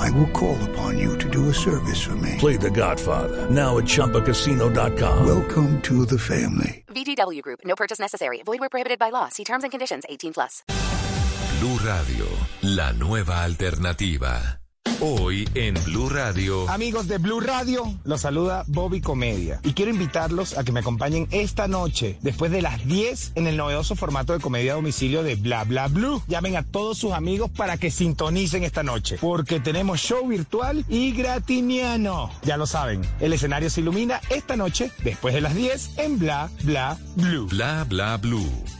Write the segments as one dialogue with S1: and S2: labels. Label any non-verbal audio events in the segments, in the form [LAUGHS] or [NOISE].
S1: I will call upon you to do a service for me.
S2: Play The Godfather now at ChumbaCasino.com.
S1: Welcome to the family.
S3: VGW Group. No purchase necessary. Void where prohibited by law. See terms and conditions. 18 plus.
S4: Blue Radio, la nueva alternativa. Hoy en Blue Radio.
S5: Amigos de Blue Radio, los saluda Bobby Comedia. Y quiero invitarlos a que me acompañen esta noche, después de las 10, en el novedoso formato de comedia a domicilio de Bla Bla Blue. Llamen a todos sus amigos para que sintonicen esta noche, porque tenemos show virtual y gratiniano. Ya lo saben, el escenario se ilumina esta noche, después de las 10, en Bla Bla Blue.
S4: Bla Bla Blue.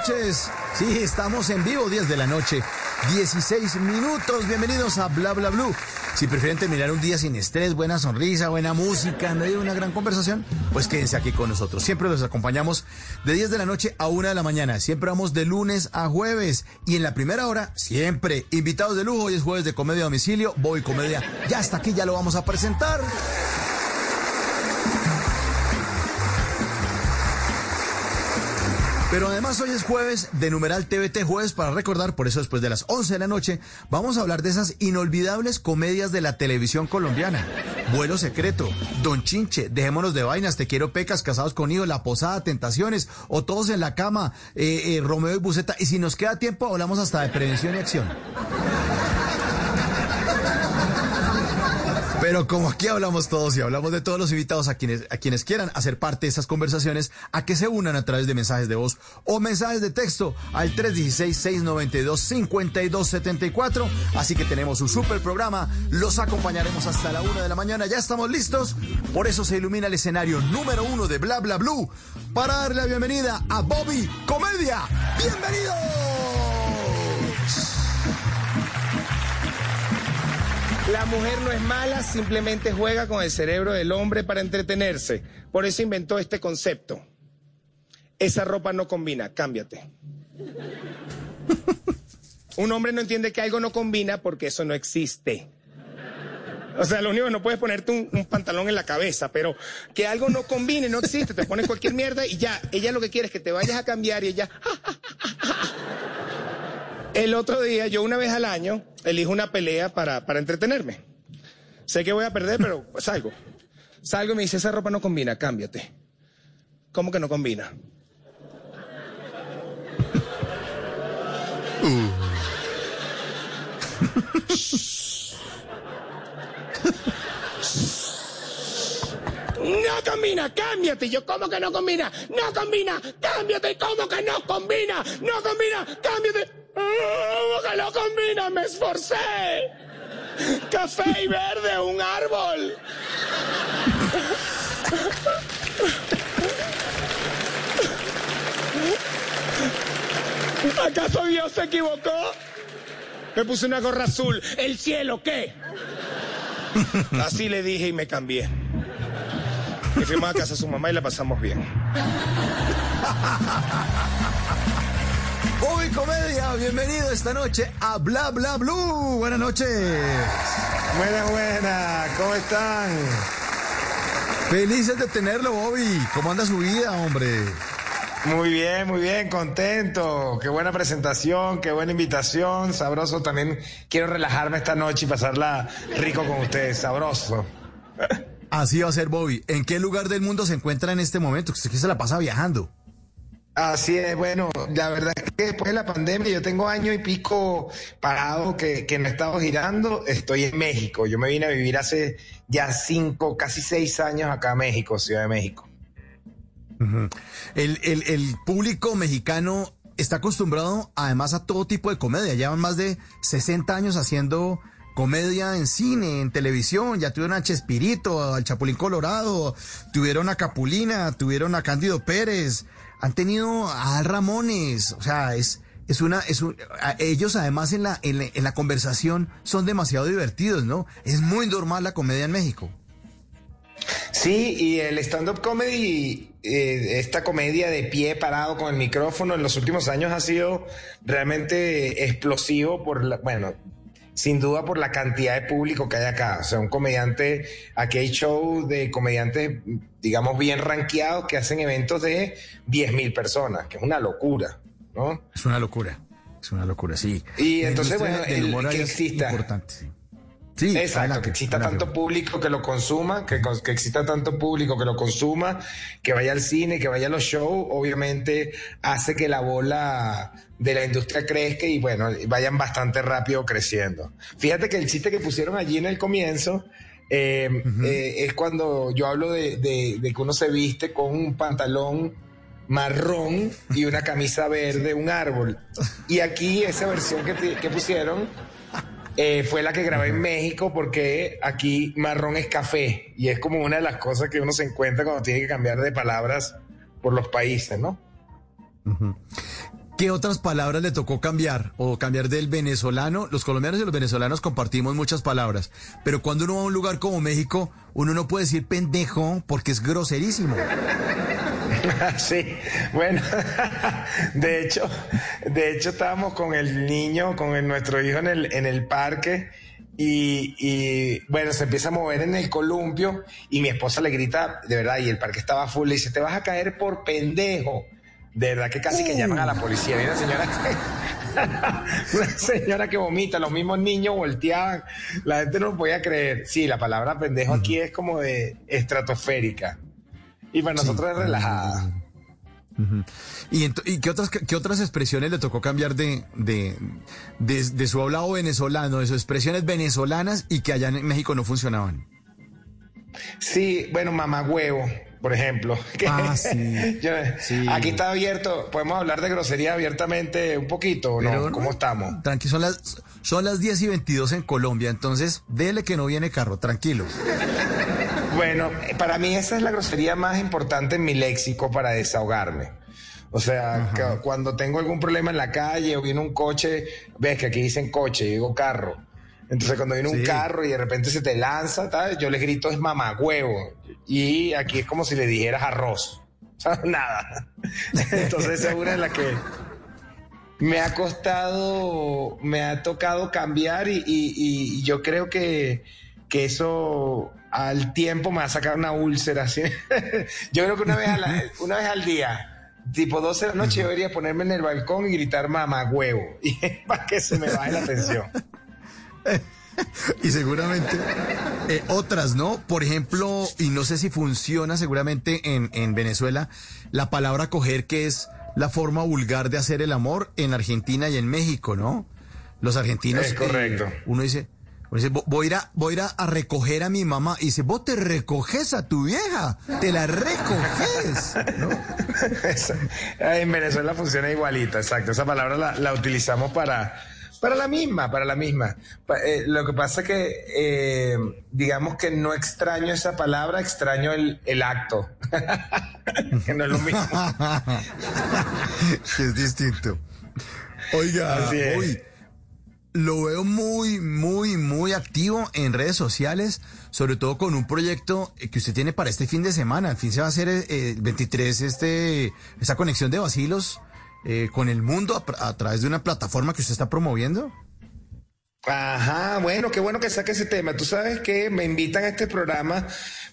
S6: noches. Sí, estamos en vivo 10 de la noche, 16 minutos. Bienvenidos a Bla Bla Blue. Si prefieren terminar un día sin estrés, buena sonrisa, buena música, en medio de una gran conversación, pues quédense aquí con nosotros. Siempre los acompañamos de 10 de la noche a 1 de la mañana. Siempre vamos de lunes a jueves. Y en la primera hora, siempre invitados de lujo. Hoy es jueves de comedia a domicilio. Voy comedia. Ya hasta aquí, ya lo vamos a presentar. Pero además hoy es jueves de numeral TVT jueves para recordar, por eso después de las 11 de la noche vamos a hablar de esas inolvidables comedias de la televisión colombiana. Vuelo secreto, Don Chinche, Dejémonos de vainas, Te quiero pecas, Casados con hijos, La Posada, Tentaciones o Todos en la cama, eh, eh, Romeo y Buceta. Y si nos queda tiempo hablamos hasta de prevención y acción. Pero como aquí hablamos todos y hablamos de todos los invitados a quienes, a quienes quieran hacer parte de esas conversaciones, a que se unan a través de mensajes de voz o mensajes de texto al 316-692-5274. Así que tenemos un super programa, los acompañaremos hasta la una de la mañana, ya estamos listos. Por eso se ilumina el escenario número uno de Bla Bla Blue para darle la bienvenida a Bobby Comedia. ¡Bienvenido!
S5: La mujer no es mala, simplemente juega con el cerebro del hombre para entretenerse. Por eso inventó este concepto. Esa ropa no combina, cámbiate. [LAUGHS] Un hombre no entiende que algo no combina porque eso no existe. O sea, lo único que no puedes ponerte un, un, pantalón en la cabeza, pero que algo no combine, no existe. Te pones cualquier mierda y ya. Ella lo que quiere es que te vayas a cambiar y ella. [LAUGHS] El otro día, yo una vez al año, elijo una pelea para, para entretenerme. Sé que voy a perder, pero [LAUGHS] salgo. Salgo y me dice, esa ropa no combina, cámbiate. ¿Cómo que no combina? Uh. No combina, cámbiate. Yo, ¿cómo que no combina? No combina, cámbiate. ¿Cómo que no combina? No combina, cámbiate. ¿Cómo que no combina? Me esforcé. Café y verde, un árbol. ¿Acaso Dios se equivocó? Me puse una gorra azul. ¿El cielo qué? Así le dije y me cambié. Y fuimos a casa de su mamá y la pasamos bien.
S6: Hoy Comedia, bienvenido esta noche a Bla Bla Blue. Buenas noches.
S5: Buena, buena. ¿Cómo están?
S6: Felices de tenerlo, Bobby. ¿Cómo anda su vida, hombre?
S5: Muy bien, muy bien, contento. Qué buena presentación, qué buena invitación. Sabroso. También quiero relajarme esta noche y pasarla rico con ustedes. Sabroso.
S6: Así va a ser, Bobby. ¿En qué lugar del mundo se encuentra en este momento? Usted que se la pasa viajando.
S7: Así es, bueno, la verdad es que después de la pandemia yo tengo año y pico parado que, no he estado girando, estoy en México. Yo me vine a vivir hace ya cinco, casi seis años acá a México, Ciudad de México.
S6: el, el, el público mexicano está acostumbrado además a todo tipo de comedia. Llevan más de 60 años haciendo comedia en cine, en televisión. Ya tuvieron a Chespirito, al Chapulín Colorado, tuvieron a Capulina, tuvieron a Cándido Pérez, han tenido a Ramones. O sea, es, es una, es un, ellos además en la, en la, en la conversación son demasiado divertidos, ¿no? Es muy normal la comedia en México.
S7: Sí, y el stand-up comedy, eh, esta comedia de pie parado con el micrófono en los últimos años ha sido realmente explosivo por la, bueno, sin duda por la cantidad de público que hay acá. O sea, un comediante, aquí hay show de comediantes, digamos, bien rankeados que hacen eventos de 10 mil personas, que es una locura, ¿no?
S6: Es una locura. Es una locura, sí.
S7: Y entonces, bueno, el- que exista.
S6: Importante, sí. Sí,
S7: Exacto,
S6: adelante,
S7: que exista
S6: adelante.
S7: tanto público que lo consuma, que, exista tanto público que lo consuma, que vaya al cine, que vaya a los shows, obviamente hace que la bola de la industria crezca y bueno, vayan bastante rápido creciendo. Fíjate que el chiste que pusieron allí en el comienzo eh, eh, es cuando yo hablo de, de- de que uno se viste con un pantalón marrón y una camisa [LAUGHS] verde, un árbol. Y aquí esa versión que, te- que pusieron eh, fue la que grabé en México porque aquí marrón es café y es como una de las cosas que uno se encuentra cuando tiene que cambiar de palabras por los países, ¿no?
S6: ¿Qué otras palabras le tocó cambiar o cambiar del venezolano? Los colombianos y los venezolanos compartimos muchas palabras, pero cuando uno va a un lugar como México, uno no puede decir pendejo porque es groserísimo. [LAUGHS]
S7: sí, bueno, [LAUGHS] de hecho, de hecho estábamos con el niño, con el- nuestro hijo en el, en el parque y, y, bueno, se empieza a mover en el columpio y mi esposa le grita, de verdad, y el parque estaba full, le dice, te vas a caer por pendejo. De verdad que casi que llaman a la policía. Hay una señora que, [LAUGHS] una señora que vomita, los mismos niños volteaban, la gente no lo podía creer. Sí, la palabra pendejo aquí es como de estratosférica. Y para nosotros es relajada.
S6: ¿Y, qué, otras, qué otras expresiones le tocó cambiar de, de, de, de su hablado venezolano, de sus expresiones venezolanas y que allá en México no funcionaban?
S7: Sí, bueno, mamá huevo, por ejemplo. [LAUGHS]
S6: Ah, sí. [LAUGHS]
S7: yo-
S6: Sí.
S7: Aquí está abierto, podemos hablar de grosería abiertamente un poquito, ¿o ¿no? ¿Cómo estamos?
S6: Tranqui, son las, son las 10 y 22 en Colombia, entonces dele que no viene carro, tranquilo.
S7: Bueno, para mí esa es la grosería más importante en mi léxico para desahogarme. O sea, que cuando tengo algún problema en la calle o viene un coche, ves que aquí dicen coche, yo digo carro. Entonces cuando viene un carro y de repente se te lanza, yo les grito es mamagüevo. Y aquí es como si le dijeras arroz. [LAUGHS] O sea, nada. [LAUGHS] Entonces esa es una de las que me ha costado, me ha tocado cambiar y, y- y yo creo que, que eso al tiempo me va a sacar una úlcera. ¿sí? [LAUGHS] yo creo que una vez, a la- [LAUGHS] una vez al día, tipo 12 de la noche, yo debería ponerme en el balcón y gritar mamá huevo [LAUGHS] y para que se me baje la tensión.
S6: Y seguramente eh, otras, ¿no? Por ejemplo, y no sé si funciona seguramente en, en Venezuela, la palabra coger, que es la forma vulgar de hacer el amor en Argentina y en México, ¿no? Los argentinos.
S7: Es correcto.
S6: eh, uno dice, dice, "Vo- voy a, ir a, voy a ir a- recoger a mi mamá. Y dice, vos te recoges a tu vieja, te la recoges. ¿no?
S7: Eso. En Venezuela funciona igualito, exacto. Esa palabra la, la utilizamos para, para la misma, para la misma. Eh, lo que pasa es que, eh, digamos que no extraño esa palabra, extraño el, el acto. [LAUGHS] que no es lo mismo. [LAUGHS]
S6: que es distinto. Oiga,
S7: Así es.
S6: hoy lo veo muy, muy, muy activo en redes sociales, sobre todo con un proyecto eh, que usted tiene para este fin de semana. Al fin se va a hacer eh, el 23 este, esa conexión de vacilos eh, con el mundo a, a través de una plataforma que usted está promoviendo.
S7: Ajá, bueno, qué bueno que saque ese tema. Tú sabes que me invitan a este programa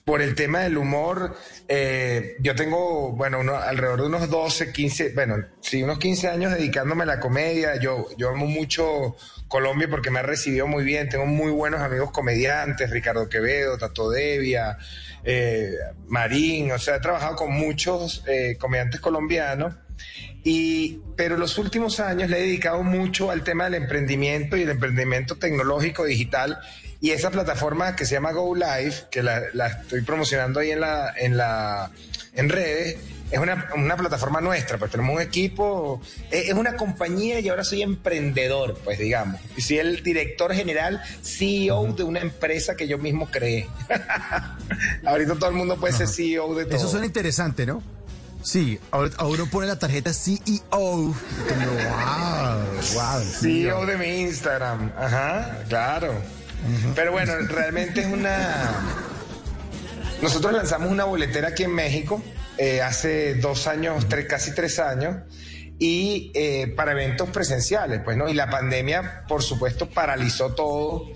S7: por el tema del humor, eh, yo tengo, bueno, uno, alrededor de unos 12, 15, bueno, sí, unos 15 años dedicándome a la comedia. Yo, yo amo mucho Colombia porque me ha recibido muy bien. Tengo muy buenos amigos comediantes, Ricardo Quevedo, Tato Devia, eh, Marín, o sea, he trabajado con muchos eh, comediantes colombianos. Y, pero los últimos años le he dedicado mucho al tema del emprendimiento y el emprendimiento tecnológico digital y esa plataforma que se llama Go Live, que la, estoy promocionando ahí en la, en la, en redes, es una, plataforma nuestra, pues tenemos un equipo, es, una compañía y ahora soy emprendedor, pues digamos. Y soy el director general, CEO de una empresa que yo mismo creé. [LAUGHS] Ahorita todo el mundo puede ser CEO de todo.
S6: Eso suena interesante, ¿no? Sí, ahora, pone la tarjeta CEO. wow,
S7: wow. CEO de mi Instagram. Ajá, claro. Pero bueno, realmente es una... Nosotros lanzamos una boletera aquí en México eh, hace dos años, tres, casi tres años, y eh, para eventos presenciales, pues, ¿no? Y la pandemia, por supuesto, paralizó todo.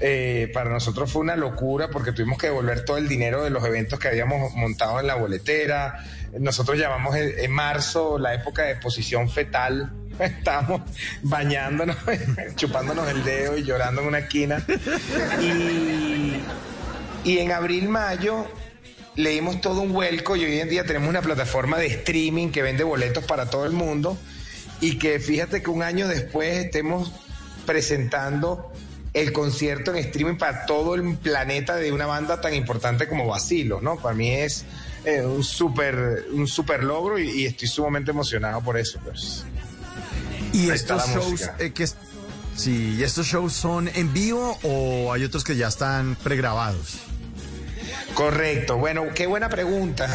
S7: Eh, para nosotros fue una locura porque tuvimos que devolver todo el dinero de los eventos que habíamos montado en la boletera. Nosotros llamamos en marzo la época de posición fetal [LAUGHS] estábamos bañándonos, [LAUGHS] chupándonos el dedo y llorando en una esquina. Y, y en abril, mayo, le dimos todo un vuelco y hoy en día tenemos una plataforma de streaming que vende boletos para todo el mundo y que fíjate que un año después estemos presentando el concierto en streaming para todo el planeta de una banda tan importante como Basilos, ¿no? Para mí es eh, un súper un super logro y, y, estoy sumamente emocionado por eso, pues.
S6: ¿Y estos shows eh, que sí, estos shows son en vivo o hay otros que ya están pregrabados?
S7: Correcto, bueno, qué buena pregunta.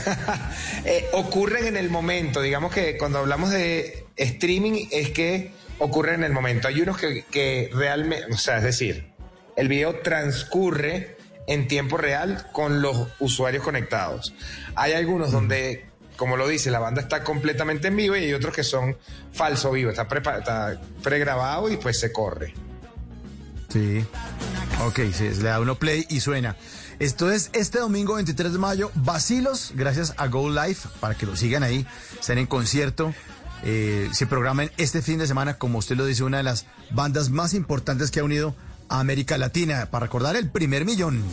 S7: [LAUGHS] Eh, ocurren en el momento, digamos que cuando hablamos de streaming es que ocurren en el momento. Hay unos que, que realmente, o sea, es decir, el video transcurre en tiempo real con los usuarios conectados. Hay algunos donde como lo dice, la banda está completamente en vivo y hay otros que son falso vivo, está, pregrabado y pues se corre.
S6: Sí. Ok, sí, le da uno play y suena. Esto es este domingo 23 de mayo, Vacilos, gracias a Go Live, para que lo sigan ahí, estén en concierto. Eh, se programen este fin de semana, como usted lo dice, una de las bandas más importantes que ha unido a América Latina, para recordar el primer millón.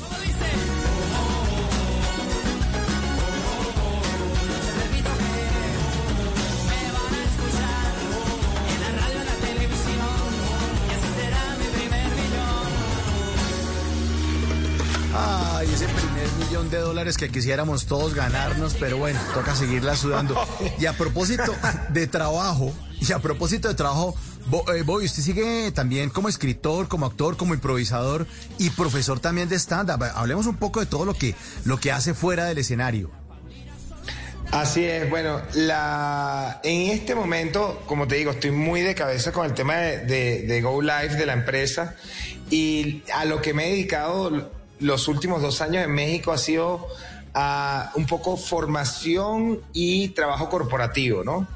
S6: De dólares que quisiéramos todos ganarnos, pero bueno, toca seguirla sudando. Y a propósito de trabajo, y a propósito de trabajo, eh, Bobby, usted sigue también como escritor, como actor, como improvisador y profesor también de stand-up. Hablemos un poco de todo lo que, lo que hace fuera del escenario.
S7: Así es, bueno, la, en este momento, como te digo, estoy muy de cabeza con el tema de, de Go Live de la empresa y a lo que me he dedicado los últimos dos años en México ha sido a un poco formación y trabajo corporativo, ¿no?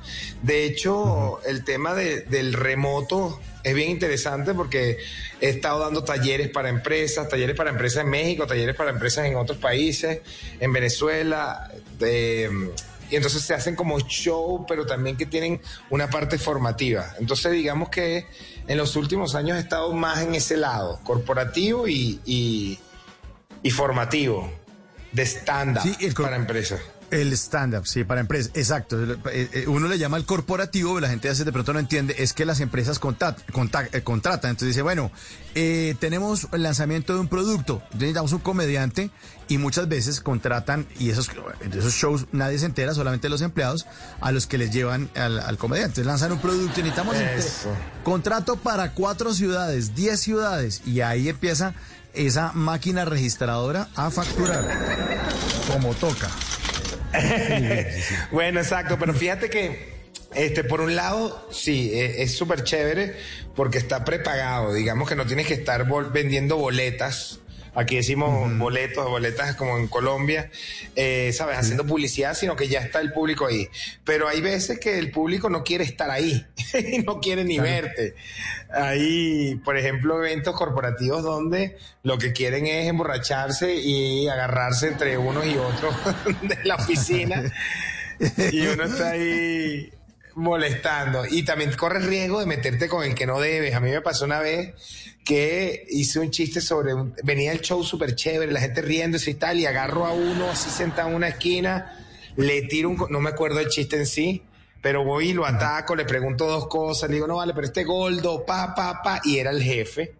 S7: De hecho, el tema del remoto es bien interesante porque he estado dando talleres para empresas, talleres para empresas en México, talleres para empresas en otros países, en Venezuela. y entonces se hacen como show, pero también que tienen una parte formativa. Entonces digamos que en los últimos años he estado más en ese lado, corporativo y y formativo de stand-up para empresas.
S6: El stand-up, sí, para empresas, exacto. Eh, eh, uno le llama al corporativo, la gente hace de pronto no entiende, es que las empresas eh, contratan. Entonces dice, bueno, tenemos el lanzamiento de un producto, necesitamos un comediante y muchas veces contratan, y esos, esos shows nadie se entera, solamente los empleados, a los que les llevan al, comediante. lanzan un producto y necesitamos contrato para cuatro ciudades, diez ciudades, y ahí empieza esa máquina registradora a facturar como toca. [LAUGHS]
S7: bueno, exacto, pero fíjate que este, por un lado, sí, e, es súper chévere porque está prepagado. Digamos que no tienes que estar vendiendo boletas. Aquí decimos boletos, boletas como en Colombia, eh, ¿sabes? Haciendo publicidad, sino que ya está el público ahí. Pero hay veces que el público no quiere estar ahí, [LAUGHS] y no quiere ni verte. Hay, por ejemplo, eventos corporativos donde lo que quieren es emborracharse y agarrarse entre unos y otros [LAUGHS] de la oficina. [LAUGHS] y uno está ahí molestando. Y también corres riesgo de meterte con el que no debes. A mí me pasó una vez que hice un chiste sobre, venía el show súper chévere, la gente riéndose y tal, y agarro a uno así sentado en una esquina, le tiro un, no me acuerdo el chiste en sí, pero voy y lo ataco, le pregunto dos cosas, le digo, no vale, pero este goldo, pa, pa, pa, y era el jefe,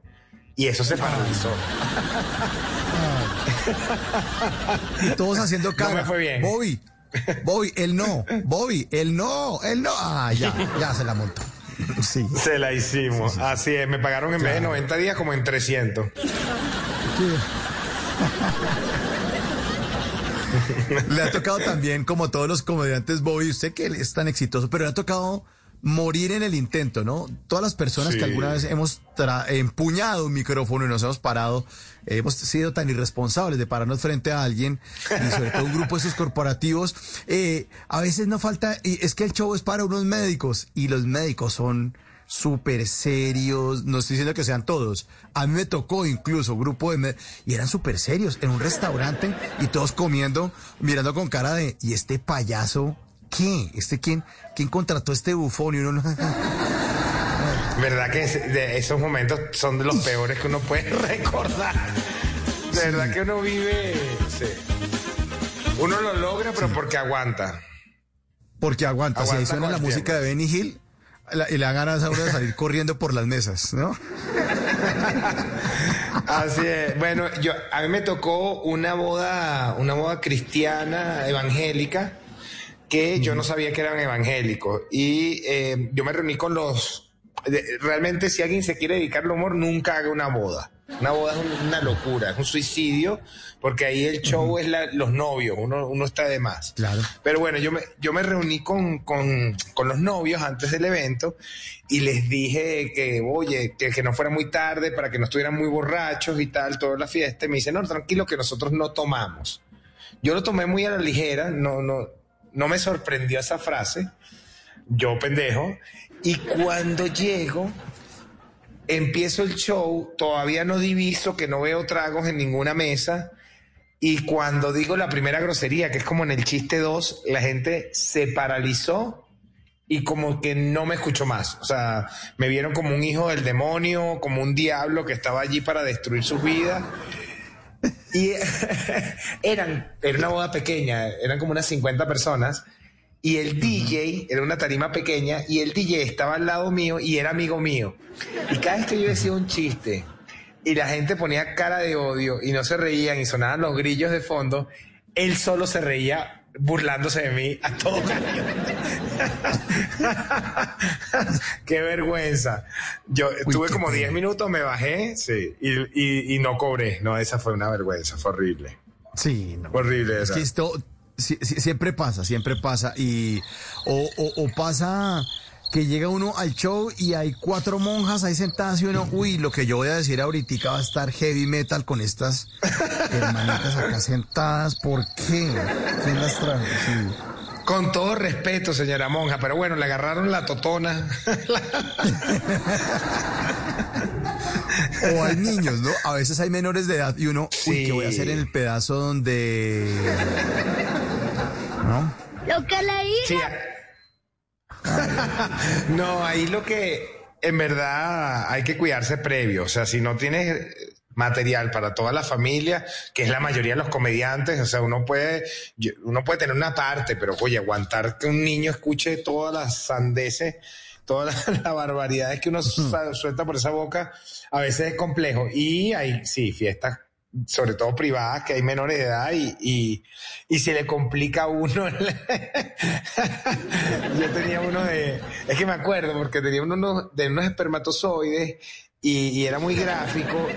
S7: y eso se paralizó.
S6: y [LAUGHS] todos haciendo cara.
S7: No me fue bien.
S6: Bobby, Bobby, él no. Bobby, él no. Él no. Ah, ya, ya se la montó. Sí.
S7: Se la hicimos. Así es. Me pagaron en vez de 90 días como en 300. [LAUGHS]
S6: le ha tocado también, como todos los comediantes, Bobby, usted que es tan exitoso, pero le ha tocado morir en el intento, ¿no? Todas las personas que alguna vez hemos empuñado un micrófono y nos hemos parado, hemos sido tan irresponsables de pararnos frente a alguien, y sobre todo un grupo de esos corporativos, eh, a veces no falta, y es que el show es para unos médicos, y los médicos son súper serios, no estoy diciendo que sean todos, a mí me tocó incluso grupo de y eran súper serios en un restaurante y todos comiendo, mirando con cara de, ¿y este payaso qué? ¿Este quién, quién contrató este bufón? Y uno no...
S7: ¿Verdad que de esos momentos son de los peores que uno puede [LAUGHS] recordar? De verdad que uno vive... Sí. Uno lo logra, pero porque aguanta.
S6: Porque aguanta. si ahí suena la música de Benny Hill y le da ganas a uno de salir corriendo por las mesas, ¿no? [LAUGHS]
S7: Así es. Bueno, yo a mí me tocó una boda, una boda cristiana evangélica que yo no sabía que eran evangélicos. Y eh, yo me reuní con los... Realmente si alguien se quiere dedicar al humor, nunca haga una boda. Una boda es una locura, es un suicidio, porque ahí el show es los novios, uno, uno está de más.
S6: Claro.
S7: Pero bueno, yo me, yo me reuní con, con, con los novios antes del evento y les dije que, oye, que, que, no fuera muy tarde para que no estuvieran muy borrachos y tal, toda la fiesta. Y me dice, no, tranquilo, que nosotros no tomamos. Yo lo tomé muy a la ligera, no, no, no me sorprendió esa frase, yo pendejo, y cuando llego, empiezo el show, todavía no diviso que no veo tragos en ninguna mesa, y cuando digo la primera grosería, que es como en el chiste 2, la gente se paralizó y como que no me escuchó más. O sea, me vieron como un hijo del demonio, como un diablo que estaba allí para destruir su vida. Y [LAUGHS] eran, era una boda pequeña, eran como unas 50 personas. Y el DJ era una tarima pequeña y el DJ estaba al lado mío y era amigo mío. Y cada vez que yo decía un chiste y la gente ponía cara de odio y no se reían y sonaban los grillos de fondo, él solo se reía burlándose de mí a todo cariño. [LAUGHS] Qué vergüenza. Yo tuve como 10 minutos, me bajé, sí, y, no cobré. No, esa fue una vergüenza, fue horrible.
S6: Sí, no.
S7: horrible
S6: Es que esto siempre pasa, siempre pasa. Y, o, o pasa que llega uno al show y hay cuatro monjas ahí sentadas y uno, uy, lo que yo voy a decir ahorita va a estar heavy metal con estas [LAUGHS] hermanitas acá sentadas. ¿Por qué? ¿Quién las trajo?
S7: Con todo respeto, señora monja, pero bueno, le agarraron la totona. [LAUGHS]
S6: o hay niños, ¿no? A veces hay menores de edad y uno, uy, ¿qué voy a hacer en el pedazo donde...
S8: ¿No? Lo que le dije.
S7: No, ahí lo que en verdad hay que cuidarse previo. O sea, si no tienes material para toda la familia, que es la mayoría de los comediantes, o sea, uno puede, uno puede tener una parte, pero oye, aguantar que un niño escuche todas las sandeces, todas las, [LAUGHS] barbaridades que uno suelta por esa boca, a veces es complejo. Y hay, sí, fiestas sobre todo privadas, que hay menores de edad y, y, se le complica a uno. [LAUGHS] Yo tenía uno de, es que me acuerdo, porque tenía uno de unos espermatozoides y, era muy gráfico.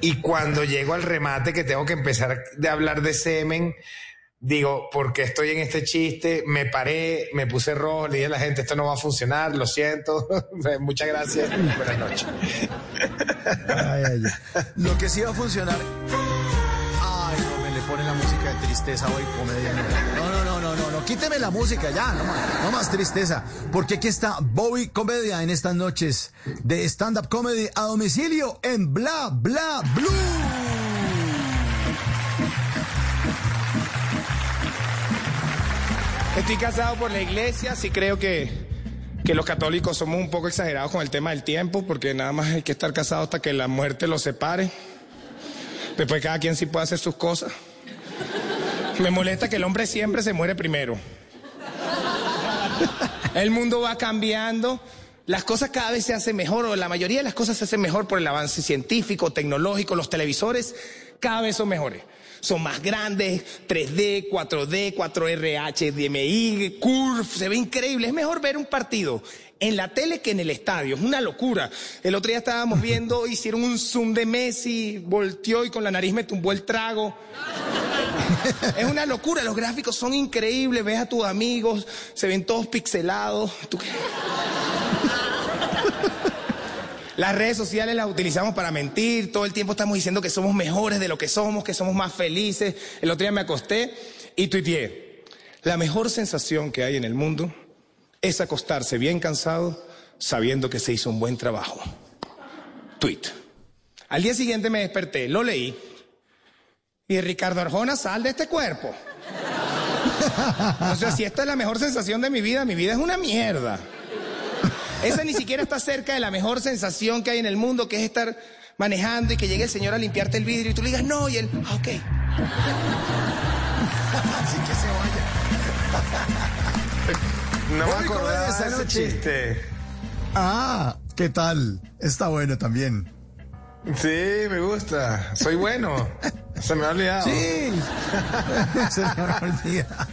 S7: Y cuando llego al remate que tengo que empezar de hablar de semen, digo, porque estoy en este chiste, me paré, me puse rojo, le dije a la gente, esto no va a funcionar, lo siento, [LAUGHS] muchas gracias, buenas noches.
S6: Ay, ay, ay. [LAUGHS] Lo que sí va a funcionar. Ay, no, me le pone la música de tristeza hoy, comedia. No, no, no, no, no, no. Quíteme la música ya, no más, no más tristeza. Porque aquí está Bobby Comedia en estas noches de stand-up comedy a domicilio en Bla Bla Blue.
S7: Estoy casado por la iglesia, sí creo que, que los católicos somos un poco exagerados con el tema del tiempo, porque nada más hay que estar casado hasta que la muerte los separe. Después cada quien sí puede hacer sus cosas. Me molesta que el hombre siempre se muere primero. El mundo va cambiando, las cosas cada vez se hacen mejor, o la mayoría de las cosas se hacen mejor por el avance científico, tecnológico, los televisores cada vez son mejores. Son más grandes, 3D, 4D, 4R, HDMI, Curve, se ve increíble. Es mejor ver un partido en la tele que en el estadio, es una locura. El otro día estábamos viendo, [LAUGHS] hicieron un zoom de Messi, volteó y con la nariz me tumbó el trago. Es una locura, los gráficos son increíbles, ves a tus amigos, se ven todos pixelados. ¿Tú qué? Las redes sociales las utilizamos para mentir, todo el tiempo estamos diciendo que somos mejores de lo que somos, que somos más felices. El otro día me acosté y tuiteé, la mejor sensación que hay en el mundo es acostarse bien cansado sabiendo que se hizo un buen trabajo. Tweet. Al día siguiente me desperté, lo leí. Y Ricardo Arjona, sal de este cuerpo. [LAUGHS] O sea, si esta es la mejor sensación de mi vida, mi vida es una mierda. Esa ni siquiera está cerca de la mejor sensación que hay en el mundo, que es estar manejando y que llegue el señor a limpiarte el vidrio y tú le digas no y él, ah, ok.
S6: Así que se vaya.
S7: No me acordaba de ese
S6: noche.
S7: chiste.
S6: Ah, ¿qué tal? Está bueno también.
S7: Sí, me gusta. Soy bueno. Se me ha olvidado.
S6: Sí. [LAUGHS] Se me olvida.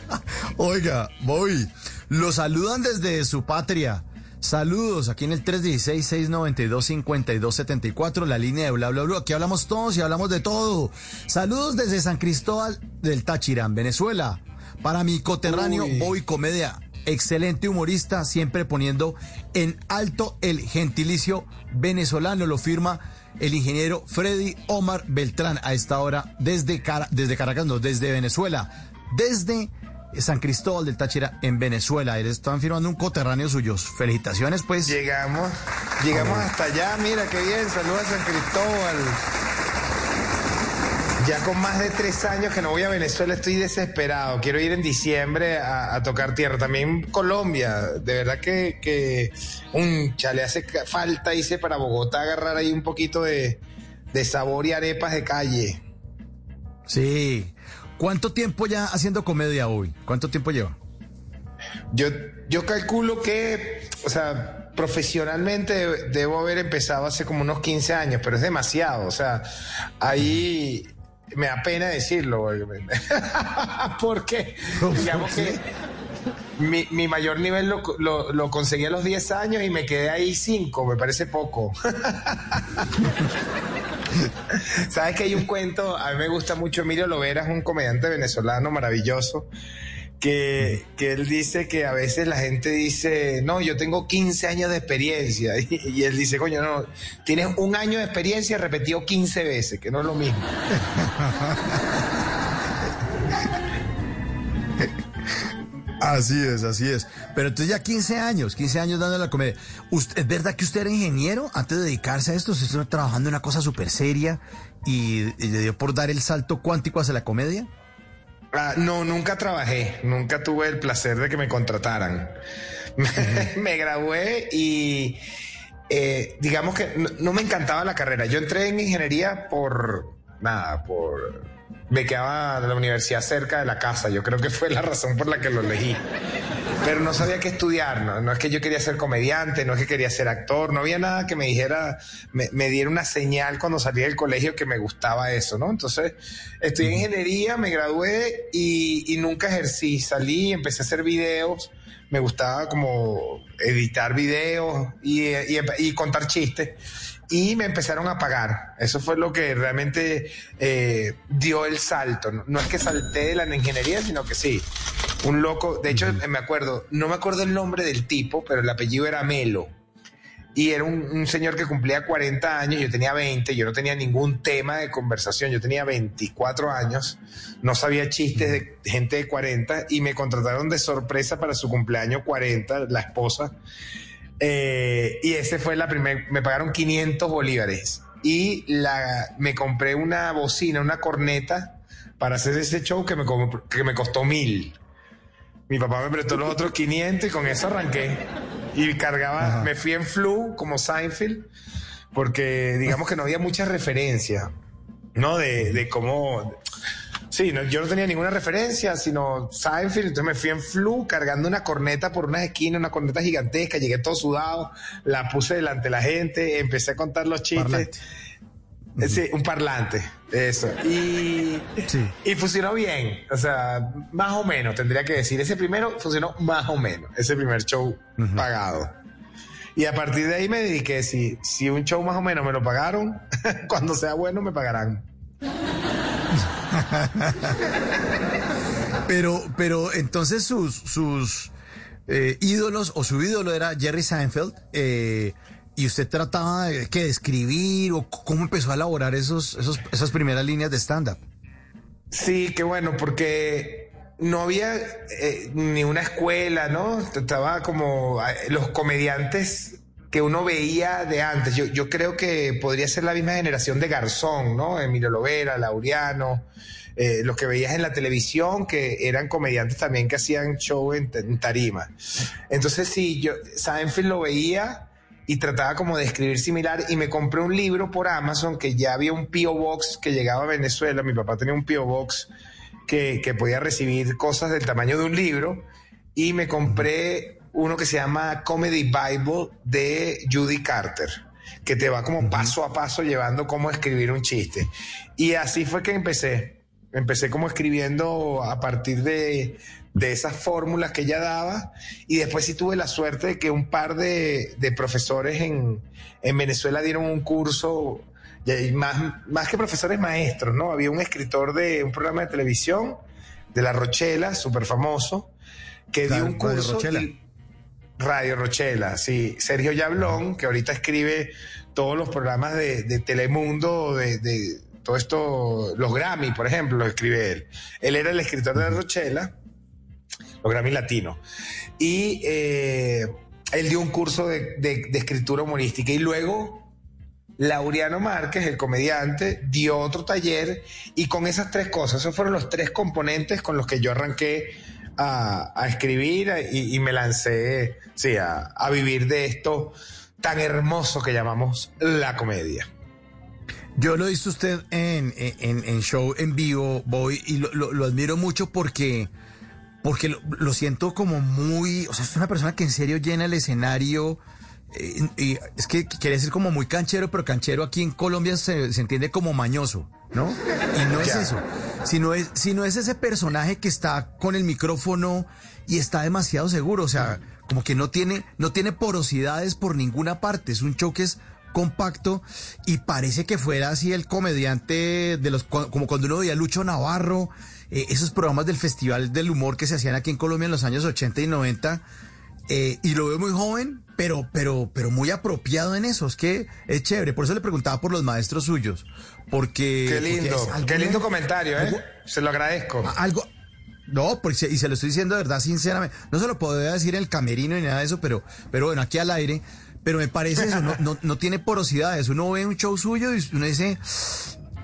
S6: Oiga, Bobby, lo saludan desde su patria. Saludos aquí en el 316-692-5274, la línea de bla bla bla. Aquí hablamos todos y hablamos de todo. Saludos desde San Cristóbal del Táchira, en Venezuela. Para mi coterráneo
S7: Uy.
S6: Bobby Comedia, excelente humorista, siempre poniendo en alto el gentilicio venezolano. Lo firma el ingeniero Freddy Omar Beltrán a esta hora desde, desde Caracas, no, desde Venezuela. Desde San Cristóbal del Táchira en Venezuela. Están firmando un coterráneo suyos. Felicitaciones, pues.
S7: Llegamos, llegamos hasta allá, mira qué bien, saludos a San Cristóbal. Ya con más de tres años que no voy a Venezuela, estoy desesperado. Quiero ir en diciembre a, a tocar tierra. También Colombia, de verdad que, que un le hace falta, hice para Bogotá agarrar ahí un poquito de, de sabor y arepas de calle.
S6: Sí. ¿Cuánto tiempo ya haciendo comedia hoy? ¿Cuánto tiempo lleva?
S7: Yo, yo calculo que, o sea, profesionalmente de- debo haber empezado hace como unos 15 años, pero es demasiado. O sea, ahí me da pena decirlo. porque- [LAUGHS] Porque, digamos que mi, mi mayor nivel lo, lo, lo conseguí a los 10 años y me quedé ahí 5, me parece poco. [LAUGHS] Sabes que hay un cuento, a mí me gusta mucho Emilio Lovera, es un comediante venezolano maravilloso, que, que él dice que a veces la gente dice, no, yo tengo 15 años de experiencia, [LAUGHS] y, y él dice, coño, no, tienes un año de experiencia repetido 15 veces, que no es lo mismo. [LAUGHS]
S6: Así es, así es. Pero entonces ya 15 años, 15 años dando la comedia. Usted- ¿Es verdad que usted era ingeniero antes de dedicarse a esto? Usted estuvo trabajando en una cosa súper seria y, y le dio por dar el salto cuántico hacia la comedia.
S7: Ah, no, nunca trabajé, nunca tuve el placer de que me contrataran. [LAUGHS] me gradué y eh, digamos que no, no me encantaba la carrera. Yo entré en ingeniería por nada, por me quedaba de la universidad cerca de la casa. Yo creo que fue la razón por la que lo elegí. Pero no sabía qué estudiar, ¿no? No es que yo quería ser comediante, no es que quería ser actor, no había nada que me dijera, me, me diera una señal cuando salí del colegio que me gustaba eso, ¿no? Entonces, estudié ingeniería, me gradué y, y nunca ejercí. Salí, empecé a hacer videos, me gustaba como editar videos y, y- y contar chistes. Y me empezaron a pagar. Eso fue lo que realmente eh, dio el salto. No, no es que salté de la ingeniería, sino que sí. Un loco, de hecho, me acuerdo, no me acuerdo el nombre del tipo, pero el apellido era Melo. y era un, un, señor que cumplía 40 años, yo tenía 20, yo no tenía ningún tema de conversación, yo tenía 24 años, no sabía chistes de gente de 40 y me contrataron de sorpresa para su cumpleaños 40, la esposa. Eh, y ese fue la primera, me pagaron 500 bolívares y la, me compré una bocina, una corneta para hacer ese show que me, que me costó mil. Mi papá me prestó los otros 500 y con eso arranqué. Y cargaba, me fui en flu como Seinfeld, porque digamos que no había mucha referencia, ¿no? De, de cómo... Sí, no, yo no tenía ninguna referencia, sino Seinfeld, entonces me fui en flu cargando una corneta por unas esquinas, una corneta gigantesca, llegué todo sudado, la puse delante de la gente, empecé a contar los chistes. Sí, un parlante, eso. Y, y funcionó bien, o sea, más o menos, tendría que decir. Ese primero funcionó más o menos, ese primer show pagado. Y a partir de ahí me dediqué, si, si un show más o menos me lo pagaron, [LAUGHS] cuando sea bueno me pagarán. [LAUGHS]
S6: pero, pero entonces sus, sus eh, ídolos, o su ídolo era Jerry Seinfeld, eh, ¿Y usted trataba de, escribir o cómo empezó a elaborar esos, esos, esas primeras líneas de stand-up?
S7: Sí, qué bueno, porque no había eh, ni una escuela, ¿no? Estaba como los comediantes que uno veía de antes. Yo, yo creo que podría ser la misma generación de Garzón, ¿no? Emilio Lovera, Laureano, eh, los que veías en la televisión, que eran comediantes también que hacían show en, tarima. Entonces, sí, yo Seinfeld lo veía y trataba como de escribir similar y me compré un libro por Amazon que ya había un P.O. Box que llegaba a Venezuela, mi papá tenía un P.O. Box que, que podía recibir cosas del tamaño de un libro y me compré uno que se llama Comedy Bible de Judy Carter que te va como paso a paso llevando cómo escribir un chiste. Y así fue que empecé. Empecé como escribiendo a partir de, de esas fórmulas que ella daba y después sí tuve la suerte de que un par de, de profesores en, en, Venezuela dieron un curso, y más, más que profesores maestros, ¿no? Había un escritor de un programa de televisión de La Rochela, súper famoso, que dio un curso... Y, Radio Rochela, sí. Sergio Yablón, que ahorita escribe todos los programas de, de Telemundo, de, de todo esto, los Grammy, por ejemplo, lo escribe él. Él era el escritor de La Rochela los Grammy Latino. Y eh, él dio un curso de, de, de, escritura humorística y luego Laureano Márquez, el comediante, dio otro taller y con esas tres cosas, esos fueron los tres componentes con los que yo arranqué a, escribir y, me lancé sí, a, vivir de esto tan hermoso que llamamos la comedia.
S6: Yo lo hizo usted en, en, show en vivo, voy, y lo, lo, admiro mucho porque porque lo, siento como muy, o sea, es una persona que en serio llena el escenario. Y es que quiere decir como muy canchero, pero canchero aquí en Colombia se, se entiende como mañoso, ¿no? Y no es eso, sino es, sino es ese personaje que está con el micrófono y está demasiado seguro, o sea, como que no tiene, no tiene porosidades por ninguna parte, es un show que es compacto y parece que fuera así el comediante de los, como cuando uno veía a Lucho Navarro, eh, esos programas del Festival del Humor que se hacían aquí en Colombia en los años 80 y 90. Eh, y lo veo muy joven, pero, pero, pero muy apropiado en eso. Es que es chévere. Por eso le preguntaba por los maestros suyos. Porque.
S7: Qué lindo, porque qué lindo comentario, ¿eh? se lo agradezco.
S6: Algo. No, porque, y se lo estoy diciendo de verdad, sinceramente. No se lo podría decir en el camerino ni nada de eso, pero, pero bueno, aquí al aire. Pero me parece eso, no, no, no tiene porosidades. Uno ve un show suyo y uno dice,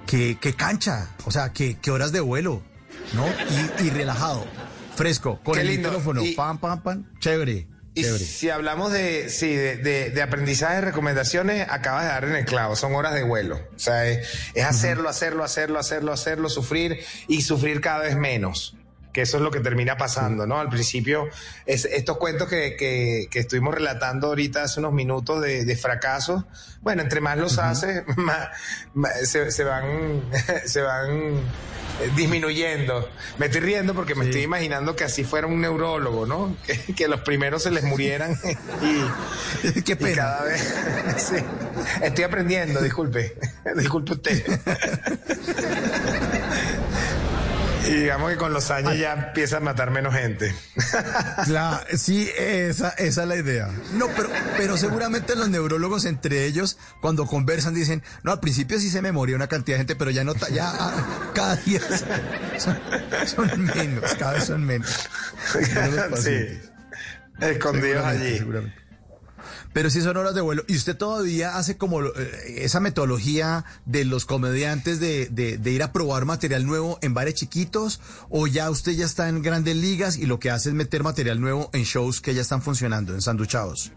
S6: qué, qué cancha, o sea, qué, qué horas de vuelo. ¿no? Y, y relajado, fresco, con Qué el lindo. micrófono, y, pam, pam, pam, chévere.
S7: Y chévere. si hablamos de, sí, de, de, de, aprendizaje, recomendaciones, acabas de dar en el clavo, son horas de vuelo. O sea, es, es hacerlo, hacerlo, hacerlo, hacerlo, hacerlo, sufrir y sufrir cada vez menos que eso es lo que termina pasando, ¿no? Al principio, es, estos cuentos que, que, que, estuvimos relatando ahorita hace unos minutos de, de fracasos, bueno, entre más los uh -huh. haces, [LAUGHS] más, más se, se, van, [LAUGHS] se van disminuyendo. Me estoy riendo porque me sí. estoy imaginando que así fuera un neurólogo, ¿no? [LAUGHS] Que, que los primeros se les murieran y,
S6: Qué pena.
S7: y cada vez... sí. Estoy aprendiendo, disculpe. disculpe usted. Y digamos que con los años ya empieza a matar menos gente. [LAUGHS]
S6: Claro, sí, esa, esa es la idea. No, pero, pero seguramente los neurólogos entre ellos, cuando conversan, dicen, no, al principio sí se me moría una cantidad de gente, pero ya no, ya ah, cada día son, son menos, cada vez son menos. [LAUGHS] Menos
S7: sí. Escondidos allí.
S6: seguramente. Pero sí son horas de vuelo. ¿Y usted todavía hace como eh, esa metodología de los comediantes de, de- de ir a probar material nuevo en bares chiquitos? ¿O ya usted ya está en grandes ligas y lo que hace es meter material nuevo en shows que ya están funcionando, en sanduchados?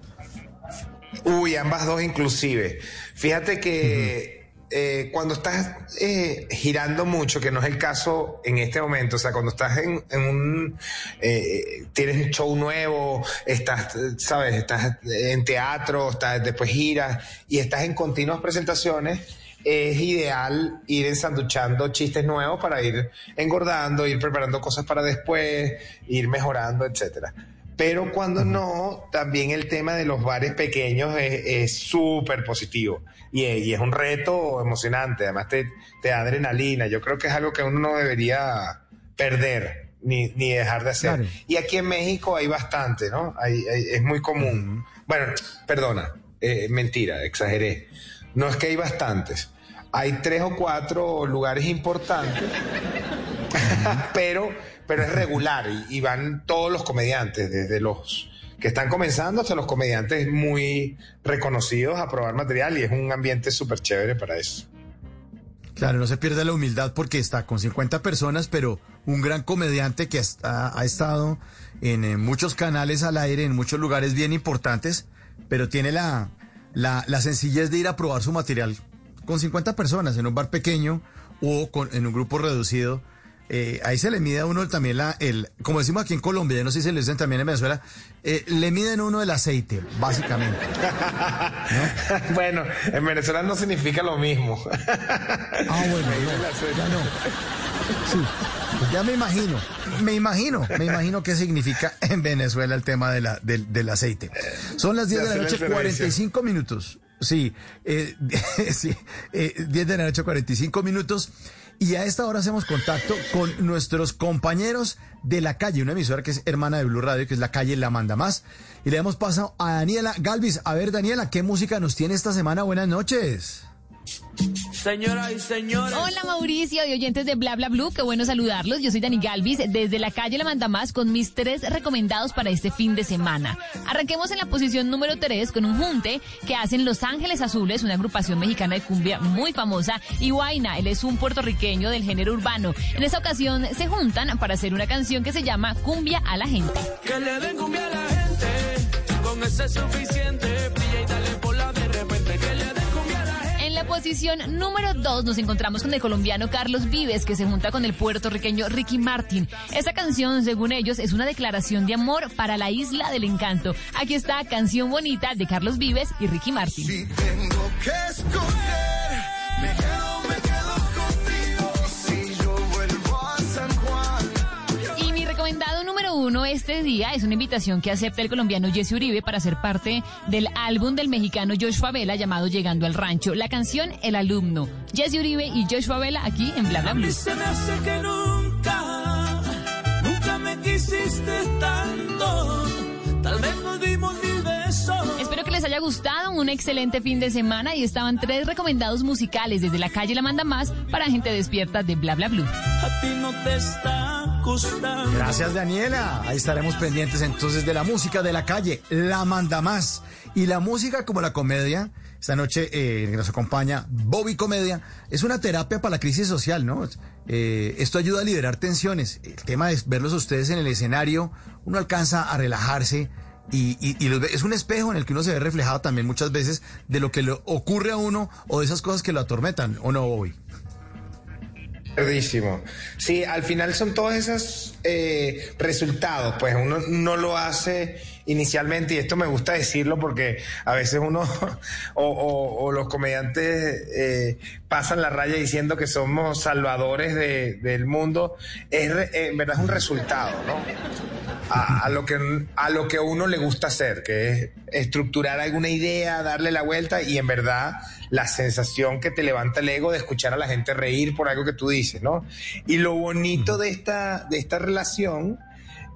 S7: Uy, ambas dos inclusive. Fíjate que eh, cuando estás eh, girando mucho, que no es el caso en este momento, o sea, cuando estás en, un, eh, tienes un show nuevo, estás, sabes, estás en teatro, estás, después giras y estás en continuas presentaciones, es ideal ir ensanduchando chistes nuevos para ir engordando, ir preparando cosas para después, ir mejorando, etcétera. Pero cuando no, también el tema de los bares pequeños es súper positivo y es, y es un reto emocionante. Además, te, te da adrenalina. Yo creo que es algo que uno no debería perder ni, ni dejar de hacer.
S6: Claro.
S7: Y aquí en México hay bastante, ¿no? Hay- hay- es muy común. Bueno, perdona, eh, mentira, exageré. No es que hay bastantes. Hay tres o cuatro lugares importantes [LAUGHS] [LAUGHS] pero, pero es regular y, van todos los comediantes, desde los que están comenzando hasta los comediantes muy reconocidos a probar material y es un ambiente súper chévere para eso.
S6: Claro, no se pierde la humildad porque está con 50 personas, pero un gran comediante que hasta- ha estado en, eh, muchos canales al aire, en muchos lugares bien importantes, pero tiene la, la, la sencillez de ir a probar su material con 50 personas en un bar pequeño o con, en un grupo reducido. Eh, ahí se le mide a uno también la, el, como decimos aquí en Colombia, no sé si se le dicen también en Venezuela, eh, le miden uno el aceite, básicamente. [LAUGHS]
S7: bueno, en Venezuela no significa lo mismo.
S6: Ah, bueno, [LAUGHS] no, ya no. Sí, ya me imagino, me imagino, me imagino qué significa en Venezuela el tema de la, del, del aceite. Son las 10 de la
S7: hacer el
S6: noche,
S7: servicio.
S6: 45 minutos. Sí, eh, [LAUGHS] sí eh, 10 de la noche, 45 minutos. Y a esta hora hacemos contacto con nuestros compañeros de la calle, una emisora que es hermana de Blue Radio, que es la calle La Manda Más. Y le damos paso a Daniela Galvis. A ver, Daniela, ¿qué música nos tiene esta semana? Buenas noches.
S9: Señoras y señores.
S10: Hola Mauricio y oyentes de Bla Bla Blue, qué bueno saludarlos. Yo soy Dani Galvis desde la calle La Manda Más con mis tres recomendados para este fin de semana. Arranquemos en la posición número 3 con un junte que hacen Los Ángeles Azules, una agrupación mexicana de cumbia muy famosa, y Guaina, él es un puertorriqueño del género urbano. En esta ocasión se juntan para hacer una canción que se llama Cumbia a la gente.
S9: Que le den cumbia a la gente. Con ese es suficiente. Brilla y dale
S10: posición número 2 nos encontramos con el colombiano Carlos Vives, que se junta con el puertorriqueño Ricky Martin. Esta canción, según ellos, es una declaración de amor para la isla del encanto. Aquí está Canción Bonita de Carlos Vives y Ricky Martin. Uno este día es una invitación que acepta el colombiano Jesse Uribe para ser parte del álbum del mexicano Joshua Vela llamado Llegando al Rancho. La canción El Alumno. Jesse Uribe y Joshua Vela aquí en Bla Bla Blue.
S9: se me hace que nunca, nunca me quisiste tanto. Tal vez nos dimos mil besos.
S10: Espero que les haya gustado, un excelente fin de semana y estaban tres recomendados musicales desde la calle La Manda Más para gente despierta de Bla Bla Blue.
S9: A ti no te está
S6: Gracias, Daniela. Ahí estaremos pendientes entonces de la música de la calle, la manda más. Y la música como la comedia, esta noche eh, nos acompaña Bobby Comedia, es una terapia para la crisis social, ¿no? Eh, esto ayuda a liberar tensiones. El tema es verlos a ustedes en el escenario, uno alcanza a relajarse. Y, es un espejo en el que uno se ve reflejado también muchas veces de lo que le ocurre a uno o de esas cosas que lo atormentan, ¿o no, Bobby?
S7: Verdísimo. Sí, al final son todos esos eh, resultados, pues uno no lo hace inicialmente, y esto me gusta decirlo porque a veces uno [LAUGHS] o, los comediantes eh, pasan la raya diciendo que somos salvadores de- del mundo, es eh, en verdad es un resultado, ¿no? A, a lo que, a lo que uno le gusta hacer, que es estructurar alguna idea, darle la vuelta y en verdad la sensación que te levanta el ego de escuchar a la gente reír por algo que tú dices, ¿no? Y lo bonito de esta, de esta relación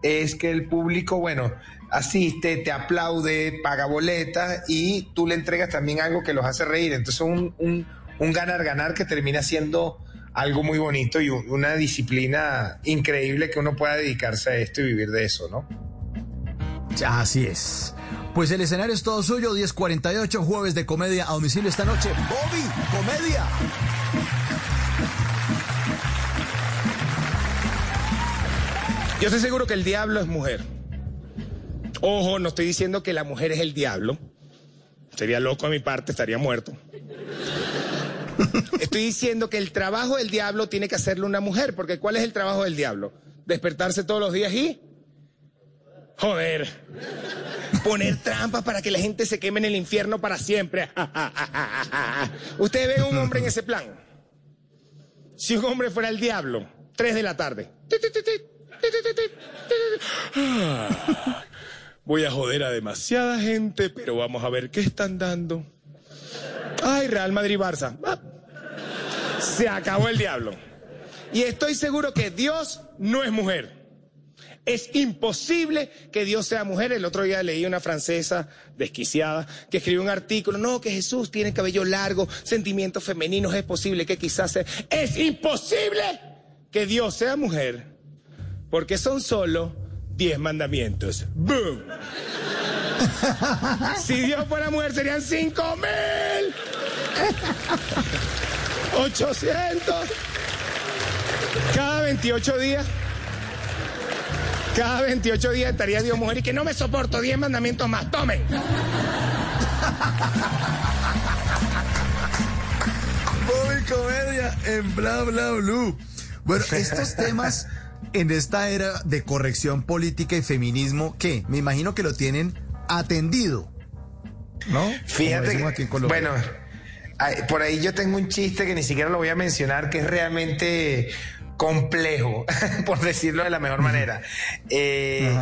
S7: es que el público, bueno, asiste, te aplaude, paga boletas y tú le entregas también algo que los hace reír. Entonces un, un, un ganar-ganar que termina siendo algo muy bonito y un- una disciplina increíble que uno pueda dedicarse a esto y vivir de eso, ¿no?
S6: Así es. Pues el escenario es todo suyo, 1048, jueves de comedia a domicilio esta noche. Bobby, comedia.
S5: Yo estoy seguro que el diablo es mujer. Ojo, no estoy diciendo que la mujer es el diablo. Sería loco a mi parte, estaría muerto. Estoy diciendo que el trabajo del diablo tiene que hacerlo una mujer, porque ¿cuál es el trabajo del diablo? Despertarse todos los días y... Joder. Poner trampas para que la gente se queme en el infierno para siempre. [LAUGHS] Ustedes ven un hombre en ese plan. Si un hombre fuera el diablo, 3 de la tarde. [LAUGHS] Voy a joder a demasiada gente, pero vamos a ver qué están dando. Ay, Real Madrid-Barça. Ah. Se acabó el diablo. Y estoy seguro que Dios no es mujer. Es imposible que Dios sea mujer. El otro día leí una francesa desquiciada que escribió un artículo. No, que Jesús tiene cabello largo, sentimientos femeninos. Es posible que quizás sea. Es imposible que Dios sea mujer. Porque son solo diez mandamientos. ¡Boom! [LAUGHS] Si Dios fuera mujer serían cinco mil. [LAUGHS] 800. Cada 28 días. Cada 28 días estaría Dios mujer y que no me soporto 10 mandamientos más. Tomen.
S6: Bobby Comedia en Bla Bla Blue. Bueno, estos temas en esta era de corrección política y feminismo, ¿qué? Me imagino que lo tienen atendido. ¿No?
S7: Fíjate,
S6: decimos
S7: que-
S6: aquí en Colombia.
S7: bueno, por ahí yo tengo un chiste que ni siquiera lo voy a mencionar, que es realmente complejo, [LAUGHS] por decirlo de la mejor manera. Eh,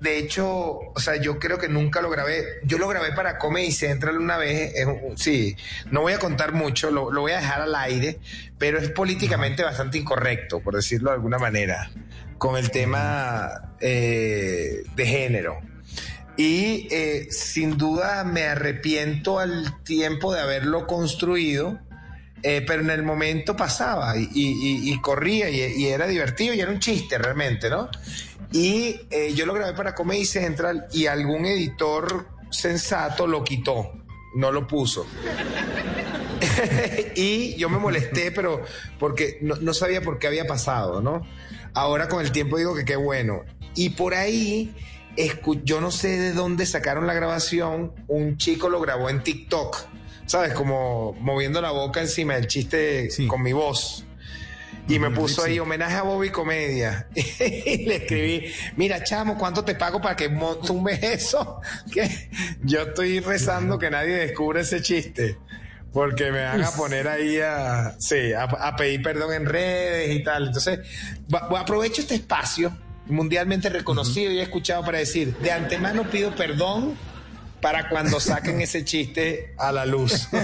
S7: de hecho, o sea, yo creo que nunca lo grabé. Yo lo grabé para Comedy Central una vez. es sí, no voy a contar mucho, lo, lo voy a dejar al aire, pero es políticamente bastante incorrecto, por decirlo de alguna manera, con el tema eh, de género. Y eh, sin duda me arrepiento al tiempo de haberlo construido, eh, pero en el momento pasaba y, corría y, era divertido y era un chiste realmente, ¿no? Y eh, yo lo grabé para Comedy Central y algún editor sensato lo quitó, no lo puso. [LAUGHS] y yo me molesté, pero porque no, no sabía por qué había pasado, ¿no? Ahora con el tiempo digo que qué bueno. Y por ahí, yo no sé de dónde sacaron la grabación, un chico lo grabó en TikTok, ¿sabes? Como moviendo la boca encima del chiste con mi voz. Y me puso ahí homenaje a Bobby Comedia. [LAUGHS] y le escribí, mira, chamo, ¿cuánto te pago para que tumbes eso? [LAUGHS] Que yo estoy rezando que nadie descubra ese chiste. Porque me van a poner ahí a, sí, a, a pedir perdón en redes y tal. Entonces, va- aprovecho este espacio mundialmente reconocido y escuchado para decir, de antemano pido perdón para cuando saquen ese chiste a la luz. [LAUGHS]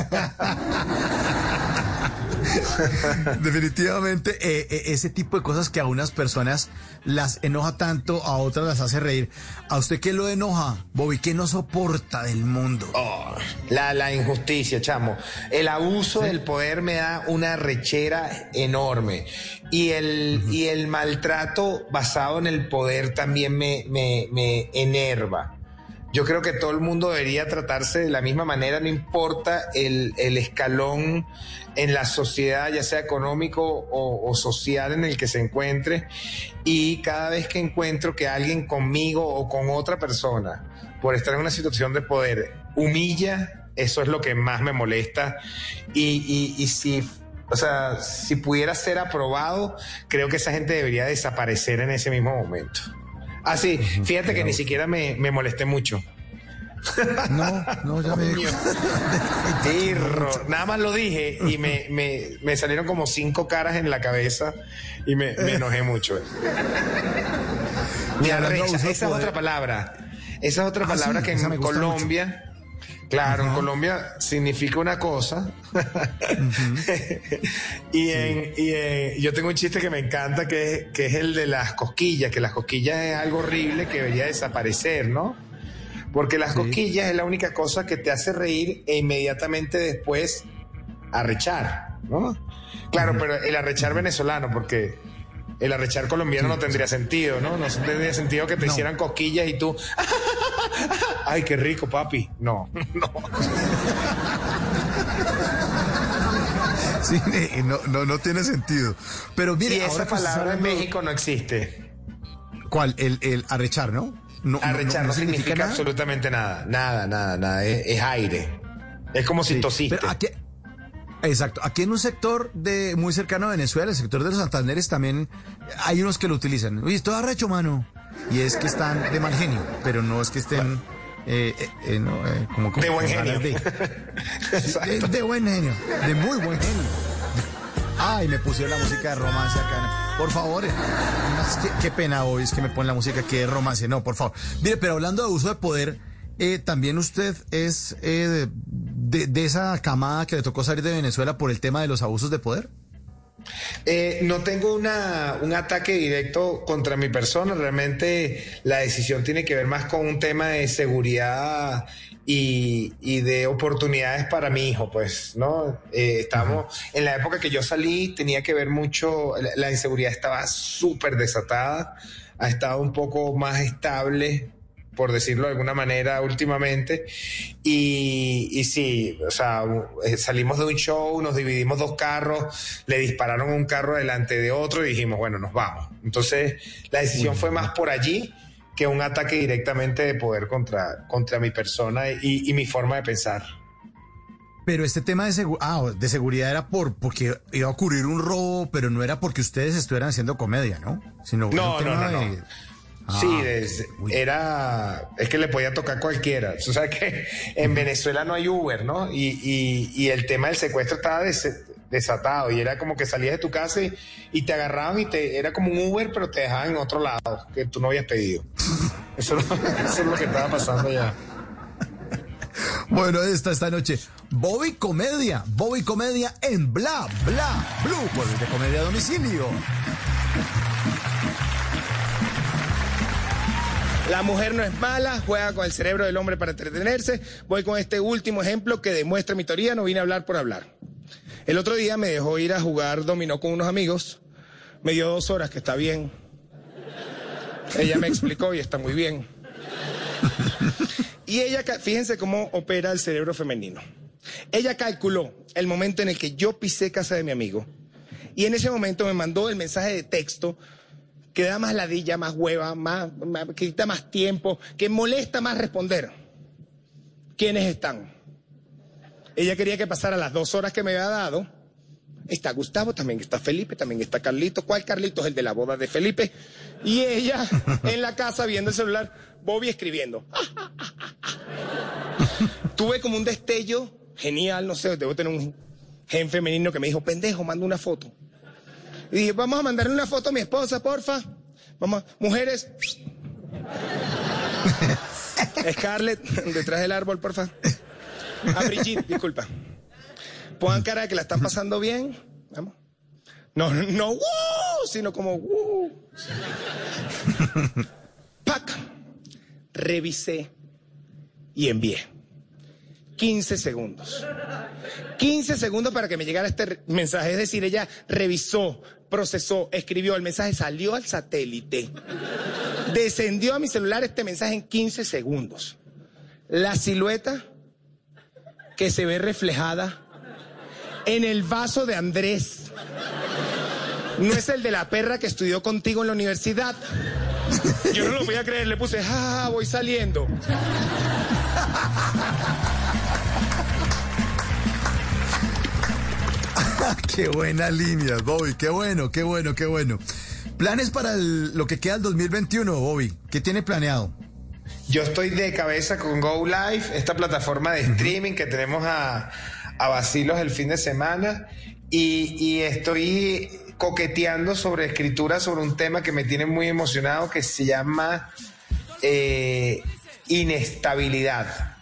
S6: Definitivamente, eh, eh, ese tipo de cosas que a unas personas las enoja tanto, a otras las hace reír. ¿A usted qué lo enoja, Bobby? ¿Qué no soporta del mundo?
S7: Oh, la, la injusticia, chamo. El abuso del poder me da una rechera enorme. Y el, y el maltrato basado en el poder también me, me, me enerva. Yo creo que todo el mundo debería tratarse de la misma manera, no importa el, el escalón en la sociedad, ya sea económico o, social en el que se encuentre. Y cada vez que encuentro que alguien conmigo o con otra persona, por estar en una situación de poder, humilla, eso es lo que más me molesta. Y, y, y si, o sea, si pudiera ser aprobado, creo que esa gente debería desaparecer en ese mismo momento. Ah, sí, fíjate que ni siquiera me, me molesté mucho.
S6: No, no, ya me.
S7: Tirro. [LAUGHS] Nada más lo dije y me, me, me salieron como cinco caras en la cabeza y me, me enojé mucho. [LAUGHS] Me arrecha. Esa es otra palabra. Esa es otra
S6: Ah,
S7: palabra
S6: sí,
S7: que en Colombia, claro, en Colombia significa una cosa. [LAUGHS] y en, y en- yo tengo un chiste que me encanta que es, que es el de las cosquillas, que las cosquillas es algo horrible que debería desaparecer, ¿no? Porque las cosquillas es la única cosa que te hace reír e inmediatamente después arrechar, ¿no? Claro, pero el arrechar venezolano, porque el arrechar colombiano no tendría sentido, ¿no? No tendría sentido que te hicieran cosquillas y tú, [LAUGHS] ay, qué rico, papi. No, [LAUGHS] no.
S6: Sí, eh, no, no, no tiene sentido. Pero mire,
S7: y esa palabra en México no existe.
S6: ¿Cuál? El, el arrechar, ¿no? No,
S7: Arrechar no, significa,
S6: nada.
S7: absolutamente nada, nada, nada, nada. Es, es aire. Es como si tosiste.
S6: pero aquí- exacto. Aquí en un sector de muy cercano a Venezuela, el sector de los Santanderes, también hay unos que lo utilizan. Oye, estoy arrecho, mano. Y es que están de mal genio, pero no es que estén eh, eh, eh, no, eh, como, como
S7: De buen genio.
S6: De, [LAUGHS] de- de buen genio, de muy buen genio. Ay, me pusieron la música de romance acá. Por favor, eh, qué pena hoy es que me ponen la música que es romance. No, por favor. Mire, pero hablando de uso de poder, eh, también usted es eh, de, de esa camada que le tocó salir de Venezuela por el tema de los abusos de poder.
S7: Eh, no tengo una, un ataque directo contra mi persona, realmente la decisión tiene que ver más con un tema de seguridad y, y de oportunidades para mi hijo, pues, ¿no? Eh, estamos, en la época que yo salí tenía que ver mucho, la, la inseguridad estaba súper desatada, ha estado un poco más estable, por decirlo de alguna manera, últimamente. Y, y sí, o sea, eh, salimos de un show, nos dividimos dos carros, le dispararon un carro delante de otro y dijimos, bueno, nos vamos. Entonces, la decisión fue más por allí que un ataque directamente de poder contra, contra mi persona y, y mi forma de pensar.
S6: Pero este tema de, segu- ah, de seguridad era por porque iba a ocurrir un robo, pero no era porque ustedes estuvieran haciendo comedia, ¿no? Sino
S7: No,
S6: un
S7: no, no,
S6: de-
S7: no.
S6: Ah,
S7: sí, des- era, es que le podía tocar cualquiera. O sea que en Venezuela no hay Uber, ¿no? Y, y- y el tema del secuestro estaba des- desatado y era como que salías de tu casa y, y te agarraban y te, era como un Uber, pero te dejaban en otro lado que tú no habías pedido. [LAUGHS] Eso, es lo- eso es lo que estaba pasando ya.
S6: Bueno, esta esta noche. Bobby Comedia. Bobby Comedia en Bla, Bla, Blue. Jueves de comedia a domicilio.
S5: La mujer no es mala, juega con el cerebro del hombre para entretenerse. Voy con este último ejemplo que demuestra mi teoría, no vine a hablar por hablar. El otro día me dejó ir a jugar dominó con unos amigos. Me dio dos horas, que está bien. Ella me explicó y está muy bien. Y ella, fíjense cómo opera el cerebro femenino. Ella calculó el momento en el que yo pisé casa de mi amigo. Y en ese momento me mandó el mensaje de texto que da más ladilla, más hueva, más, más- que quita más tiempo, que molesta más responder. ¿Quiénes están? Ella quería que pasara las dos horas que me había dado. Está Gustavo, también está Felipe, también está Carlito. ¿Cuál Carlito? Es el de la boda de Felipe. Y ella [LAUGHS] en la casa viendo el celular, Bobby escribiendo. Tuve como un destello genial, no sé, debo tener un gen femenino que me dijo, pendejo, manda una foto. Y dije, vamos a mandarle una foto a mi esposa, porfa. Vamos, mujeres. [LAUGHS] Scarlett, detrás del árbol, porfa. A Brigitte, disculpa. Pongan cara de que la están pasando bien. Vamos. No, no, ¡wow! sino como, ¡wow! ¡Pac! Revisé y envié. 15 segundos. 15 segundos para que me llegara este mensaje. Es decir, ella revisó, procesó, escribió. El mensaje salió al satélite. Descendió a mi celular este mensaje en 15 segundos. La silueta que se ve reflejada en el vaso de Andrés. No es el de la perra que estudió contigo en la universidad. Yo no lo podía creer, le puse, ja, ja, ja, voy saliendo. [LAUGHS]
S6: qué buena línea, Bobby. Qué bueno, qué bueno, qué bueno. Planes para el- lo que queda del 2021, Bobby. ¿Qué tiene planeado?
S7: Yo estoy de cabeza con Go Live, esta plataforma de streaming que tenemos a, a vacilos el fin de semana. Y, y estoy coqueteando sobre escritura sobre un tema que me tiene muy emocionado que se llama eh, inestabilidad.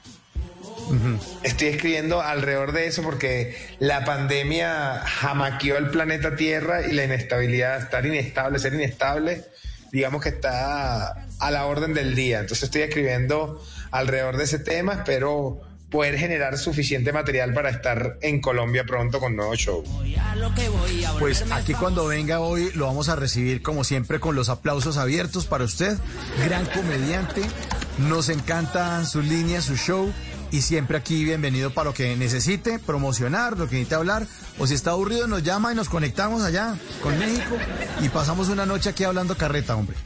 S7: Estoy escribiendo alrededor de eso porque la pandemia jamaqueó el planeta Tierra y la inestabilidad, estar inestable, ser inestable, digamos que está a la orden del día. Entonces estoy escribiendo alrededor de ese tema, espero poder generar suficiente material para estar en Colombia pronto con nuevo show.
S6: Pues aquí cuando venga hoy lo vamos a recibir como siempre con los aplausos abiertos para usted. Gran comediante. Nos encantan sus líneas, su show. Y siempre aquí bienvenido para lo que necesite, promocionar, lo que necesite hablar. O si está aburrido nos llama y nos conectamos allá con México y pasamos una noche aquí hablando carreta, hombre.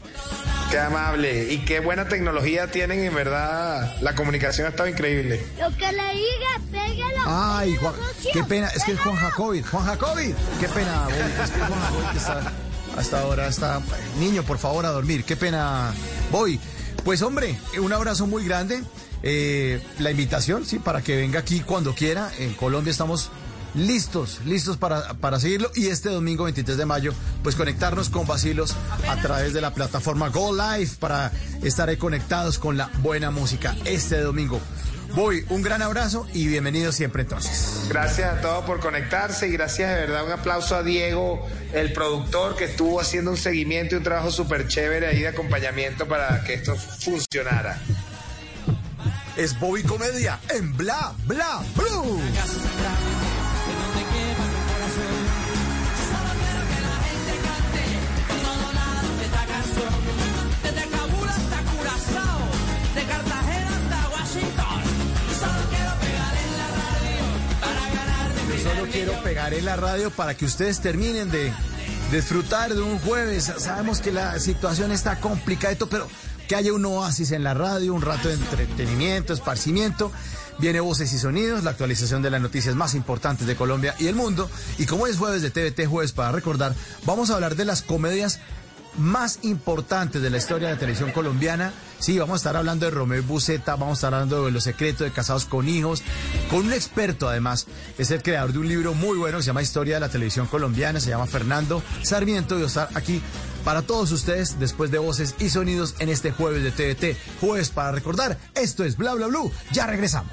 S7: Qué amable y qué buena tecnología tienen, en verdad la comunicación ha estado increíble.
S11: Lo que le diga, pégalo.
S6: Ay, Juan, qué pena, es que es Juan. Jacobi, Juan Jacobi, qué pena, Bobby, es que Juan Jacobi que está hasta ahora está, niño, por favor, a dormir, qué pena, voy. Pues hombre, un abrazo muy grande, eh, la invitación, sí, para que venga aquí cuando quiera, en Colombia estamos listos, listos para, para seguirlo y este domingo 23 de mayo, pues conectarnos con Basilos a través de la plataforma Go Live para estar ahí conectados con la buena música este domingo. Voy, un gran abrazo y bienvenido siempre entonces.
S7: Gracias a todos por conectarse y gracias de verdad un aplauso a Diego, el productor que estuvo haciendo un seguimiento y un trabajo súper chévere ahí de acompañamiento para que esto funcionara.
S6: Es Bobby Comedia en Bla Bla Blue.
S12: Solo quiero pegar en la radio para
S6: que ustedes terminen de disfrutar de un jueves. Sabemos que la situación está complicada, pero que haya un oasis en la radio, un rato de entretenimiento, esparcimiento. Viene Voces y Sonidos, la actualización de las noticias más importantes de Colombia y el mundo. Y como es jueves de TVT, jueves para recordar, vamos a hablar de las comedias más importantes de la historia de la televisión colombiana. Sí, vamos a estar hablando de Romeo Buceta, vamos a estar hablando de Los Secretos de Casados con Hijos, con un experto además, es el creador de un libro muy bueno que se llama Historia de la Televisión Colombiana, se llama Fernando Sarmiento y va a estar aquí para todos ustedes después de Voces y Sonidos en este jueves de TVT, jueves para recordar. Esto es Bla Bla Blue, ya regresamos.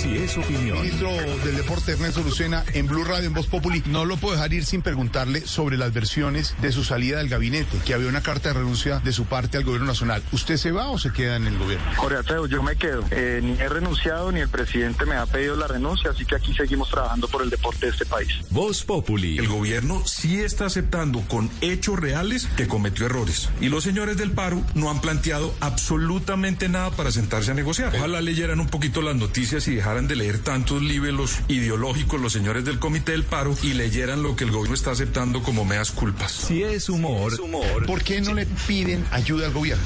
S4: Si es opinión.
S13: ministro del Deporte Ernesto Lucena en Blue Radio en Voz Populi no lo puedo dejar ir sin preguntarle sobre las versiones de su salida del gabinete, que había una carta de renuncia de su parte al gobierno nacional. ¿Usted se va o se queda en el gobierno?
S14: Jorge Alfredo, yo me quedo. Eh, ni he renunciado ni el presidente me ha pedido la renuncia, así que aquí seguimos trabajando por el deporte de este país.
S4: Voz Populi.
S15: El gobierno sí está aceptando con hechos reales que cometió errores. Y los señores del paro no han planteado absolutamente nada para sentarse a negociar. Ojalá leyeran un poquito las noticias y dejaran de leer tantos libelos ideológicos los señores del Comité del Paro y leyeran lo que el gobierno está aceptando como meas culpas.
S4: Si es humor,
S13: ¿Por qué no le piden ayuda al gobierno?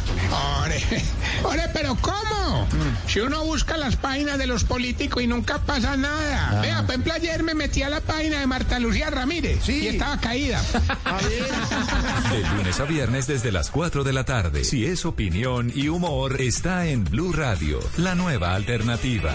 S11: Ore, [LAUGHS] ore, pero ¿cómo? Si uno busca las páginas de los políticos y nunca pasa nada. Vea, por ejemplo, ayer me metí a la página de Marta Lucía Ramírez y estaba caída.
S4: de lunes a viernes desde las 4 de la tarde. Si es opinión y humor, está en Blue Radio, la nueva alternativa.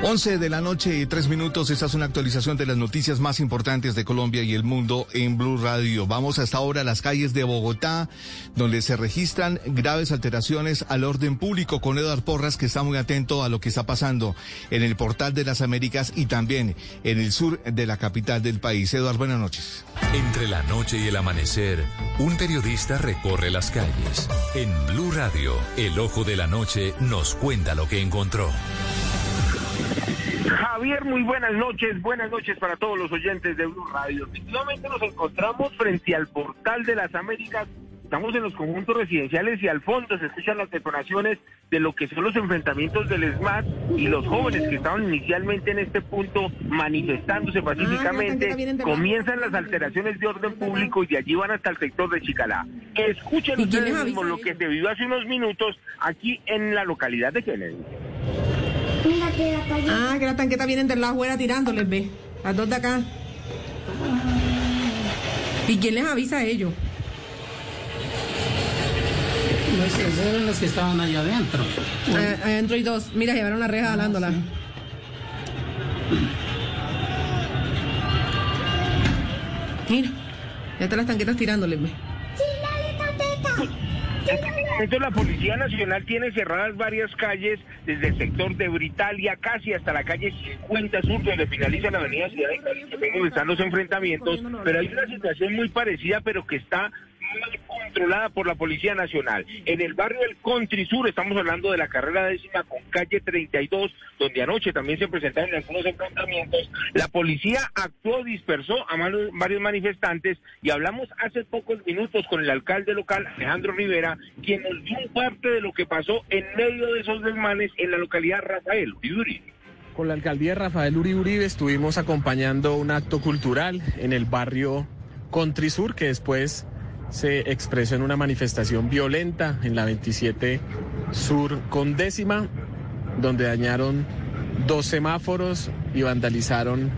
S16: 11 de la noche y 3 minutos. Esta es una actualización de las noticias más importantes de Colombia y el mundo en Blue Radio. Vamos hasta ahora a las calles de Bogotá, donde se registran graves alteraciones al orden público con Eduard Porras, que está muy atento a lo que está pasando en el portal de las Américas y también en el sur de la capital del país. Eduard, buenas noches.
S4: Entre la noche y el amanecer, un periodista recorre las calles. En Blue Radio, el ojo de la noche nos cuenta lo que encontró.
S17: Javier, muy buenas noches, buenas noches para todos los oyentes de Blue Radio. Efectivamente nos encontramos frente al portal de las Américas, estamos en los conjuntos residenciales y al fondo se escuchan las detonaciones de lo que son los enfrentamientos del SMAT y los jóvenes que estaban inicialmente en este punto manifestándose pacíficamente, comienzan las alteraciones de orden público y de allí van hasta el sector de Chicalá. Escuchen ustedes mismos lo que se vivió hace unos minutos aquí en la localidad de Kennedy.
S18: Ah, que las tanquetas vienen de la afuera tirándoles, ve. Las dos de acá. ¿Y quién les avisa a ellos?
S19: No sé, esos eran los que estaban allá adentro.
S18: Eh, adentro hay dos. Mira, llevaron la reja jalándola. Mira, ya están las tanquetas tirándoles, ve.
S17: En este momento la Policía Nacional tiene cerradas varias calles desde el sector de Britalia casi hasta la calle 50 Sur, donde finaliza la avenida Ciudad de Cali, que están los enfrentamientos, pero hay una situación muy parecida, pero que está controlada por la Policía Nacional. En el barrio del Country Sur, estamos hablando de la carrera décima con calle 32, donde anoche también se presentaron algunos enfrentamientos. La policía actuó, dispersó a varios manifestantes y hablamos hace pocos minutos con el alcalde local, Alejandro Rivera, quien nos dio parte de lo que pasó en medio de esos desmanes en la localidad Rafael Uribe.
S20: Con la alcaldía Rafael Uri Uribe estuvimos acompañando un acto cultural en el barrio Country Sur que después se expresó en una manifestación violenta en la 27 Sur con décima, donde dañaron dos semáforos y vandalizaron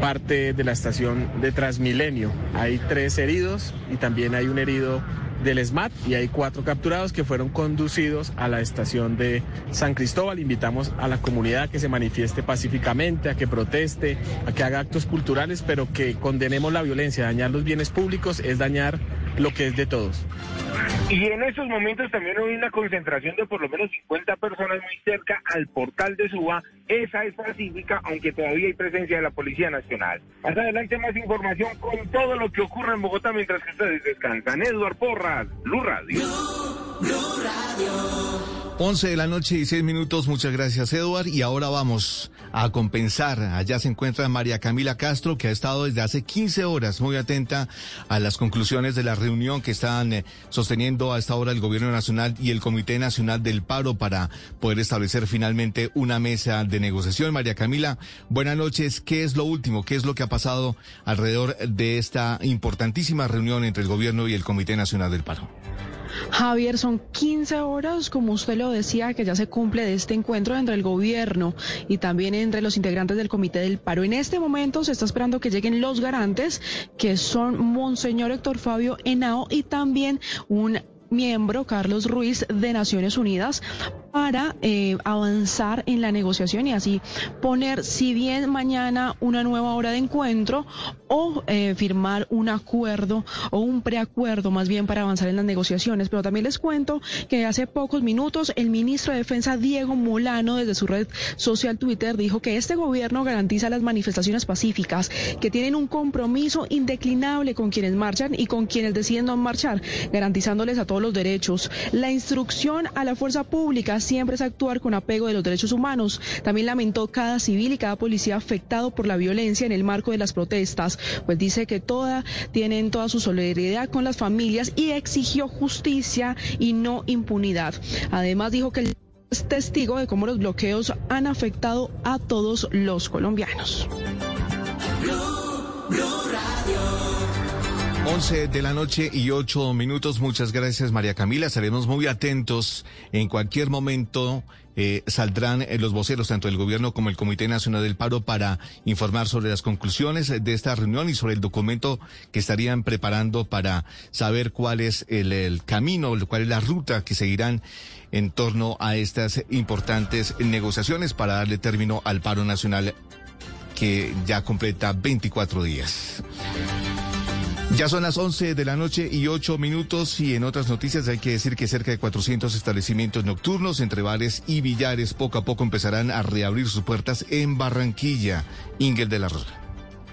S20: parte de la estación de Transmilenio. Hay tres heridos y también hay un herido del SMAT y hay cuatro capturados que fueron conducidos a la estación de San Cristóbal. Invitamos a la comunidad a que se manifieste pacíficamente, a que proteste, a que haga actos culturales, pero que condenemos la violencia. Dañar los bienes públicos es dañar lo que es de todos.
S17: Y en esos momentos también hay una concentración de por lo menos 50 personas muy cerca al portal de Suba. Esa es pacífica, aunque todavía hay presencia de la Policía Nacional. Más adelante más información con todo lo que ocurre en Bogotá mientras que ustedes descansan. Eduard Porras, Blue Radio.
S16: 11 de la noche y 6 minutos, muchas gracias Edward. Y ahora vamos a compensar. Allá se encuentra María Camila Castro, que ha estado desde hace 15 horas muy atenta a las conclusiones de la reunión que están eh, sosteniendo a esta hora el Gobierno Nacional y el Comité Nacional del Paro para poder establecer finalmente una mesa de negociación. María Camila, buenas noches. ¿Qué es lo último? ¿Qué es lo que ha pasado alrededor de esta importantísima reunión entre el Gobierno y el Comité Nacional del Paro?
S21: Javier, son 15 horas, como usted lo decía, que ya se cumple de este encuentro entre el gobierno y también entre los integrantes del Comité del Paro. En este momento se está esperando que lleguen los garantes, que son Monseñor Héctor Fabio Henao y también un miembro, Carlos Ruiz, de Naciones Unidas, para eh, avanzar en la negociación y así poner, si bien mañana una nueva hora de encuentro o eh, firmar un acuerdo o un preacuerdo más bien para avanzar en las negociaciones. Pero también les cuento que hace pocos minutos el ministro de Defensa Diego Molano desde su red social Twitter dijo que este gobierno garantiza las manifestaciones pacíficas, que tienen un compromiso indeclinable con quienes marchan y con quienes deciden no marchar, garantizándoles a todos los derechos. La instrucción a la fuerza pública siempre es actuar con apego de los derechos humanos. También lamentó cada civil y cada policía afectado por la violencia en el marco de las protestas, pues dice que toda, tienen toda su solidaridad con las familias y exigió justicia y no impunidad. Además dijo que el es testigo de cómo los bloqueos han afectado a todos los colombianos.
S16: 11 de la noche y 8 minutos. Muchas gracias, María Camila. Estaremos muy atentos. En cualquier momento eh, saldrán eh, los voceros, tanto del gobierno como el Comité Nacional del Paro, para informar sobre las conclusiones de esta reunión y sobre el documento que estarían preparando para saber cuál es el, el camino, cuál es la ruta que seguirán en torno a estas importantes negociaciones para darle término al paro nacional que ya completa 24 días. Ya son las 11 de la noche y 8 minutos y en otras noticias hay que decir que cerca de 400 establecimientos nocturnos entre bares y billares poco a poco empezarán a reabrir sus puertas en Barranquilla. Ingel de la Rosa.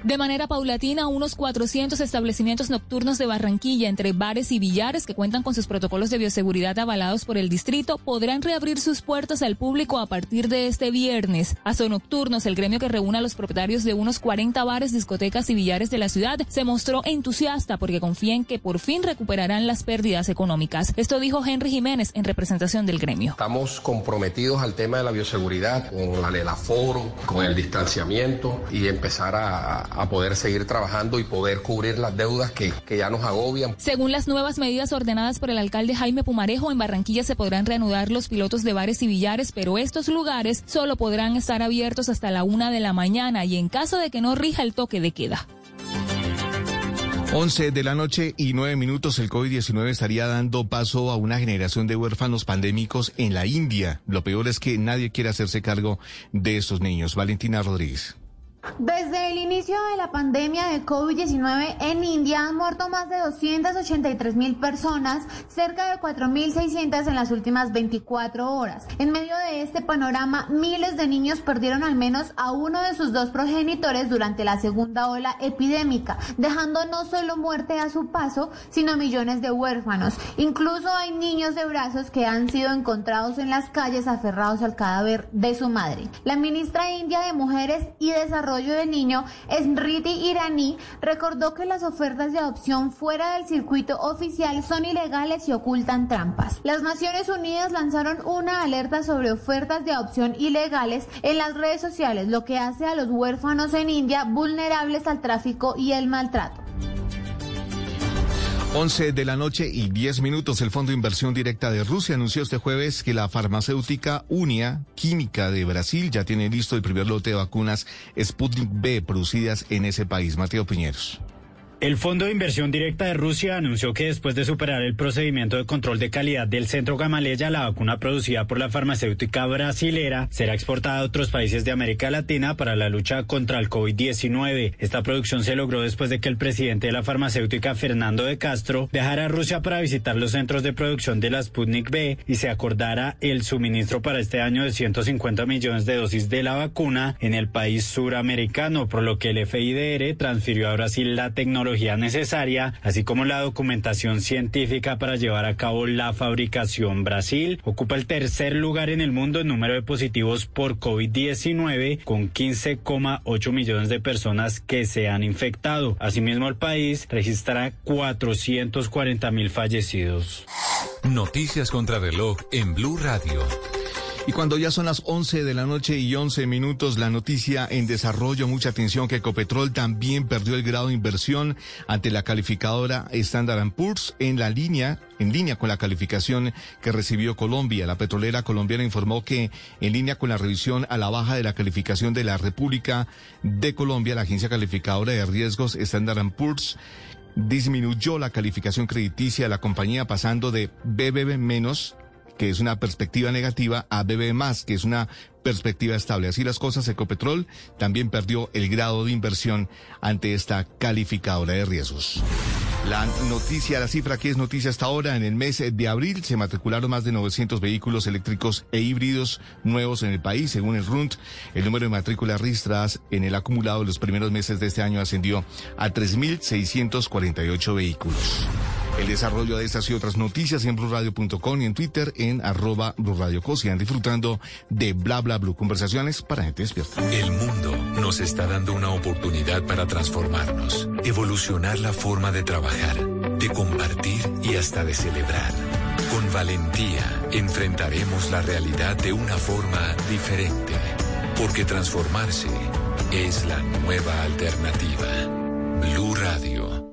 S22: De manera paulatina, unos 400 establecimientos nocturnos de Barranquilla, entre bares y billares que cuentan con sus protocolos de bioseguridad avalados por el distrito, podrán reabrir sus puertas al público a partir de este viernes. Aso Nocturnos, el gremio que reúne a los propietarios de unos 40 bares, discotecas y billares de la ciudad, se mostró entusiasta porque confía en que por fin recuperarán las pérdidas económicas. Esto dijo Henry Jiménez en representación del gremio.
S23: Estamos comprometidos al tema de la bioseguridad, con el aforo, con el distanciamiento y empezar a, a poder seguir trabajando y poder cubrir las deudas que, que ya nos agobian.
S22: Según las nuevas medidas ordenadas por el alcalde Jaime Pumarejo, en Barranquilla se podrán reanudar los pilotos de bares y billares, pero estos lugares solo podrán estar abiertos hasta la una de la mañana y en caso de que no rija el toque de queda.
S16: 11 de la noche y 9 minutos, el COVID-19 estaría dando paso a una generación de huérfanos pandémicos en la India. Lo peor es que nadie quiere hacerse cargo de estos niños. Valentina Rodríguez.
S24: Desde el inicio de la pandemia de COVID-19 en India han muerto más de 283 mil personas, cerca de 4.600 en las últimas 24 horas. En medio de este panorama, miles de niños perdieron al menos a uno de sus dos progenitores durante la segunda ola epidémica, dejando no solo muerte a su paso, sino millones de huérfanos. Incluso hay niños de brazos que han sido encontrados en las calles aferrados al cadáver de su madre. La ministra india de Mujeres y Desarrollo del Niño, Smriti Irani, recordó que las ofertas de adopción fuera del circuito oficial son ilegales y ocultan trampas. Las Naciones Unidas lanzaron una alerta sobre ofertas de adopción ilegales en las redes sociales, lo que hace a los huérfanos en India vulnerables al tráfico y el maltrato.
S16: 11 de la noche y 10 minutos. El Fondo de Inversión Directa de Rusia anunció este jueves que la farmacéutica Unia Química de Brasil ya tiene listo el primer lote de vacunas Sputnik B producidas en ese país. Mateo Piñeros.
S25: El Fondo de Inversión Directa de Rusia anunció que después de superar el procedimiento de control de calidad del Centro Gamaleya, la vacuna producida por la farmacéutica brasilera será exportada a otros países de América Latina para la lucha contra el COVID-19. Esta producción se logró después de que el presidente de la farmacéutica, Fernando de Castro, viajara a Rusia para visitar los centros de producción de la Sputnik B y se acordara el suministro para este año de 150 millones de dosis de la vacuna en el país suramericano, por lo que el FIDR transfirió a Brasil la tecnología necesaria, así como la documentación científica para llevar a cabo la fabricación. Brasil ocupa el tercer lugar en el mundo en número de positivos por COVID-19, con 15,8 millones de personas que se han infectado. Asimismo, el país registra 440 mil fallecidos.
S4: Noticias contra reloj en Blue Radio.
S16: Y cuando ya son las 11 de la noche y 11 minutos, la noticia en desarrollo, mucha atención que Ecopetrol también perdió el grado de inversión ante la calificadora Standard Poor's en la línea, en línea con la calificación que recibió Colombia. La petrolera colombiana informó que en línea con la revisión a la baja de la calificación de la República de Colombia, la agencia calificadora de riesgos Standard Poor's disminuyó la calificación crediticia de la compañía pasando de BBB menos que es una perspectiva negativa, a BB más, que es una perspectiva estable. Así las cosas, Ecopetrol también perdió el grado de inversión ante esta calificadora de riesgos. La noticia, la cifra que es noticia hasta ahora, en el mes de abril se matricularon más de 900 vehículos eléctricos e híbridos nuevos en el país. Según el RUNT, el número de matrículas registradas en el acumulado de los primeros meses de este año ascendió a 3.648 vehículos.
S13: El desarrollo de estas y otras noticias en blurradio.com y en Twitter en arroba disfrutando de Bla Bla Blue. Conversaciones para gente despierta.
S4: El mundo nos está dando una oportunidad para transformarnos, evolucionar la forma de trabajar, de compartir y hasta de celebrar. Con valentía enfrentaremos la realidad de una forma diferente, porque transformarse es la nueva alternativa. Blue Radio.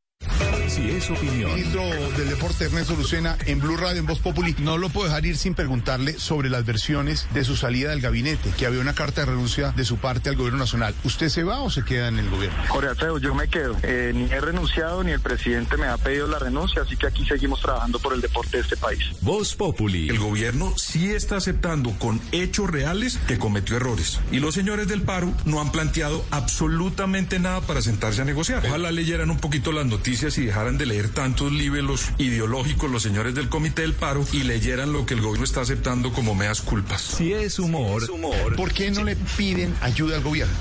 S4: Si es opinión.
S13: Ministro del Deporte Ernesto Lucena en Blue Radio en Voz Populi. No lo puedo dejar ir sin preguntarle sobre las versiones de su salida del gabinete, que había una carta de renuncia de su parte al gobierno nacional. ¿Usted se va o se queda en el gobierno?
S26: Jorge Alfredo, yo me quedo. Eh, ni he renunciado ni el presidente me ha pedido la renuncia, así que aquí seguimos trabajando por el deporte de este país.
S4: Voz Populi.
S15: El gobierno sí está aceptando con hechos reales que cometió errores. Y los señores del paro no han planteado absolutamente nada para sentarse a negociar. Ojalá leyeran un poquito las noticias y dejaran de leer tantos libelos ideológicos los señores del comité del paro y leyeran lo que el gobierno está aceptando como meas culpas.
S4: Si es humor.
S13: ¿Por qué no le piden ayuda al gobierno?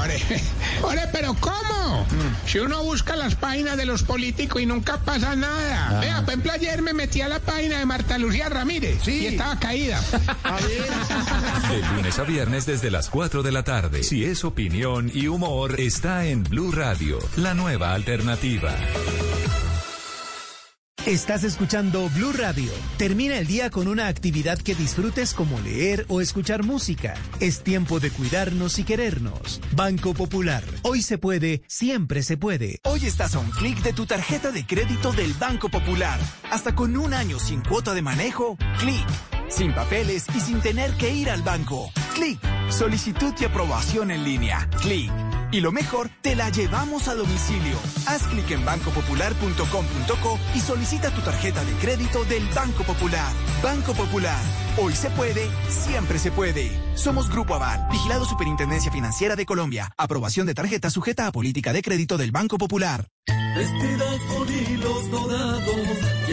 S27: Ore, [LAUGHS] ore, pero ¿cómo? Si uno busca las páginas de los políticos y nunca pasa nada. Vea, por ejemplo, ayer me metí a la página de Marta Lucía Ramírez y estaba caída. [LAUGHS]
S4: De lunes a viernes desde las 4 de la tarde. Si es opinión y humor, está en Blue Radio, la nueva alternativa.
S28: Estás escuchando Blue Radio. Termina el día con una actividad que disfrutes como leer o escuchar música. Es tiempo de cuidarnos y querernos. Banco Popular. Hoy se puede, siempre se puede.
S29: Hoy estás a un clic de tu tarjeta de crédito del Banco Popular. Hasta con un año sin cuota de manejo, clic. Sin papeles y sin tener que ir al banco. Clic. Solicitud y aprobación en línea. Clic. Y lo mejor, te la llevamos a domicilio. Haz clic en bancopopular.com.co y solicita tu tarjeta de crédito del Banco Popular. Banco Popular. Hoy se puede, siempre se puede. Somos Grupo Aval, vigilado Superintendencia Financiera de Colombia. Aprobación de tarjeta sujeta a política de crédito del Banco Popular.
S9: Vestida con hilos dorados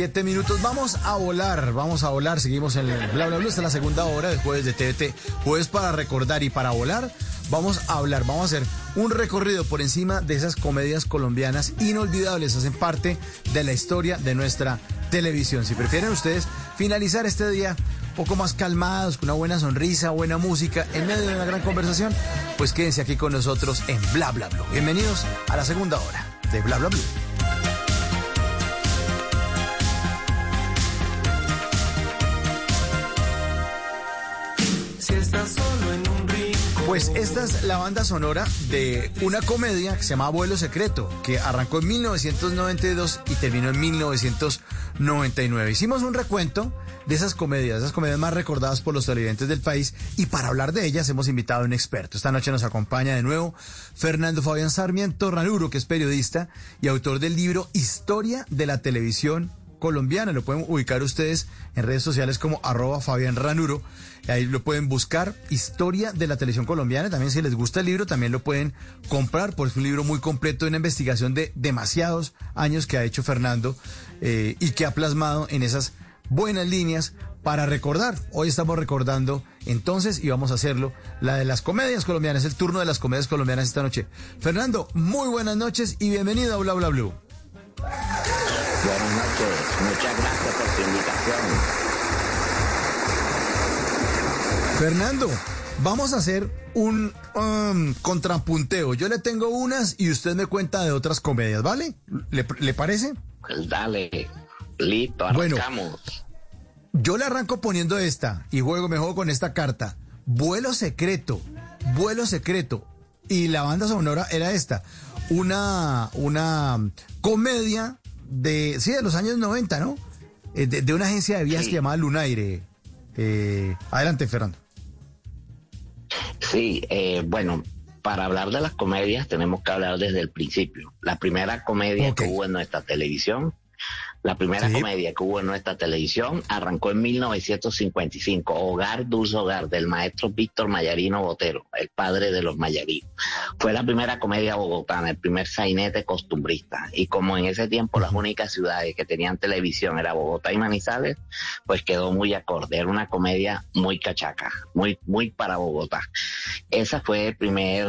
S6: 17 minutos. Vamos a volar, vamos a volar. Seguimos en el Bla Bla Bla. Esta es la segunda hora del jueves de TVT. Jueves para recordar y para volar. Vamos a hablar, vamos a hacer un recorrido por encima de esas comedias colombianas inolvidables. Hacen parte de la historia de nuestra televisión. Si prefieren ustedes finalizar este día un poco más calmados, con una buena sonrisa, buena música, en medio de una gran conversación, pues quédense aquí con nosotros en Bla Bla Bla. Bienvenidos a la segunda hora de Bla Bla Bla. Pues esta es la banda sonora de una comedia que se llama Vuelo Secreto, que arrancó en 1992 y terminó en 1999. Hicimos un recuento de esas comedias, esas comedias más recordadas por los televidentes del país y para hablar de ellas hemos invitado a un experto. Esta noche nos acompaña de nuevo Fernando Fabián Sarmiento Ranuro, que es periodista y autor del libro Historia de la Televisión colombiana. Lo pueden ubicar ustedes en redes sociales como arroba Fabián Ranuro. Ahí lo pueden buscar, Historia de la Televisión Colombiana. También si les gusta el libro, también lo pueden comprar, porque es un libro muy completo, una investigación de demasiados años que ha hecho Fernando eh, y que ha plasmado en esas buenas líneas para recordar. Hoy estamos recordando entonces y vamos a hacerlo la de las comedias colombianas, el turno de las comedias colombianas esta noche. Fernando, muy buenas noches y bienvenido a Bla Bla Blue.
S30: Buenas noches, muchas gracias por tu invitación.
S6: Fernando, vamos a hacer un um, contrapunteo. Yo le tengo unas y usted me cuenta de otras comedias, ¿vale? ¿Le, le parece?
S30: Pues dale, listo,
S6: Bueno.
S30: arrancamos.
S6: Yo le arranco poniendo esta y juego, me juego con esta carta. Vuelo secreto, vuelo secreto. Y la banda sonora era esta. Una, una comedia de, sí, de los años 90, ¿no? Eh, De, de una agencia de viajes
S30: Sí.
S6: que llamaba Lunaire. Eh, adelante, Fernando.
S30: Sí, eh, bueno, para hablar de las comedias tenemos que hablar desde el principio. La primera comedia que hubo en nuestra televisión, la primera
S6: Sí.
S30: comedia que hubo en nuestra televisión arrancó en 1955, Hogar Dulce Hogar, del maestro Víctor Mayarino Botero, el padre de los Mayarinos. Fue la primera comedia bogotana, el primer sainete costumbrista. Y como en ese tiempo las únicas ciudades que tenían televisión era Bogotá y Manizales, pues quedó muy acorde. Era una comedia muy cachaca, muy, muy para Bogotá. Esa fue el primer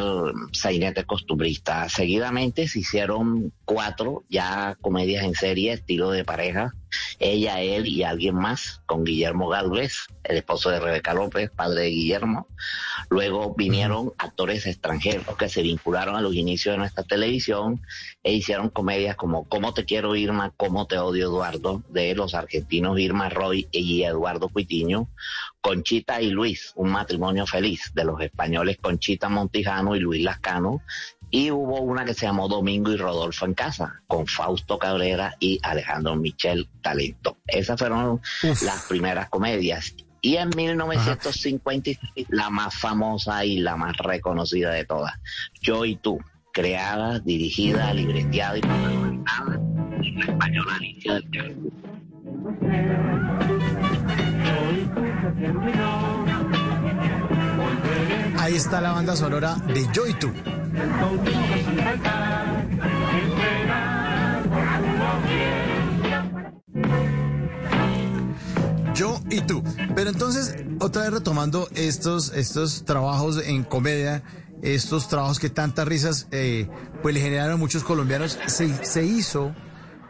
S30: sainete costumbrista. Seguidamente se hicieron cuatro ya comedias en serie, estilo de pareja. Ella, él y alguien más, con Guillermo Galvez, el esposo de Rebeca López, padre de Guillermo. Luego vinieron actores extranjeros que se vincularon a los inicios de nuestra televisión e hicieron comedias como Cómo te quiero Irma, Cómo te odio Eduardo, de los argentinos Irma Roy y Eduardo Cuitiño. Conchita y Luis, un matrimonio feliz, de los españoles Conchita Montijano y Luis Lascano. Y hubo una que se llamó Domingo y Rodolfo en casa, con Fausto Cabrera y Alejandro Michel Talento. Esas fueron las primeras comedias. Y en 1956, la más famosa y la más reconocida de todas, Yo y tú, creada, dirigida, libreteada y protagonizada por la española Alicia del Carmen.
S6: Ahí está la banda sonora de Yo y tú. Yo y tú. Pero entonces, otra vez retomando estos, estos trabajos en comedia, estos trabajos que tantas risas eh, pues le generaron a muchos colombianos, se hizo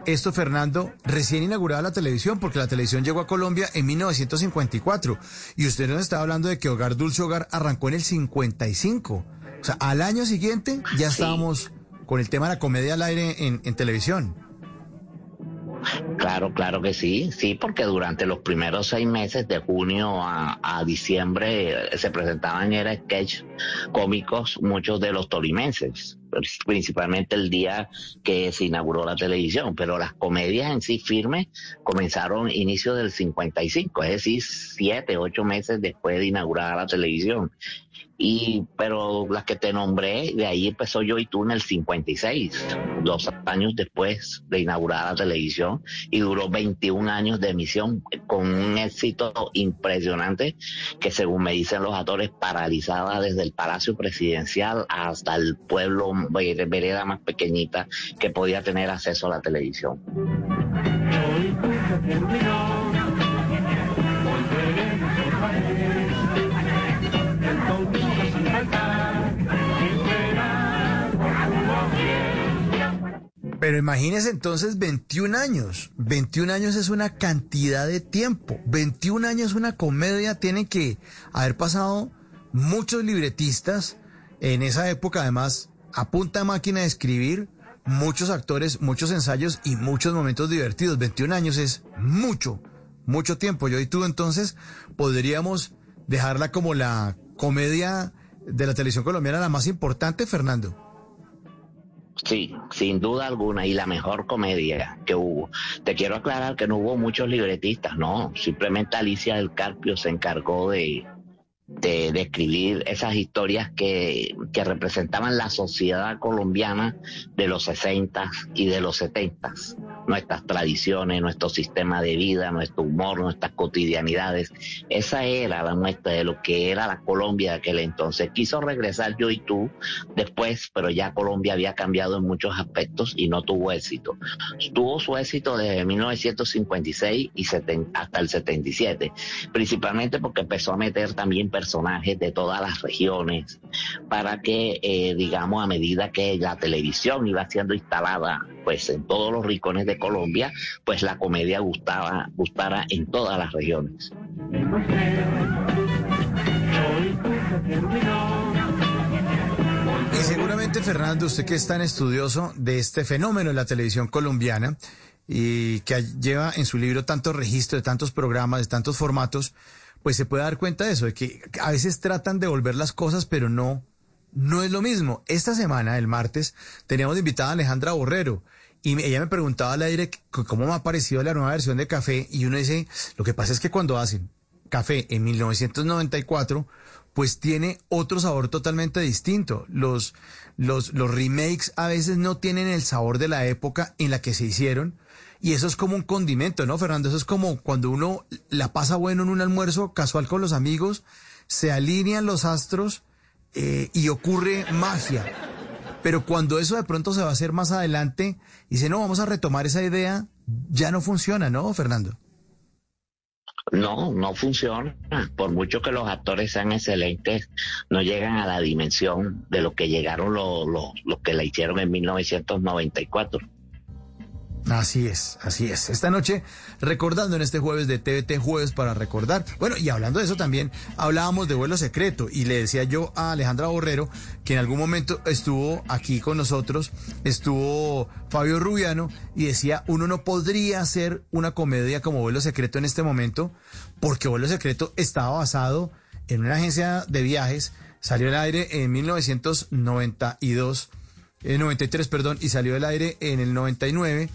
S6: esto, Fernando, recién inaugurada la televisión, porque la televisión llegó a Colombia en 1954. Y usted nos estaba hablando de que Hogar Dulce Hogar arrancó en el 55. O sea, al año siguiente ya estábamos con el tema de la comedia al aire en, en televisión.
S30: Claro, claro que sí, sí, porque durante los primeros seis meses, de junio a, diciembre, eh, se presentaban era sketch cómicos muchos de los tolimenses. principalmente el día que se inauguró la televisión, pero las comedias en sí firmes comenzaron inicio del 55, es decir, siete, ocho meses después de inaugurar la televisión y pero las que te nombré, de ahí empezó yo y tú en el 56, dos años después de inaugurar la televisión, y duró 21 años de emisión con un éxito impresionante que según me dicen los actores paralizaba desde el Palacio Presidencial hasta el pueblo vereda más pequeñita que podía tener acceso a la televisión.
S6: Pero imagínese entonces 21 años. 21 años es una cantidad de tiempo. 21 años una comedia tiene que haber pasado muchos libretistas en esa época, además, a punta máquina de escribir, muchos actores, muchos ensayos y muchos momentos divertidos. 21 años es mucho, mucho tiempo. Yo y tú entonces podríamos dejarla como la comedia de la televisión colombiana la más importante, Fernando.
S30: Sí, sin duda alguna, y la mejor comedia que hubo. Te quiero aclarar que no hubo muchos libretistas, no, simplemente Alicia del Carpio se encargó de, de, escribir esas historias que, que, representaban la sociedad colombiana de los 60 y de los 70 nuestras tradiciones, nuestro sistema de vida, nuestro humor, nuestras cotidianidades. Esa era la muestra de lo que era la Colombia de aquel entonces. Quiso regresar yo y tú después, pero ya Colombia había cambiado en muchos aspectos y no tuvo éxito. Tuvo su éxito desde 1956 y hasta el 77, principalmente porque empezó a meter también personajes de todas las regiones para que, eh, digamos, a medida que la televisión iba siendo instalada pues en todos los rincones de Colombia, pues la comedia gustaba, gustara en todas las regiones.
S6: Y seguramente, Fernando, usted que es tan estudioso de este fenómeno en la televisión colombiana y que lleva en su libro tantos registros de tantos programas, de tantos formatos, pues se puede dar cuenta de eso, de que a veces tratan de volver las cosas, pero no, no es lo mismo. Esta semana, el martes, teníamos invitada a Alejandra Borrero y ella me preguntaba al aire cómo me ha parecido la nueva versión de Café y uno dice, lo que pasa es que cuando hacen Café en 1994, pues tiene otro sabor totalmente distinto. Los, los, los remakes a veces no tienen el sabor de la época en la que se hicieron. Y eso es como un condimento, ¿no, Fernando? Eso es como cuando uno la pasa bueno en un almuerzo casual con los amigos, se alinean los astros eh, y ocurre magia. Pero cuando eso de pronto se va a hacer más adelante, dice, no, vamos a retomar esa idea, ya no funciona, ¿no, Fernando?
S30: No, no funciona. Por mucho que los actores sean excelentes, no llegan a la dimensión de lo que llegaron los, los, los que la hicieron en 1994.
S6: Así es, así es. Esta noche, recordando en este jueves de TVT Jueves para recordar. Bueno, y hablando de eso también, hablábamos de vuelo secreto y le decía yo a Alejandra Borrero que en algún momento estuvo aquí con nosotros, estuvo Fabio Rubiano y decía, uno no podría hacer una comedia como vuelo secreto en este momento porque vuelo secreto estaba basado en una agencia de viajes, salió al aire en 1992, 93, eh, perdón, y salió al aire en el 99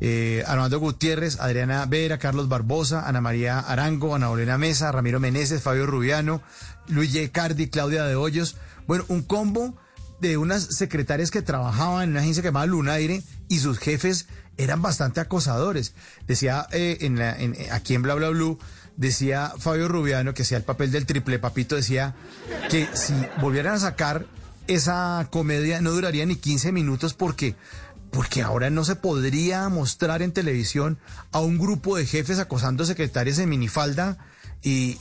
S6: eh, Armando Gutiérrez, Adriana Vera, Carlos Barbosa, Ana María Arango, Ana Olena Mesa, Ramiro Meneses, Fabio Rubiano, Luis Cardi, Claudia de Hoyos. Bueno, un combo de unas secretarias que trabajaban en una agencia que llamaba Lunaire y sus jefes eran bastante acosadores. Decía eh, en la, en, aquí en Bla Bla Blue, decía Fabio Rubiano, que hacía el papel del triple papito, decía que si volvieran a sacar esa comedia no duraría ni 15 minutos porque porque ahora no se podría mostrar en televisión a un grupo de jefes acosando secretarias en minifalda y,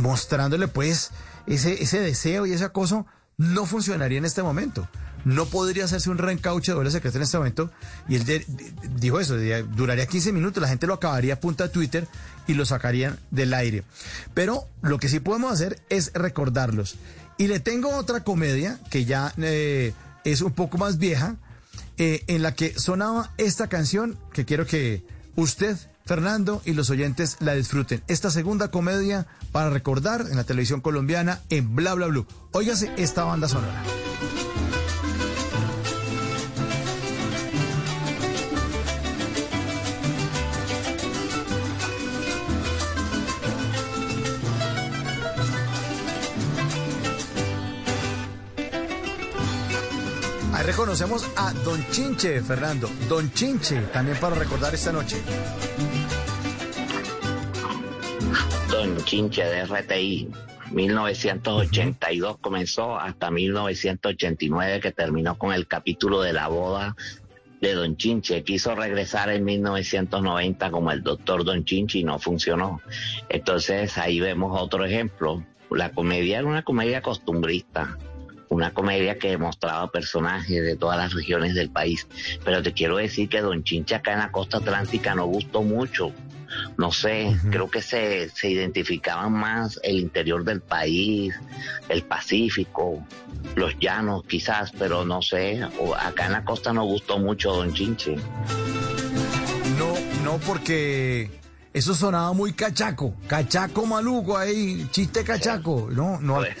S6: mostrándole pues ese, ese deseo y ese acoso, no funcionaría en este momento. No podría hacerse un reencauche de doble secreto en este momento. Y él dijo eso, duraría 15 minutos, la gente lo acabaría a punta de Twitter y lo sacarían del aire. Pero lo que sí podemos hacer es recordarlos. Y le tengo otra comedia que ya eh, es un poco más vieja, eh, en la que sonaba esta canción que quiero que usted, Fernando, y los oyentes la disfruten. Esta segunda comedia para recordar en la televisión colombiana en Bla Bla Blue. Óigase esta banda sonora. Reconocemos a Don Chinche, Fernando. Don Chinche, también para recordar esta noche.
S30: Don Chinche de RTI. 1982 comenzó hasta 1989 que terminó con el capítulo de la boda de Don Chinche. Quiso regresar en 1990 como el doctor Don Chinche y no funcionó. Entonces ahí vemos otro ejemplo. La comedia era una comedia costumbrista una comedia que mostraba personajes de todas las regiones del país. Pero te quiero decir que Don Chinche acá en la costa atlántica no gustó mucho. No sé, creo que se, se identificaban más el interior del país, el Pacífico, los llanos quizás, pero no sé, acá en la costa no gustó mucho Don Chinche.
S6: No, no porque eso sonaba muy cachaco, cachaco maluco ahí, chiste cachaco, no, no. [LAUGHS]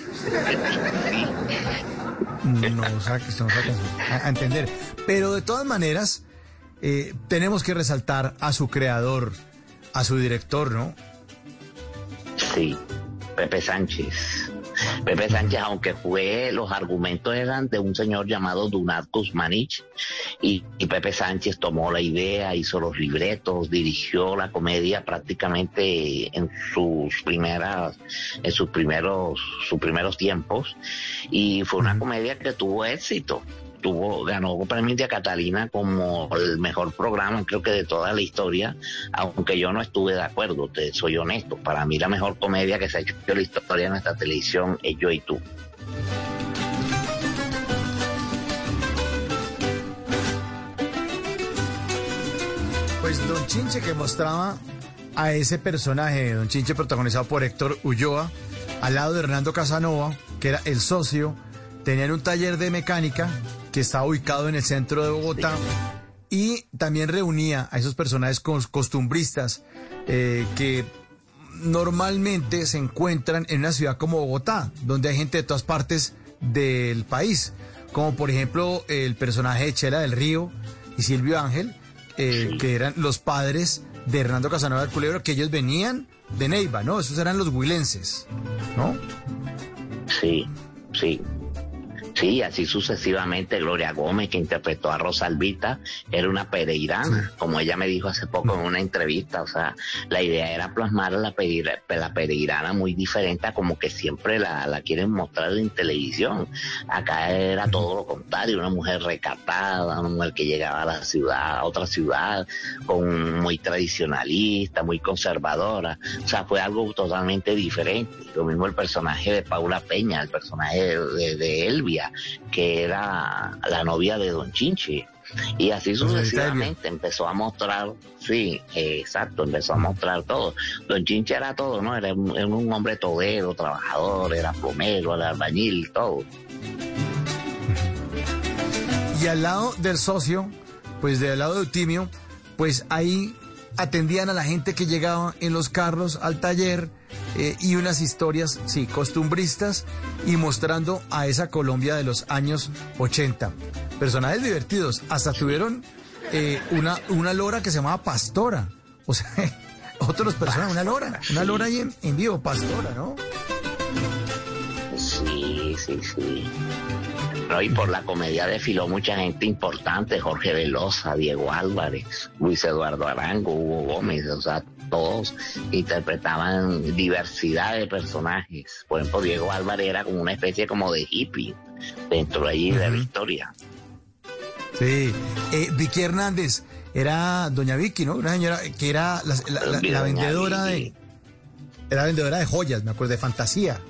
S6: No saques, no saques a, a entender. Pero de todas maneras, eh, tenemos que resaltar a su creador, a su director, ¿no?
S30: Sí, Pepe Sánchez. Pepe Sánchez, aunque fue, los argumentos eran de un señor llamado Dunat Kuzmanich, y, y, Pepe Sánchez tomó la idea, hizo los libretos, dirigió la comedia prácticamente en sus primeras, en sus primeros, sus primeros tiempos, y fue una comedia que tuvo éxito tuvo, ganó Premio Catalina como el mejor programa, creo que de toda la historia, aunque yo no estuve de acuerdo, te soy honesto. Para mí la mejor comedia que se ha hecho en la historia de nuestra televisión es Yo y tú.
S6: Pues Don Chinche que mostraba a ese personaje, Don Chinche protagonizado por Héctor Ulloa, al lado de Hernando Casanova, que era el socio, tenían un taller de mecánica que estaba ubicado en el centro de Bogotá y también reunía a esos personajes costumbristas eh, que normalmente se encuentran en una ciudad como Bogotá, donde hay gente de todas partes del país, como por ejemplo el personaje de Chela del Río y Silvio Ángel, eh, que eran los padres de Hernando Casanova del Culebro, que ellos venían de Neiva, ¿no? Esos eran los huilenses, ¿no?
S30: Sí, sí. Sí, así sucesivamente. Gloria Gómez, que interpretó a Rosalvita, era una pereirana, como ella me dijo hace poco en una entrevista. O sea, la idea era plasmar a la, la pereirana muy diferente a como que siempre la, la, quieren mostrar en televisión. Acá era todo lo contrario, una mujer recatada, una mujer que llegaba a la ciudad, a otra ciudad, con muy tradicionalista, muy conservadora. O sea, fue algo totalmente diferente. Lo mismo el personaje de Paula Peña, el personaje de, de Elvia que era la novia de Don Chinche. Y así sucesivamente empezó a mostrar, sí, eh, exacto, empezó a mostrar todo. Don Chinche era todo, ¿no? Era un, era un hombre todero, trabajador, era plomero, era albañil, todo.
S6: Y al lado del socio, pues del lado de Eutimio, pues ahí atendían a la gente que llegaba en los carros al taller eh, y unas historias, sí, costumbristas y mostrando a esa Colombia de los años 80. Personajes divertidos, hasta tuvieron eh, una, una lora que se llamaba Pastora. O sea, [LAUGHS] otros personajes, una lora, una lora ahí en, vivo, Pastora, ¿no?
S30: Sí, sí, sí. ¿no? Y por la comedia desfiló mucha gente importante, Jorge Velosa, Diego Álvarez, Luis Eduardo Arango, Hugo Gómez, o sea, todos interpretaban diversidad de personajes. Por ejemplo, Diego Álvarez era como una especie como de hippie dentro de allí de la historia.
S6: Sí, eh, Vicky Hernández era doña Vicky, ¿no? Una señora que era la, la, la, la vendedora de... Era vendedora de joyas, me acuerdo, de fantasía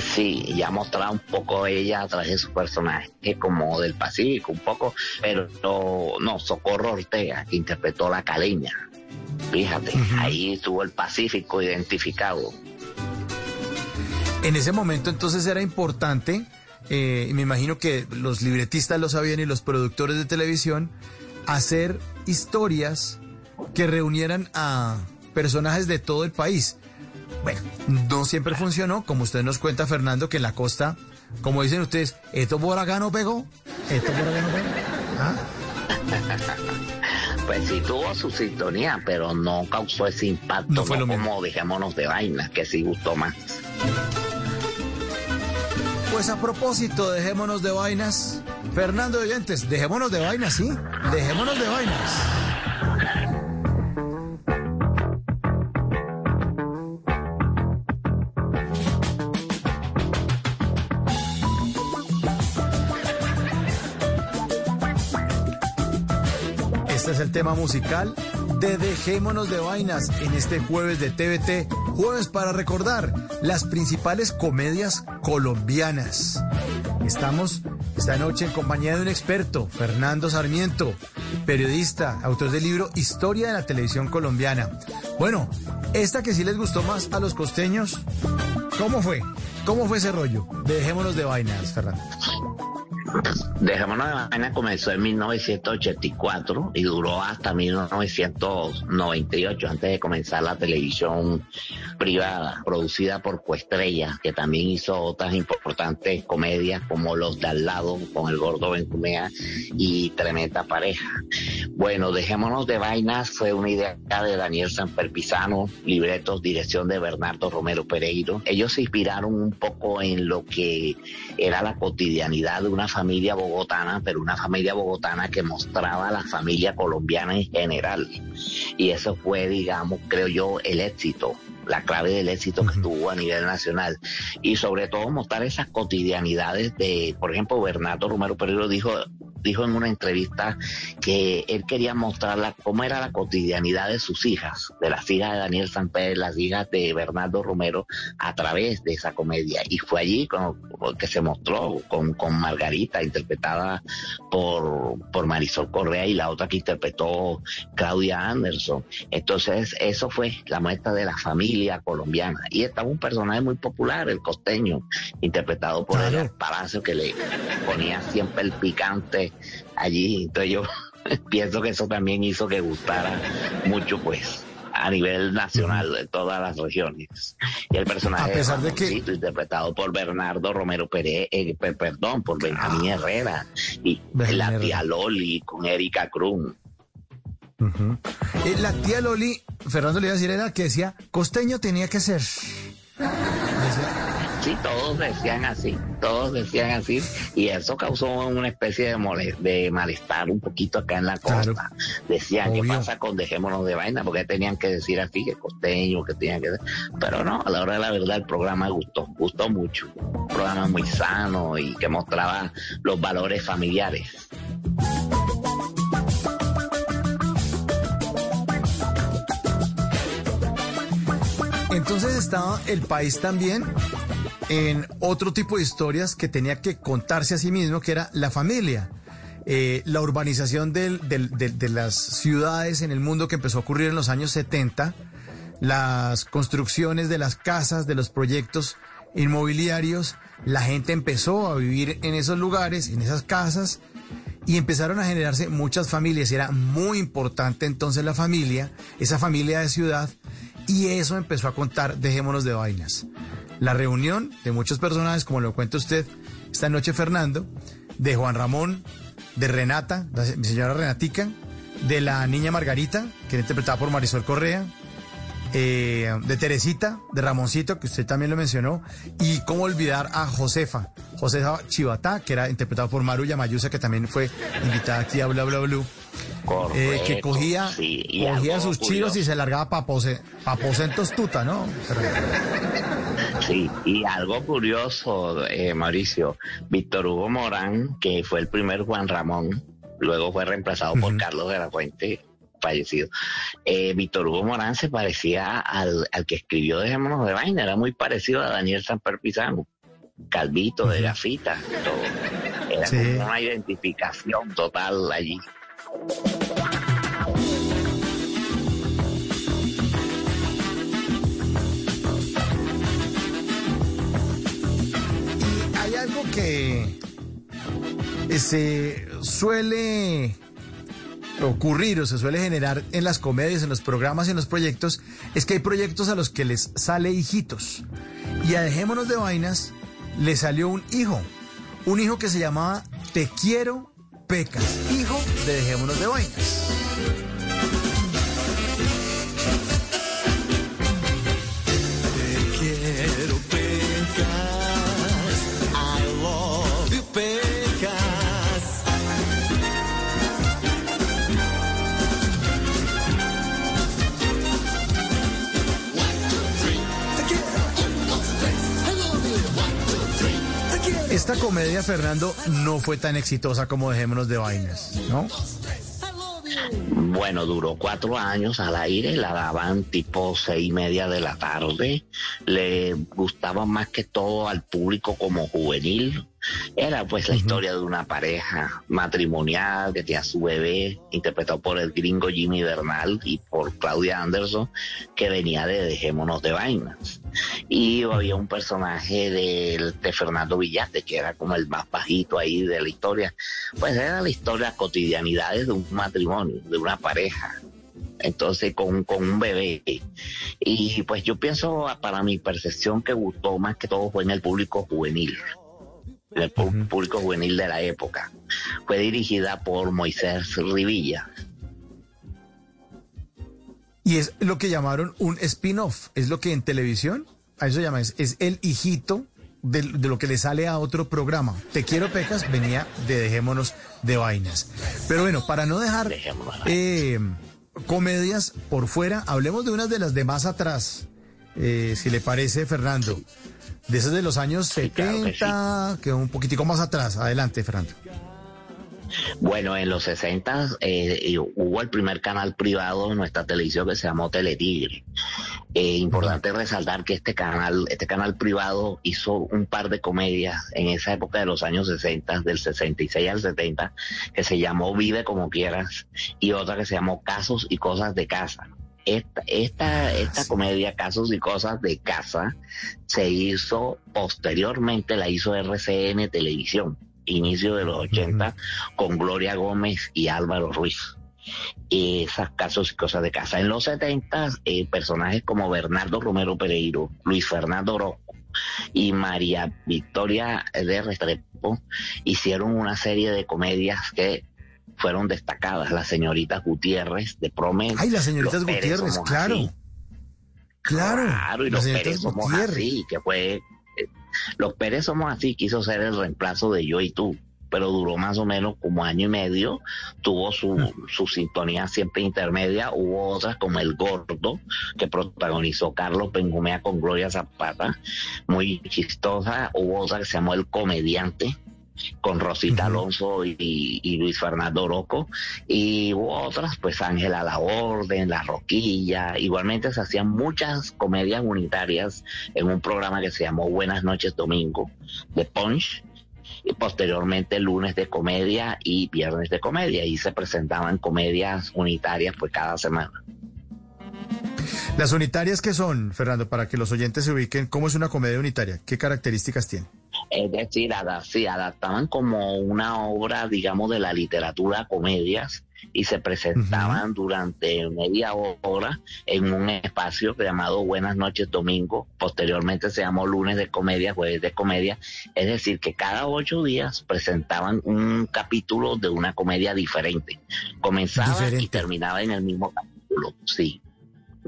S30: sí, ya mostraba un poco ella a través de su personaje como del Pacífico, un poco, pero no, Socorro Ortega, que interpretó la caleña. Fíjate, uh -huh. ahí estuvo el Pacífico identificado.
S6: En ese momento entonces era importante, eh, me imagino que los libretistas lo sabían y los productores de televisión, hacer historias que reunieran a personajes de todo el país. Bueno, no siempre funcionó, como usted nos cuenta, Fernando, que en la costa, como dicen ustedes, ¿esto por acá no pegó? ¿Esto por acá no pegó? ¿Ah? [LAUGHS]
S30: Pues sí tuvo su sintonía, pero no causó ese impacto, no, fue no lo como mismo. dejémonos de vainas, que sí gustó más.
S6: Pues a propósito, dejémonos de vainas. Fernando de Oyentes, dejémonos de vainas, ¿sí? Dejémonos de vainas. El tema musical de Dejémonos de Vainas en este jueves de TVT, jueves para recordar las principales comedias colombianas. Estamos esta noche en compañía de un experto, Fernando Sarmiento, periodista, autor del libro Historia de la Televisión Colombiana. Bueno, esta que sí les gustó más a los costeños, ¿cómo fue? ¿Cómo fue ese rollo? Dejémonos de Vainas, Fernando.
S30: Dejémonos de vaina comenzó en 1984 y duró hasta 1998, antes de comenzar la televisión privada, producida por Cuestrella, que también hizo otras importantes comedias como Los de al lado, con el gordo Bencumea y Tremenda Pareja. Bueno, Dejémonos de Vainas fue una idea de Daniel Sanperpizano, libretos, dirección de Bernardo Romero Pereiro. Ellos se inspiraron un poco en lo que era la cotidianidad de una familia bogotana, pero una familia bogotana que mostraba a la familia colombiana en general. Y eso fue, digamos, creo yo, el éxito la clave del éxito que tuvo a nivel nacional y sobre todo mostrar esas cotidianidades de, por ejemplo, Bernardo Romero Pereiro dijo dijo en una entrevista que él quería mostrarla cómo era la cotidianidad de sus hijas, de las hijas de Daniel Samper, las hijas de Bernardo Romero, a través de esa comedia. Y fue allí con, que se mostró con, con Margarita, interpretada por, por Marisol Correa, y la otra que interpretó Claudia Anderson. Entonces, eso fue la muestra de la familia colombiana. Y estaba un personaje muy popular, el costeño, interpretado por el Palacio, que le ponía siempre el picante allí. Entonces yo [LAUGHS] pienso que eso también hizo que gustara mucho, pues a nivel nacional de todas las regiones. Y el personaje
S6: A pesar de que-
S30: Ramoncito, interpretado por Bernardo Romero Pérez, eh, per- perdón, por Benjamín Herrera y
S6: Benjamín
S30: la tía Loli con Erika Krum.
S6: Eh, la tía Loli, Fernando le iba a decir, era que decía, costeño tenía que ser.
S30: Sí, todos decían así, todos decían así, y eso causó una especie de, mole- de malestar un poquito acá en la costa. Decían, ¿qué pasa con dejémonos de vaina? Porque tenían que decir así, que costeño, que tenían que... Pero no, a la hora de la verdad el programa gustó, gustó mucho. Un programa muy sano y que mostraba los valores familiares.
S6: Entonces estaba el país también en otro tipo de historias que tenía que contarse a sí mismo, que era la familia. Eh, la urbanización del- del- del- de las ciudades en el mundo que empezó a ocurrir en los años 70, las construcciones de las casas, de los proyectos inmobiliarios, la gente empezó a vivir en esos lugares, en esas casas, y empezaron a generarse muchas familias. Era muy importante entonces la familia, esa familia de ciudad, y eso empezó a contar Dejémonos de Vainas. La reunión de muchos personajes, como lo cuenta usted esta noche, Fernando, de Juan Ramón, de Renata, la se- señora Renatica, de la niña Margarita, que era interpretada por Marisol Correa, eh, de Teresita, de Ramoncito, que usted también lo mencionó, y cómo olvidar a Josefa, Josefa Chivatá, que era interpretada por Maru Yamayusa, que también fue invitada aquí a Bla Bla eh, que cogía,
S30: sí, y
S6: cogía sus chiros y se largaba para aposentos tuta, ¿no?
S30: Sí, y algo curioso, eh, Mauricio, Víctor Hugo Morán, que fue el primer Juan Ramón, luego fue reemplazado por Carlos de la Fuente, fallecido. Eh, Víctor Hugo Morán se parecía al, al que escribió Dejémonos de Vaina, era muy parecido a Daniel Samper Pizano, calvito, de gafita, todo. Era
S6: Sí.
S30: una identificación total allí.
S6: Hay algo que se suele ocurrir o se suele generar en las comedias, en los programas y en los proyectos, es que hay proyectos a los que les sale hijitos. Y a Dejémonos de Vainas le salió un hijo, un hijo que se llamaba Te quiero Pecas, hijo de Dejémonos de Vainas. Esta comedia, Fernando, no fue tan exitosa como Dejémonos de Vainas, ¿no?
S30: Bueno, duró cuatro años al aire, la daban tipo seis y media de la tarde. Le gustaba más que todo al público como juvenil. Era pues la historia de una pareja matrimonial que tenía su bebé, interpretado por el gringo Jimmy Bernal y por Claudia Anderson, que venía de Dejémonos de Vainas. Y había un personaje de, de Fernando Villate, que era como el más bajito ahí de la historia. Pues era la historia, cotidianidades de un matrimonio, de una pareja entonces con, con un bebé. Y pues yo pienso, para mi percepción, que gustó más que todo fue en el público juvenil, en el pu- público juvenil de la época. Fue dirigida por Moisés Rivilla.
S6: Y es lo que llamaron un spin-off, es lo que en televisión, a eso se llama, es, es el hijito de, de lo que le sale a otro programa. Te quiero pecas venía de Dejémonos de Vainas. Pero bueno, para no dejar eh, comedias por fuera, hablemos de unas de las de más atrás, eh, si le parece, Fernando. De esas de los años
S30: claro que
S6: 70, que un poquitico más atrás. Adelante, Fernando.
S30: Bueno, en los 60 eh, hubo el primer canal privado en nuestra televisión que se llamó Teletigre. Eh, importante resaltar que este canal, este canal privado hizo un par de comedias en esa época de los años 60, del 66 al 70, que se llamó Vive como quieras y otra que se llamó Casos y cosas de casa. Esta, esta, esta comedia, Casos y Cosas de Casa, se hizo posteriormente, la hizo RCN Televisión, inicio de los 80, con Gloria Gómez y Álvaro Ruiz. Y esas casos y cosas de casa. En los 70, eh, personajes como Bernardo Romero Pereiro, Luis Fernando Orozco y María Victoria de Restrepo hicieron una serie de comedias que fueron destacadas. Las señoritas Gutiérrez de Promen.
S6: Ay, las señoritas Gutiérrez, claro.
S30: así.
S6: Claro.
S30: Claro, y los Pérez somos
S6: Gutiérrez.
S30: así, que fue. eh, Los Pérez somos así, quiso ser el reemplazo de yo y tú, pero duró más o menos como año y medio, tuvo su,
S6: Hmm.
S30: su sintonía siempre intermedia, hubo otras como El Gordo, que protagonizó Carlos Pengumea con Gloria Zapata, muy chistosa, hubo otra que se llamó El Comediante, con Rosita Alonso y, y Luis Fernando Orozco, y hubo otras, pues Ángela La Orden, La Roquilla, igualmente se hacían muchas comedias unitarias en un programa que se llamó Buenas noches Domingo, de Punch, y posteriormente lunes de comedia y viernes de comedia, y se presentaban comedias unitarias pues cada semana.
S6: Las unitarias que son, Fernando, para que los oyentes se ubiquen, ¿cómo es una comedia unitaria? ¿Qué características tiene?
S30: Es decir, ada- sí, adaptaban como una obra, digamos, de la literatura a comedias y se presentaban durante media hora en un espacio llamado Buenas noches Domingo. Posteriormente se llamó Lunes de Comedia, Jueves de Comedia. Es decir, que cada ocho días presentaban un capítulo de una comedia diferente. Comenzaba y terminaba en el mismo capítulo, sí.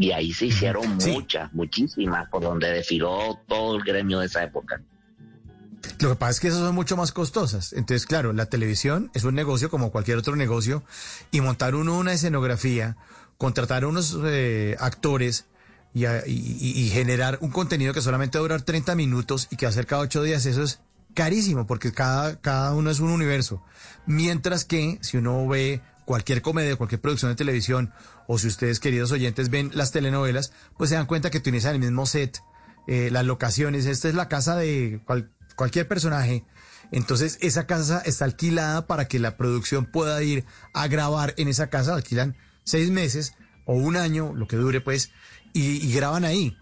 S30: Y ahí se hicieron muchas, muchísimas, por donde desfiló todo el gremio de esa época.
S6: Lo que pasa es que esas son mucho más costosas. Entonces, claro, la televisión es un negocio como cualquier otro negocio y montar uno una escenografía, contratar unos eh, actores y, a- y- y- y generar un contenido que solamente va a durar 30 minutos y que va a ser cada ocho días, eso es carísimo porque cada, cada uno es un universo. Mientras que si uno ve cualquier comedia, cualquier producción de televisión, o si ustedes, queridos oyentes, ven las telenovelas, pues se dan cuenta que utilizan el mismo set, eh, las locaciones. Esta es la casa de cual- cualquier personaje. Entonces, esa casa está alquilada para que la producción pueda ir a grabar en esa casa. Alquilan seis meses o un año, lo que dure, pues, y, y graban ahí.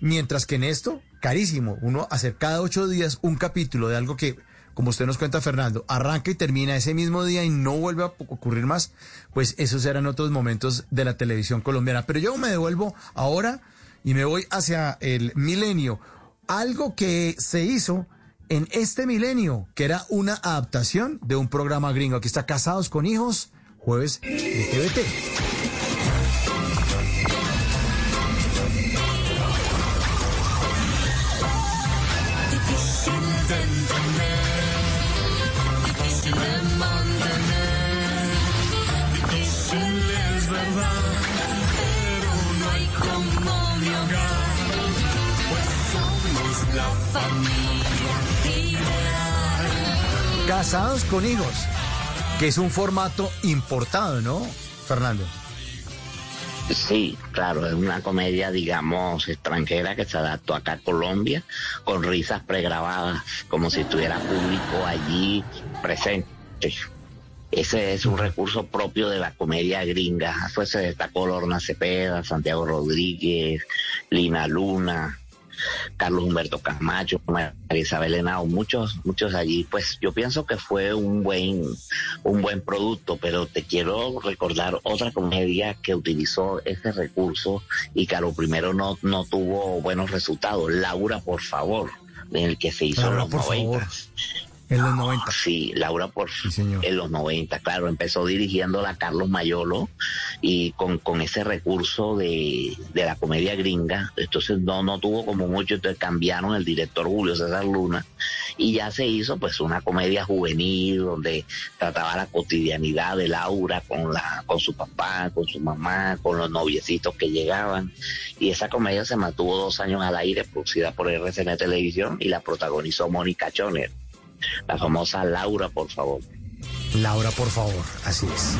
S6: Mientras que en esto, carísimo. Uno hacer cada ocho días un capítulo de algo que, como usted nos cuenta, Fernando, arranca y termina ese mismo día y no vuelve a ocurrir más, pues esos eran otros momentos de la televisión colombiana. Pero yo me devuelvo ahora y me voy hacia el milenio. Algo que se hizo en este milenio, que era una adaptación de un programa gringo. Aquí está Casados con Hijos, jueves de TVT. Casados con hijos, que es un formato importado, ¿no, Fernando?
S30: Sí, claro, es una comedia, digamos, extranjera que se adaptó acá a Colombia con risas pregrabadas, como si estuviera público allí presente. Ese es un recurso propio de la comedia gringa. Pues se destacó Lorna Cepeda, Santiago Rodríguez, Lina Luna, Carlos Humberto Camacho, María Isabel Henao, muchos, muchos allí, pues yo pienso que fue un buen, un buen producto, pero te quiero recordar otra comedia que utilizó este recurso y que a lo primero no, no tuvo buenos resultados. Laura, por favor, en el que se hizo los 90.
S6: En los 90.
S30: Sí, Laura por en los 90, claro, empezó dirigiéndola Carlos Mayolo y con, con ese recurso de, de, la comedia gringa, entonces no, no tuvo como mucho, entonces cambiaron el director Julio César Luna y ya se hizo pues una comedia juvenil donde trataba la cotidianidad de Laura con la, con su papá, con su mamá, con los noviecitos que llegaban. Y esa comedia se mantuvo dos años al aire, producida por RCN Televisión y la protagonizó Mónica Choner la famosa Laura, por favor.
S6: Laura, por favor, así es.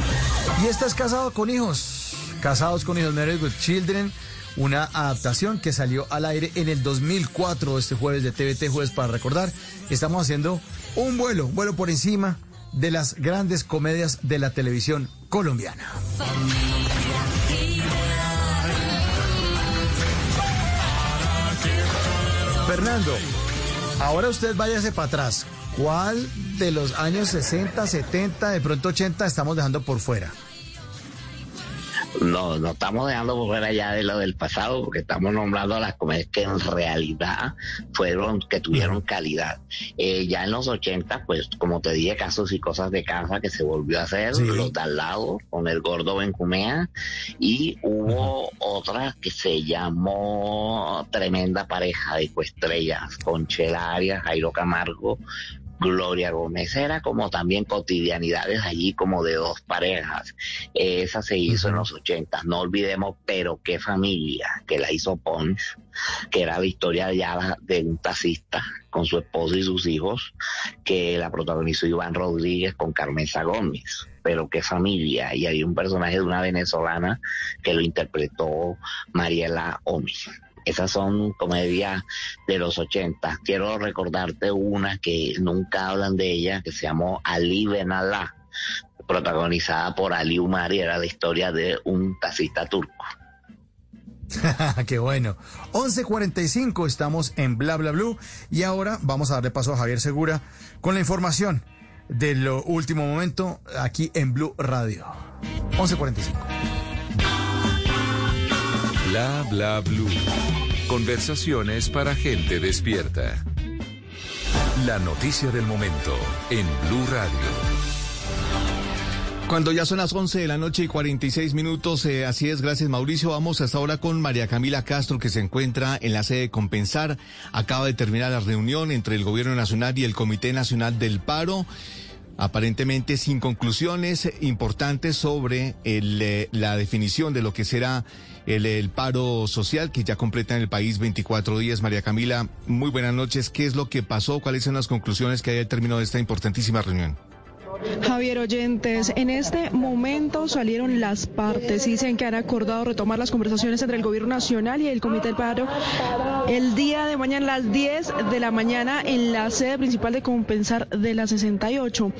S6: Y estás casado con hijos, casados con hijos, Married with Children, una adaptación que salió al aire en el 2004, este jueves de TVT, jueves para recordar. Estamos haciendo un vuelo, un vuelo por encima de las grandes comedias de la televisión colombiana. Fernando, ahora usted váyase para atrás. ¿Cuál de los años 60, 70, de pronto 80 estamos dejando por fuera?
S30: No, no estamos dejando por fuera ya de lo del pasado, porque estamos nombrando a las comedias que en realidad fueron, que tuvieron calidad. Eh, ya en los 80, pues, como te dije, casos y cosas de casa que se volvió a hacer, los de al lado, con el gordo Bencumea, y hubo otra que se llamó Tremenda Pareja de Coestrellas, con Chela Arias, Jairo Camargo, Gloria Gómez. Era como también cotidianidades allí como de dos parejas. Esa se hizo en los ochentas, no olvidemos, pero qué familia que la hizo Ponch, que era la historia ya de un taxista con su esposa y sus hijos, que la protagonizó Iván Rodríguez con Carmenza Gómez pero qué familia. Y hay un personaje de una venezolana que lo interpretó Mariela Omi. Esas son comedias de los 80. Quiero recordarte una que nunca hablan de ella, que se llamó Ali Benalá, protagonizada por Ali Umar y era la historia de un taxista turco. [LAUGHS]
S6: Qué bueno. 11:45 estamos en Bla Bla Blue y ahora vamos a darle paso a Javier Segura con la información de lo último momento aquí en Blue Radio. 11:45.
S4: Bla Bla Blue. Conversaciones para gente despierta. La noticia del momento en Blue Radio.
S16: Cuando ya son las 11 de la noche y 46 minutos, eh, así es, gracias Mauricio. Vamos hasta ahora con María Camila Castro, que se encuentra en la sede de Compensar. Acaba de terminar la reunión entre el Gobierno Nacional y el Comité Nacional del Paro aparentemente sin conclusiones importantes sobre eh, la definición de lo que será el, paro social que ya completa en el país 24 días. María Camila, muy buenas noches. ¿Qué es lo que pasó? ¿Cuáles son las conclusiones que hay al término de esta importantísima reunión?
S21: Javier Oyentes, en este momento salieron las partes dicen que han acordado retomar las conversaciones entre el Gobierno Nacional y el Comité del Paro el día de mañana a las 10 de la mañana en la sede principal de Compensar de la 68.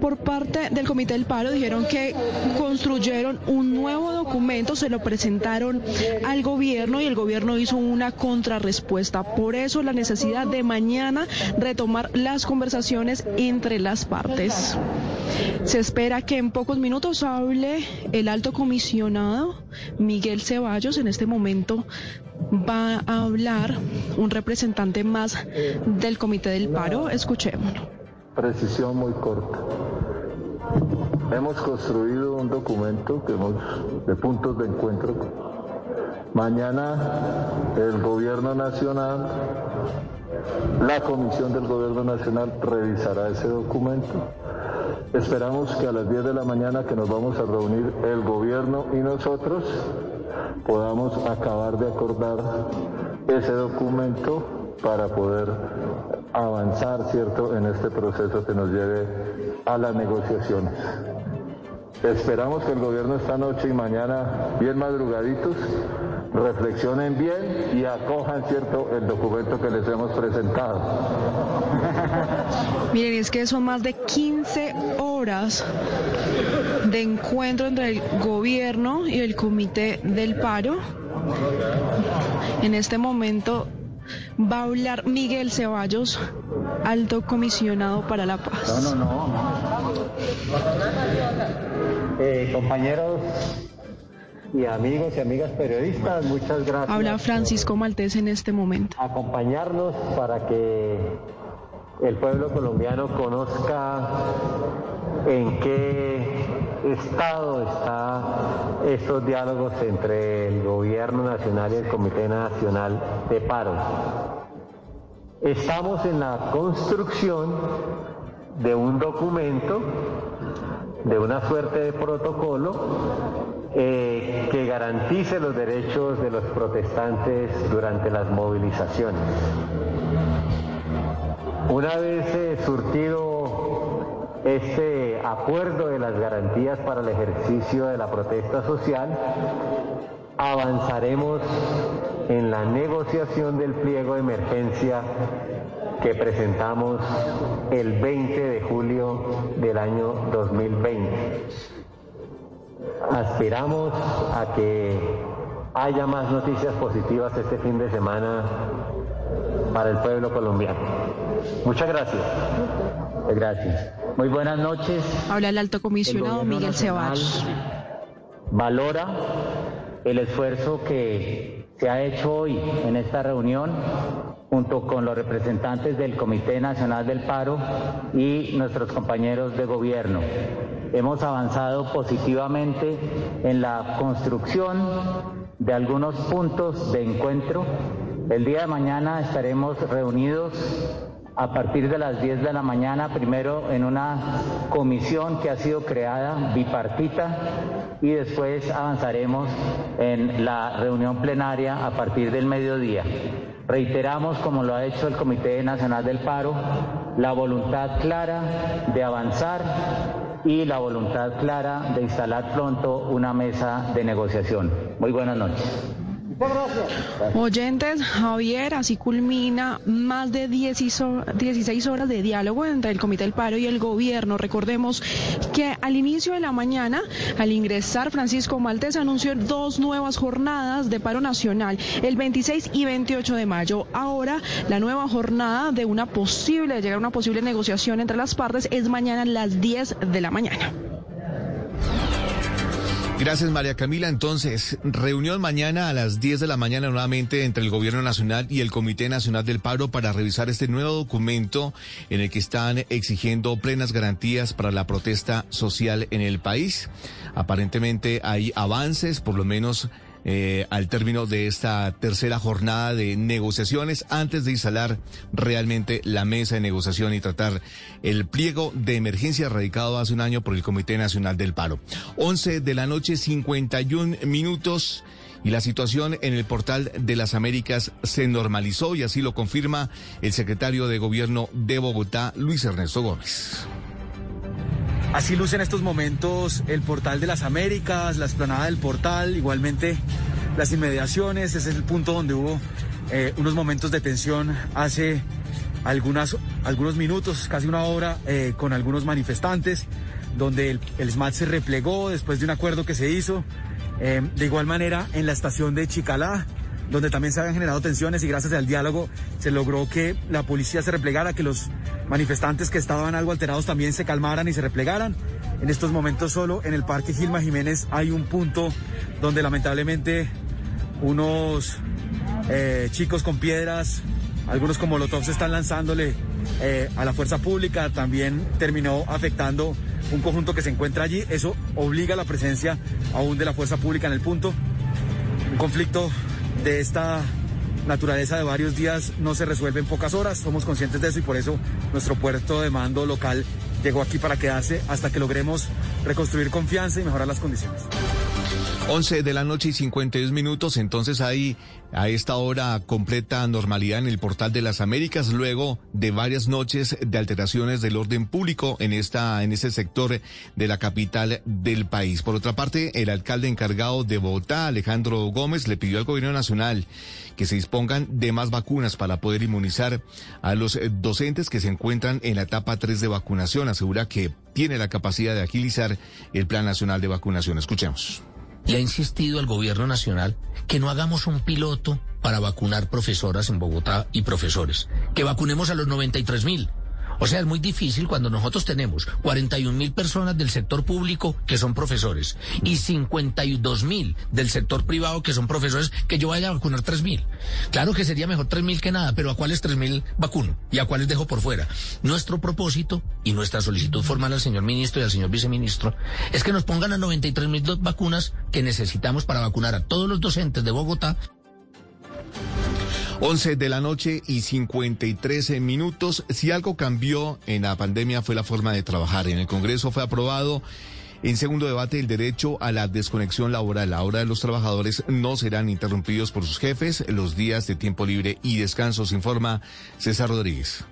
S21: Por parte del Comité del Paro dijeron que construyeron un nuevo documento, se lo presentaron al gobierno y el gobierno hizo una contrarrespuesta. Por eso la necesidad de mañana retomar las conversaciones entre las partes. Se espera que en pocos minutos hable el alto comisionado Miguel Ceballos. En este momento va a hablar un representante más del Comité del Paro. Escuchémoslo.
S31: Precisión muy corta. Hemos construido un documento que hemos, de puntos de encuentro. Mañana el Gobierno Nacional, la Comisión del Gobierno Nacional revisará ese documento Esperamos que a las 10 de la mañana que nos vamos a reunir el gobierno y nosotros podamos acabar de acordar ese documento para poder avanzar, ¿cierto?, en este proceso que nos lleve a las negociaciones. Esperamos que el gobierno esta noche y mañana, bien madrugaditos, reflexionen bien y acojan, ¿cierto?, el documento que les hemos presentado. [LAUGHS]
S21: Miren, es que son más de 15 horas de encuentro entre el gobierno y el comité del paro. En este momento va a hablar Miguel Ceballos, alto comisionado para la paz.
S32: No, no, no. Eh, compañeros y amigos y amigas periodistas, muchas gracias.
S21: Habla Francisco Maltés en este momento.
S32: Acompañarnos para que el pueblo colombiano conozca en qué estado están estos diálogos entre el gobierno nacional y el Comité Nacional de Paro. Estamos en la construcción de un documento, de una suerte de protocolo eh, que garantice los derechos de los protestantes durante las movilizaciones. Una vez eh, surtido este acuerdo de las garantías para el ejercicio de la protesta social, avanzaremos en la negociación del pliego de emergencia que presentamos el 20 de julio del año 2020. Aspiramos a que haya más noticias positivas este fin de semana para el pueblo colombiano. Muchas gracias. Gracias. Muy buenas noches.
S21: Habla el alto comisionado Miguel Ceballos.
S32: Valora el esfuerzo que se ha hecho hoy en esta reunión junto con los representantes del Comité Nacional del Paro y nuestros compañeros de gobierno. Hemos avanzado positivamente en la construcción de algunos puntos de encuentro. El día de mañana estaremos reunidos a partir de las 10 de la mañana, primero en una comisión que ha sido creada bipartita y después avanzaremos en la reunión plenaria a partir del mediodía. Reiteramos, como lo ha hecho el Comité Nacional del Paro, la voluntad clara de avanzar y la voluntad clara de instalar pronto una mesa de negociación. Muy buenas noches.
S21: Oyentes, Javier, así culmina más de 16 horas de diálogo entre el Comité del Paro y el gobierno. Recordemos que al inicio de la mañana, al ingresar, Francisco Maltés anunció dos nuevas jornadas de paro nacional, el 26 y 28 de mayo. Ahora, la nueva jornada de una posible, de llegar a una posible negociación entre las partes es mañana a las 10 de la mañana.
S16: Gracias, María Camila. Entonces, reunión mañana a las 10 de la mañana nuevamente entre el Gobierno Nacional y el Comité Nacional del Paro para revisar este nuevo documento en el que están exigiendo plenas garantías para la protesta social en el país. Aparentemente hay avances, por lo menos eh, al término de esta tercera jornada de negociaciones antes de instalar realmente la mesa de negociación y tratar el pliego de emergencia radicado hace un año por el Comité Nacional del Paro. 11 de la noche, 51 minutos. Y la situación en el portal de las Américas se normalizó y así lo confirma el secretario de Gobierno de Bogotá, Luis Ernesto Gómez.
S33: Así luce en estos momentos el portal de las Américas, la explanada del portal, igualmente las inmediaciones. Ese es el punto donde hubo eh, unos momentos de tensión hace algunas, algunos minutos, casi una hora, eh, con algunos manifestantes, donde el, el, SMAT se replegó después de un acuerdo que se hizo. Eh, de igual manera, en la estación de Chicalá, donde también se habían generado tensiones y gracias al diálogo se logró que la policía se replegara, que los manifestantes que estaban algo alterados también se calmaran y se replegaran. En estos momentos solo en el Parque Gilma Jiménez hay un punto donde lamentablemente unos eh, chicos con piedras, algunos como Molotov se están lanzándole eh, a la fuerza pública, también terminó afectando un conjunto que se encuentra allí. Eso obliga a la presencia aún de la fuerza pública en el punto. Un conflicto de esta naturaleza de varios días no se resuelve en pocas horas. Somos conscientes de eso y por eso nuestro puerto de mando local llegó aquí para quedarse hasta que logremos reconstruir confianza y mejorar las condiciones.
S16: 11 de la noche y 52 minutos, entonces hay a esta hora completa normalidad en el portal de las Américas luego de varias noches de alteraciones del orden público en esta en ese sector de la capital del país. Por otra parte, el alcalde encargado de Bogotá, Alejandro Gómez, le pidió al gobierno nacional que se dispongan de más vacunas para poder inmunizar a los docentes que se encuentran en la etapa 3 de vacunación. Asegura que tiene la capacidad de agilizar el Plan Nacional de Vacunación. Escuchemos
S34: le ha insistido al gobierno nacional que no hagamos un piloto para vacunar profesoras en Bogotá y profesores, que vacunemos a los 93 mil o sea, es muy difícil cuando nosotros tenemos 41 mil personas del sector público que son profesores y 52 mil del sector privado que son profesores que yo vaya a vacunar 3 mil. Claro que sería mejor 3 mil que nada, pero ¿a cuáles 3 mil vacuno? ¿Y a cuáles dejo por fuera? Nuestro propósito y nuestra solicitud formal al señor ministro y al señor viceministro es que nos pongan a 93 mil vacunas que necesitamos para vacunar a todos los docentes de Bogotá
S16: 11 de la noche y 53 minutos. Si algo cambió en la pandemia fue la forma de trabajar. En el Congreso fue aprobado en segundo debate el derecho a la desconexión laboral. Ahora los trabajadores no serán interrumpidos por sus jefes los días de tiempo libre y descanso, informa César Rodríguez.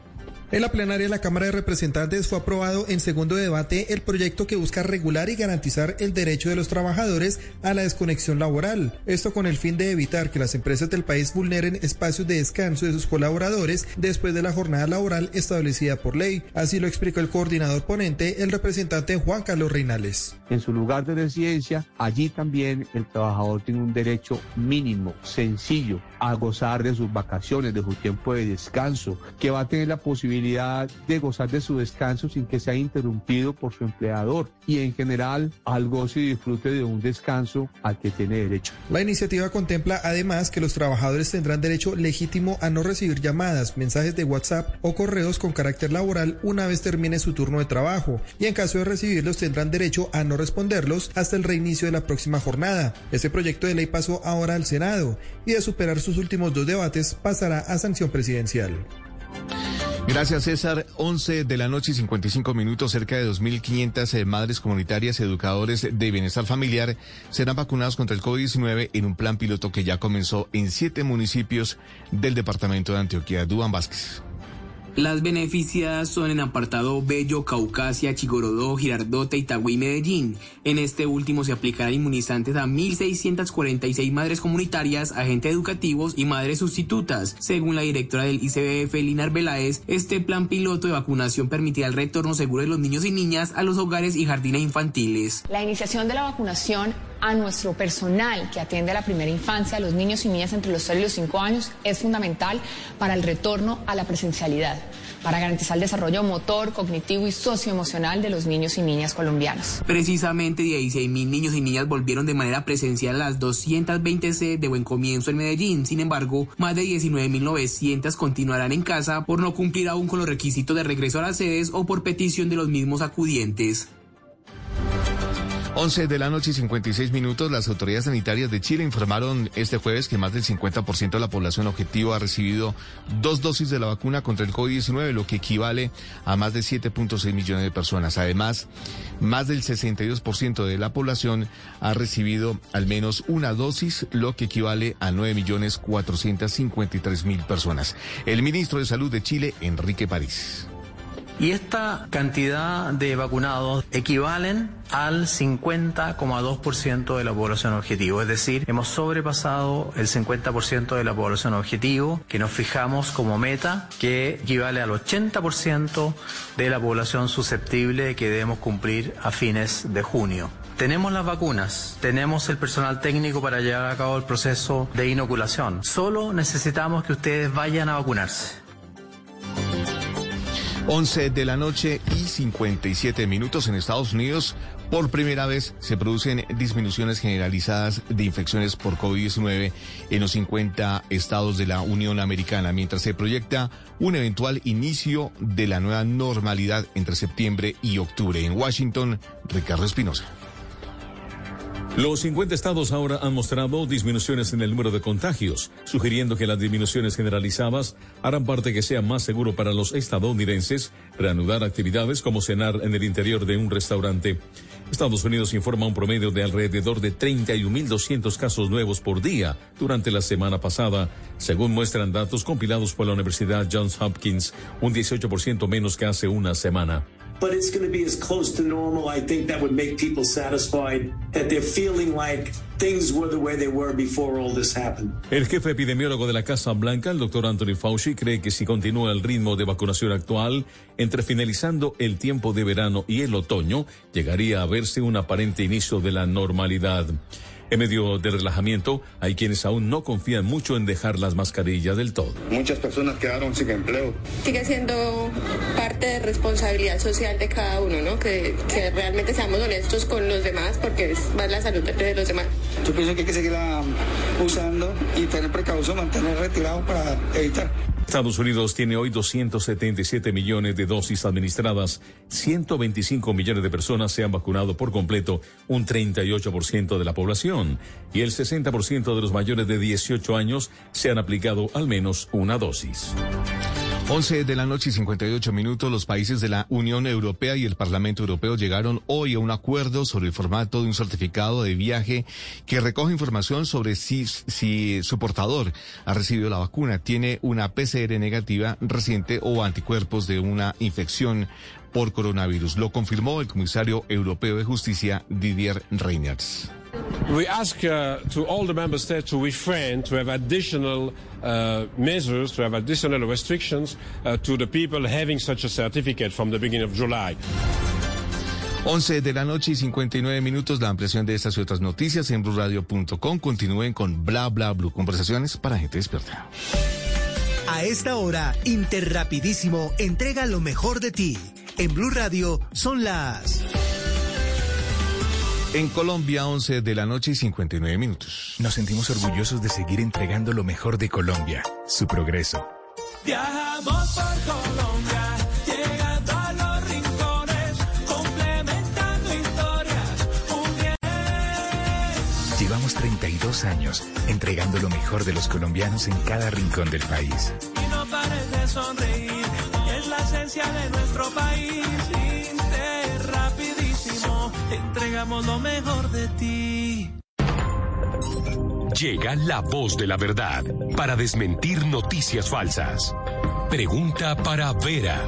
S35: En la plenaria de la Cámara de Representantes fue aprobado en segundo debate el proyecto que busca regular y garantizar el derecho de los trabajadores a la desconexión laboral. Esto con el fin de evitar que las empresas del país vulneren espacios de descanso de sus colaboradores después de la jornada laboral establecida por ley. Así lo explicó el coordinador ponente, el representante Juan Carlos Reinales.
S36: En su lugar de residencia, allí también el trabajador tiene un derecho mínimo, sencillo, a gozar de sus vacaciones, de su tiempo de descanso, que va a tener la posibilidad de gozar de su descanso sin que sea interrumpido por su empleador y en general al goce y disfrute de un descanso al que tiene derecho.
S35: La iniciativa contempla además que los trabajadores tendrán derecho legítimo a no recibir llamadas, mensajes de WhatsApp o correos con carácter laboral una vez termine su turno de trabajo y en caso de recibirlos tendrán derecho a no responderlos hasta el reinicio de la próxima jornada. Este proyecto de ley pasó ahora al Senado y de superar sus últimos dos debates pasará a sanción presidencial.
S16: Gracias, César. 11 de la noche y 55 minutos, cerca de 2.500 eh, madres comunitarias y educadores de bienestar familiar serán vacunados contra el COVID-19 en un plan piloto que ya comenzó en siete municipios del departamento de Antioquia. Duan Vázquez.
S37: Las beneficiadas son en apartado Bello, Caucasia, Chigorodó, Girardota, Itagüí y Medellín. En este último se aplicarán inmunizantes a 1.646 madres comunitarias, agentes educativos y madres sustitutas. Según la directora del ICBF, Linar Beláez, este plan piloto de vacunación permitirá el retorno seguro de los niños y niñas a los hogares y jardines infantiles.
S38: La iniciación de la vacunación a nuestro personal que atiende a la primera infancia, a los niños y niñas entre los 0 y los 5 años, es fundamental para el retorno a la presencialidad, para garantizar el desarrollo motor, cognitivo y socioemocional de los niños y niñas colombianos.
S37: Precisamente 16 mil niños y niñas volvieron de manera presencial a las 220 C de Buen Comienzo en Medellín. Sin embargo, más de 19.900 continuarán en casa por no cumplir aún con los requisitos de regreso a las sedes o por petición de los mismos acudientes.
S16: 11 de la noche y 56 minutos, las autoridades sanitarias de Chile informaron este jueves que más del 50% de la población objetivo ha recibido dos dosis de la vacuna contra el COVID-19, lo que equivale a más de 7.6 millones de personas. Además, más del 62% de la población ha recibido al menos una dosis, lo que equivale a 9 millones 453 mil personas. El ministro de Salud de Chile, Enrique París.
S39: Y esta cantidad de vacunados equivalen al 50,2% de la población objetivo. Es decir, hemos sobrepasado el 50% de la población objetivo que nos fijamos como meta, que equivale al 80% de la población susceptible que debemos cumplir a fines de junio. Tenemos las vacunas, tenemos el personal técnico para llevar a cabo el proceso de inoculación. Solo necesitamos que ustedes vayan a vacunarse.
S16: 11 de la noche y 57 minutos en Estados Unidos. Por primera vez se producen disminuciones generalizadas de infecciones por COVID-19 en los 50 estados de la Unión Americana, mientras se proyecta un eventual inicio de la nueva normalidad entre septiembre y octubre. En Washington, Ricardo Espinosa.
S40: Los 50 estados ahora han mostrado disminuciones en el número de contagios, sugiriendo que las disminuciones generalizadas harán parte que sea más seguro para los estadounidenses reanudar actividades como cenar en el interior de un restaurante. Estados Unidos informa un promedio de alrededor de 31.200 casos nuevos por día durante la semana pasada, según muestran datos compilados por la Universidad Johns Hopkins, un 18% menos que hace una semana.
S41: But it's going to be as close to normal. I think that would make people satisfied that they're feeling like things were the way they were before all this happened.
S40: El jefe epidemiólogo de la Casa Blanca, el doctor Anthony Fauci, cree que si continúa el ritmo de vacunación actual, entre finalizando el tiempo de verano y el otoño, llegaría a verse un aparente inicio de la normalidad. En medio del relajamiento, hay quienes aún no confían mucho en dejar las mascarillas del todo.
S42: Muchas personas quedaron sin empleo.
S43: Sigue siendo parte de responsabilidad social de cada uno, ¿no? Que, que realmente seamos honestos con los demás porque es más la salud de los demás.
S44: Yo pienso que hay que seguir usando y tener precaución, mantener retirado para evitar.
S40: Estados Unidos tiene hoy 277 millones de dosis administradas, 125 millones de personas se han vacunado por completo, un 38% de la población, y el 60% de los mayores de 18 años se han aplicado al menos una dosis.
S16: 11 de la noche y 58 minutos, los países de la Unión Europea y el Parlamento Europeo llegaron hoy a un acuerdo sobre el formato de un certificado de viaje que recoge información sobre si, si su portador ha recibido la vacuna, tiene una PCR negativa reciente o anticuerpos de una infección por coronavirus. Lo confirmó el comisario europeo de justicia Didier Reynders.
S45: We ask uh, to all the member states to refrain, to have additional uh, measures, to have additional restrictions uh, to the people having such a certificate from the beginning of July.
S16: 11 de la noche y 59 minutos. La ampliación de estas y otras noticias en blurradio.com. Continúen con Bla Bla Blue. Conversaciones para gente despierta.
S29: A esta hora, Interrapidísimo entrega lo mejor de ti. En Blue Radio son las.
S16: En Colombia, 11 de la noche y 59 minutos.
S46: Nos sentimos orgullosos de seguir entregando lo mejor de Colombia, su progreso.
S47: Viajamos por Colombia, llegando a los rincones, complementando historias.
S46: Llevamos 32 años entregando lo mejor de los colombianos en cada rincón del país.
S47: Y no pares de sonreír, es la esencia de nuestro país. Entregamos lo mejor de ti.
S48: Llega la voz de la verdad para desmentir noticias falsas. Pregunta para Vera.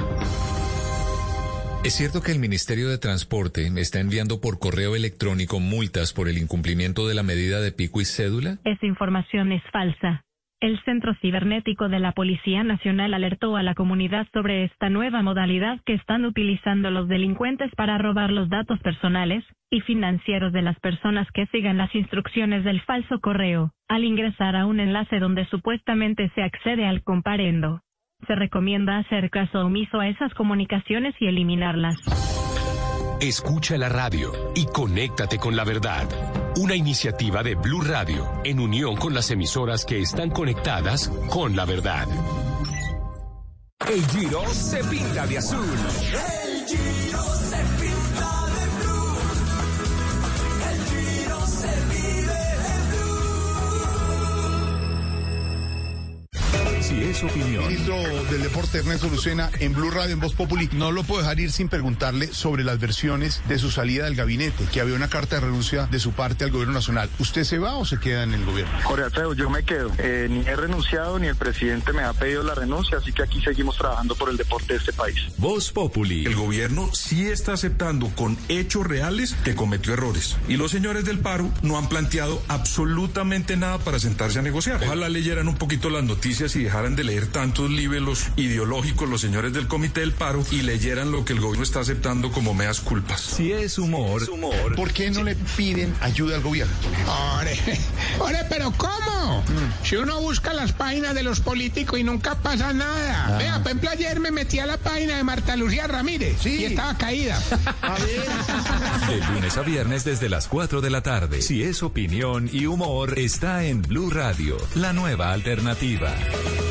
S4: ¿Es cierto que el Ministerio de Transporte está enviando por correo electrónico multas por el incumplimiento de la medida de pico y cédula?
S38: Esa información es falsa. El Centro Cibernético de la Policía Nacional alertó a la comunidad sobre esta nueva modalidad que están utilizando los delincuentes para robar los datos personales y financieros de las personas que sigan las instrucciones del falso correo al ingresar a un enlace donde supuestamente se accede al comparendo. Se recomienda hacer caso omiso a esas comunicaciones y eliminarlas.
S48: Escucha la radio y conéctate con la verdad. Una iniciativa de Blue Radio en unión con las emisoras que están conectadas con la verdad.
S49: El Giro se pinta de azul.
S47: El Giro
S48: Si es opinión.
S13: Ministro del Deporte Ernesto Lucena en Blue Radio en Voz Populi. No lo puedo dejar ir sin preguntarle sobre las versiones de su salida del gabinete, que había una carta de renuncia de su parte al gobierno nacional. ¿Usted se va o se queda en el gobierno?
S50: Jorge Alfredo, yo me quedo. Eh, ni he renunciado ni el presidente me ha pedido la renuncia, así que aquí seguimos trabajando por el deporte de este país.
S48: Voz Populi.
S15: El gobierno sí está aceptando con hechos reales que cometió errores. Y los señores del paro no han planteado absolutamente nada para sentarse a negociar. Ojalá leyeran un poquito las noticias y dejaran de leer tantos libelos ideológicos los señores del Comité del Paro y leyeran lo que el gobierno está aceptando como meas culpas.
S4: Si es humor.
S13: ¿Por qué no le piden ayuda al gobierno?
S51: Ore, [LAUGHS] ore, pero ¿cómo? Si uno busca las páginas de los políticos y nunca pasa nada. Vea, por ejemplo, ayer me metí a la página de Marta Lucía Ramírez y estaba caída. [LAUGHS]
S4: De lunes a viernes desde las 4 de la tarde. Si es opinión y humor, está en Blue Radio, la nueva alternativa.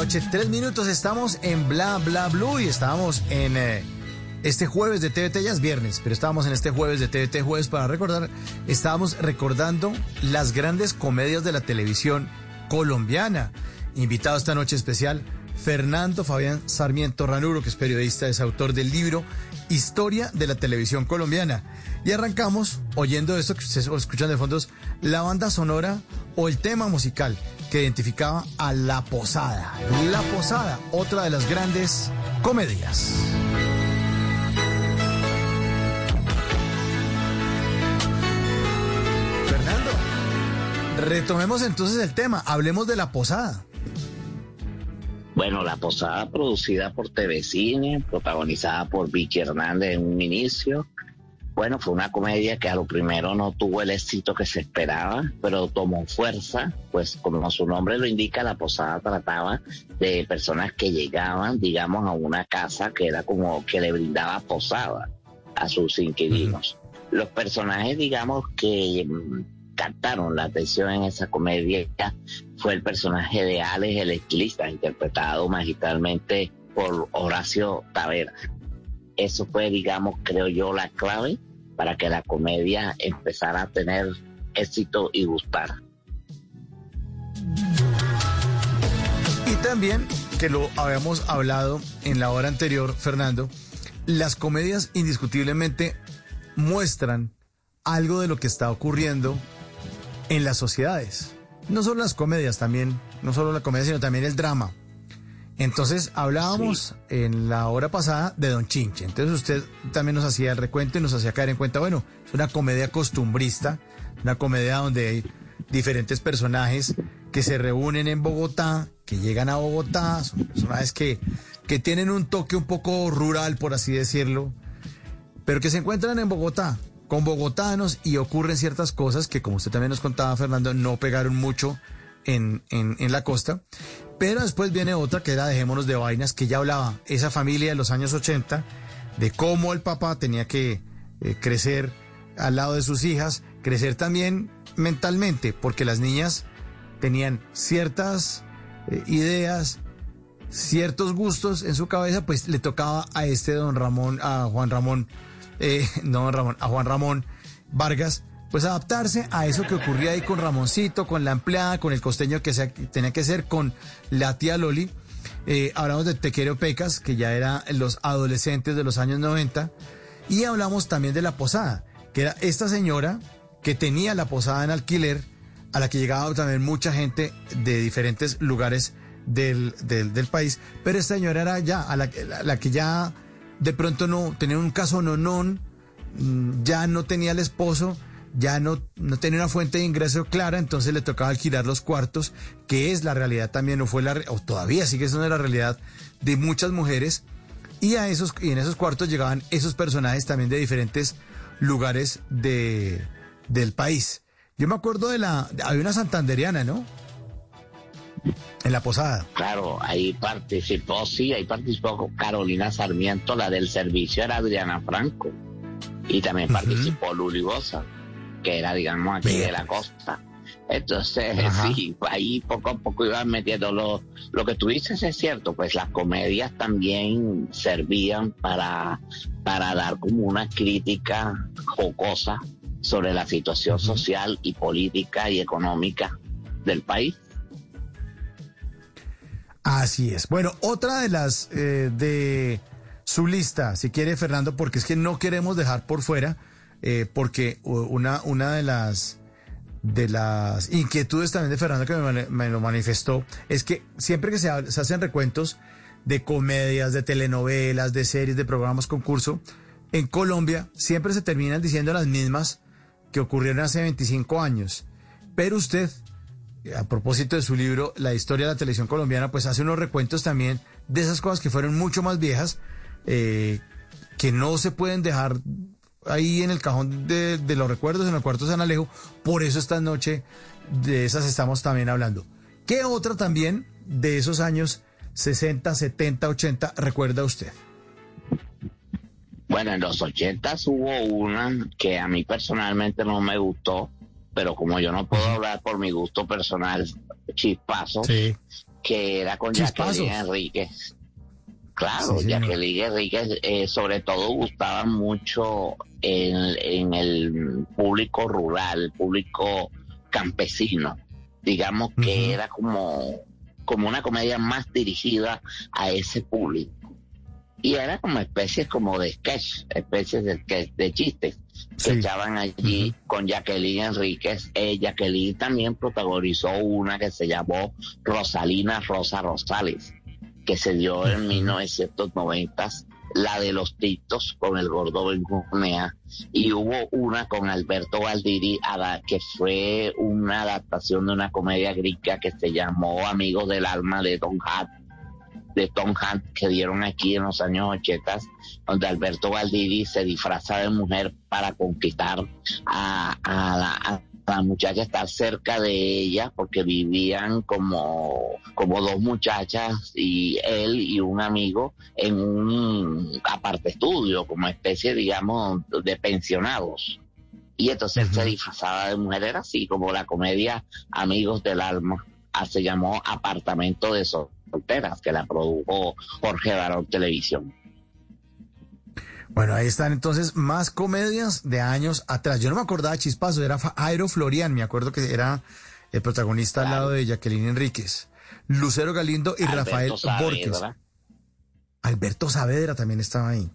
S6: Noche, tres minutos, estamos en Bla Bla Blue y estábamos en eh, este jueves de TVT, ya es viernes, pero estábamos en este jueves de TVT jueves para recordar, estábamos recordando las grandes comedias de la televisión colombiana. Invitado esta noche especial, Fernando Fabián Sarmiento Ranuro, que es periodista, es autor del libro Historia de la Televisión Colombiana. Y arrancamos oyendo esto que ustedes escuchan de fondos, la banda sonora o el tema musical que identificaba a La Posada. La Posada, otra de las grandes comedias. Fernando, retomemos entonces el tema, hablemos de La Posada.
S30: Bueno, La Posada producida por TV Cine, protagonizada por Vicky Hernández en un inicio, bueno, fue una comedia que a lo primero no tuvo el éxito que se esperaba, pero tomó fuerza, pues como su nombre lo indica, la posada trataba de personas que llegaban, digamos, a una casa que era como que le brindaba posada a sus inquilinos. Los personajes, digamos, que captaron la atención en esa comedia fue el personaje de Alex, el estilista, interpretado magistralmente por Horacio Tavera. Eso fue, digamos, creo yo, la clave para que la comedia empezara a tener éxito y gustar.
S6: Y también, que lo habíamos hablado en la hora anterior, Fernando, las comedias indiscutiblemente muestran algo de lo que está ocurriendo en las sociedades. No solo las comedias, también, no solo la comedia, sino también el drama. Entonces hablábamos en la hora pasada de Don Chinche. Entonces usted también nos hacía el recuento y nos hacía caer en cuenta, bueno, es una comedia costumbrista, una comedia donde hay diferentes personajes que se reúnen en Bogotá, que llegan a Bogotá, son personajes que, que tienen un toque un poco rural, por así decirlo, pero que se encuentran en Bogotá, con bogotanos y ocurren ciertas cosas que, como usted también nos contaba, Fernando, no pegaron mucho en, en, la costa. Pero después viene otra que era Dejémonos de Vainas, que ya hablaba esa familia de los años 80, de cómo el papá tenía que eh, crecer al lado de sus hijas, crecer también mentalmente, porque las niñas tenían ciertas eh, ideas, ciertos gustos en su cabeza, pues le tocaba a este don Ramón, a Juan Ramón, eh, no [LAUGHS] don Ramón, a Juan Ramón Vargas, pues adaptarse a eso que ocurría ahí con Ramoncito, con la empleada, con el costeño que se, tenía que ser, con la tía Loli. Eh, hablamos de Tequero Pecas, que ya era los adolescentes de los años 90. Y hablamos también de la posada, que era esta señora que tenía la posada en alquiler, a la que llegaba también mucha gente de diferentes lugares del, del, país. Pero esta señora era ya, a la, que ya de pronto no tenía un caso no non, mm, ya no tenía el esposo ya no, no tenía una fuente de ingreso clara, entonces le tocaba alquilar los cuartos, que es la realidad también, no fue la, o todavía sigue siendo la realidad de muchas mujeres, y, a esos, y en esos cuartos llegaban esos personajes también de diferentes lugares de, del país. Yo me acuerdo de la, había una santanderiana, ¿no? En la posada.
S30: Claro, ahí participó, sí, ahí participó Carolina Sarmiento, la del servicio era Adriana Franco. Y también participó Luli Bosa que era, digamos, aquí de la costa. Entonces, [LAUGHS] sí, ahí poco a poco iban metiendo lo, lo que tú dices es cierto, pues las comedias también servían para, para dar como una crítica jocosa sobre la situación social y política y económica del país.
S6: Así es. Bueno, otra de las eh, de su lista, si quiere Fernando, porque es que no queremos dejar por fuera, eh, porque una, una de las de las inquietudes también de Fernando que me, lo manifestó es que siempre que se, se, hacen recuentos de comedias, de telenovelas, de series, de programas concurso, en Colombia siempre se terminan diciendo las mismas que ocurrieron hace 25 años. Pero usted, a propósito de su libro La historia de la televisión colombiana, pues hace unos recuentos también de esas cosas que fueron mucho más viejas, eh, que no se pueden dejar ahí en el cajón de, los recuerdos en el cuarto de San Alejo. Por eso esta noche de esas estamos también hablando. ¿Qué otra también de esos años 60, 70, 80 recuerda usted?
S30: Bueno, en los 80 hubo una que a mí personalmente no me gustó, pero como yo no puedo hablar por mi gusto personal, Chispazo, que era con Jacqueline Enríquez. Claro, Jacqueline Enríquez eh, sobre todo gustaba mucho en, el público rural, público campesino. Digamos que era como, como una comedia más dirigida a ese público. Y era como especies como de sketch, especies de, de chistes que estaban allí con Jacqueline Enríquez. Eh, Jacqueline también protagonizó una que se llamó Rosalina Rosa Rosales, que se dio en 1990, la de los titos con el gordo Benjumea, y hubo una con Alberto Valdiri, que fue una adaptación de una comedia griega que se llamó Amigos del Alma de Don Hat de Tom Hunt que dieron aquí en los años 80, donde Alberto Valdiri se disfraza de mujer para conquistar a, la, muchacha, estar cerca de ella, porque vivían como, como dos muchachas y él y un amigo en un aparte estudio, como especie, digamos, de pensionados. Y entonces él se disfrazaba de mujer, era así como la comedia Amigos del Alma, ah, se llamó Apartamento de Sol Fronteras, que la produjo Jorge Barón Televisión.
S6: Bueno, ahí están entonces más comedias de años atrás. Yo no me acordaba de Chispazo, era Jairo Florian, me acuerdo que era el protagonista al lado de Jacqueline Enríquez. Lucero Galindo y Rafael Borges. Alberto Saavedra también estaba ahí,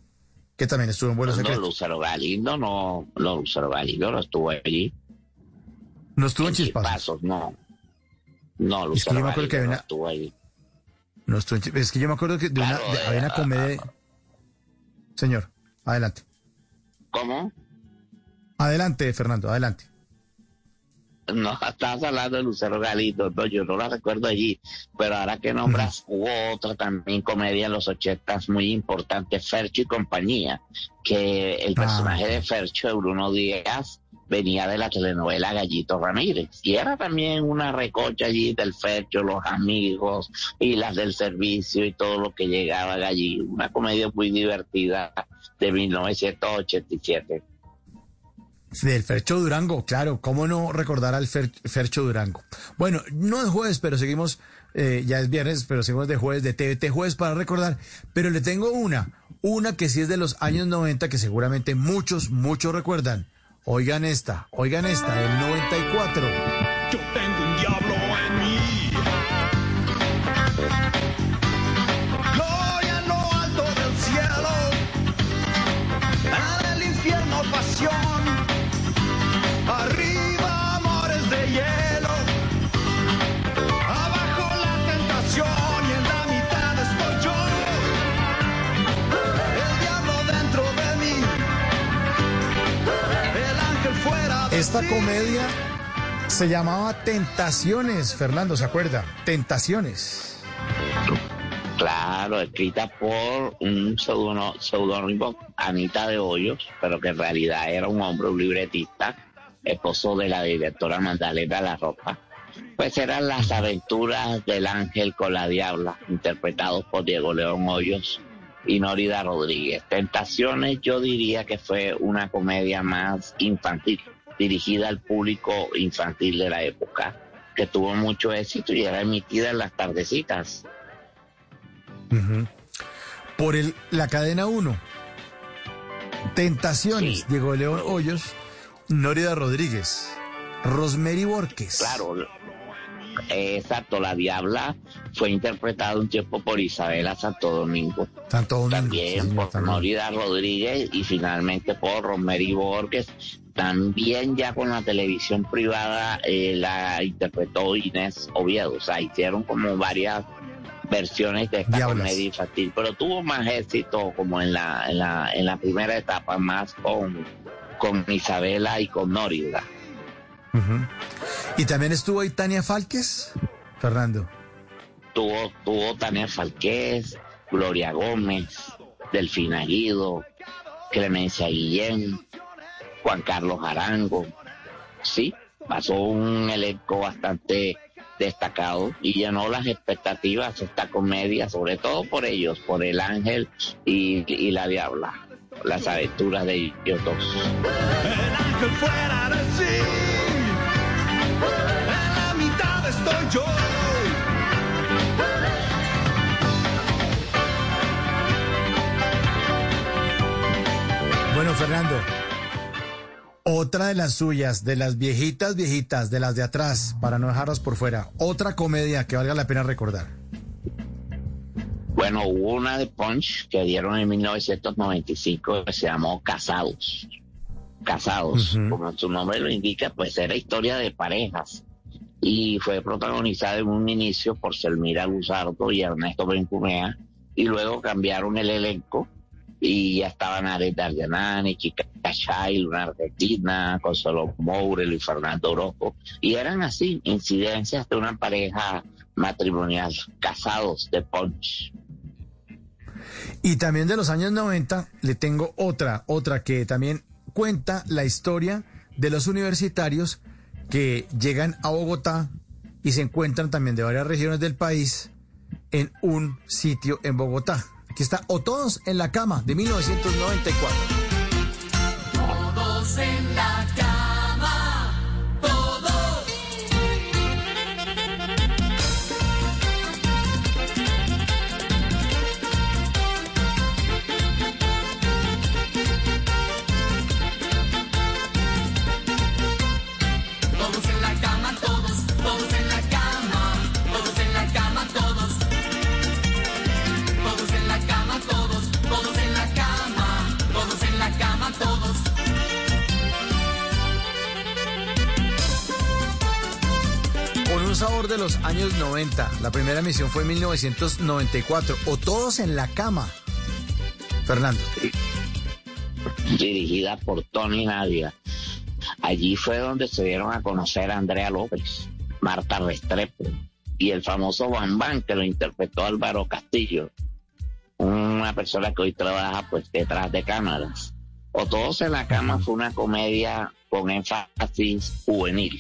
S6: que también estuvo en vuelos
S30: no, No, Lucero Galindo no, no, Lucero Galindo no estuvo allí.
S6: ¿No estuvo en, Chispazos?
S30: No. No, Lucero Galindo no estuvo allí.
S6: Es que yo me acuerdo que de una, había una comedia. Señor, adelante.
S30: ¿Cómo?
S6: Adelante, Fernando, adelante.
S30: No, [LAUGHS] estabas hablando de Lucero Galito, no, yo no la recuerdo allí, pero ahora que nombras, hubo otra también comedia en los ochentas muy importante, Fercho y compañía, que el ah. personaje de Fercho, de Bruno Díaz, venía de la telenovela Gallito Ramírez. Y era también una recocha allí del fecho, los amigos y las del servicio y todo lo que llegaba allí. Una comedia muy divertida de 1987.
S6: Del Fercho Durango, claro, ¿cómo no recordar al Fercho Durango? Bueno, no es jueves, pero seguimos, eh, ya es viernes, pero seguimos de jueves, de TVT jueves para recordar, pero le tengo una, una que sí es de los años 90 que seguramente muchos, muchos recuerdan. Oigan esta, oigan esta, el 94. Esta comedia se llamaba Tentaciones, Fernando, ¿se acuerda? Tentaciones.
S30: Claro, escrita por un seudónimo, Anita de Hoyos, pero que en realidad era un hombre, un libretista, esposo de la directora Magdalena La Ropa. Pues eran las aventuras del ángel con la diabla, interpretados por Diego León Hoyos y Norida Rodríguez. Tentaciones yo diría que fue una comedia más infantil dirigida al público infantil de la época, que tuvo mucho éxito y era emitida en las tardecitas.
S6: Por el, la cadena 1. Tentaciones, Diego León Hoyos, Nórida Rodríguez, Rosemary Borges.
S30: Claro, exacto, la Diabla fue interpretada un tiempo por Isabela Santo Domingo.
S6: Santo Domingo.
S30: También por Nórida Rodríguez y finalmente por Rosemary Borges. También ya con la televisión privada eh, la interpretó Inés Oviedo. O sea, hicieron como varias versiones de esta
S6: Diablas.
S30: comedia infantil, pero tuvo más éxito como en la, en la, en la primera etapa, más con, con Isabela y con Nórida.
S6: Ujú. Y también estuvo ahí Tania Falques, Fernando.
S30: tuvo, tuvo Tania Falqués, Gloria Gómez, Delfina Guido, Clemencia Guillén, Juan Carlos Arango. Sí, pasó un elenco bastante destacado y llenó las expectativas esta comedia, sobre todo por ellos, por el ángel y, y la diabla, las aventuras de ellos dos.
S9: ángel fuera de sí. En la mitad estoy yo.
S6: Bueno, Fernando, otra de las suyas, de las viejitas, viejitas, de las de atrás, para no dejarlas por fuera, otra comedia que valga la pena recordar.
S30: Bueno, hubo una de Punch que dieron en 1995 que se llamó Casados. Casados, como su nombre lo indica, pues era historia de parejas. Y fue protagonizada en un inicio por Selmira Luzardo y Ernesto Bencumea. Y luego cambiaron el elenco y ya estaban Ares Dardanani, Chica Chay, Luna Argentina, Consuelo Mourel y Fernando Orozco. Y eran así, incidencias de una pareja matrimonial, casados de Punch.
S6: Y también de los años 90 le tengo otra, otra que también cuenta la historia de los universitarios que llegan a Bogotá y se encuentran también de varias regiones del país en un sitio en Bogotá. Aquí está O Todos en la Cama de 1994.
S9: Todos en la
S6: De los años 90. La primera emisión fue en 1994. O Todos en la Cama. Fernando.
S30: dirigida por Tony Nadia. Allí fue donde se dieron a conocer a Andrea López, Marta Restrepo y el famoso Bam que lo interpretó Álvaro Castillo, una persona que hoy trabaja pues detrás de cámaras. O Todos en la Cama fue una comedia con énfasis juvenil.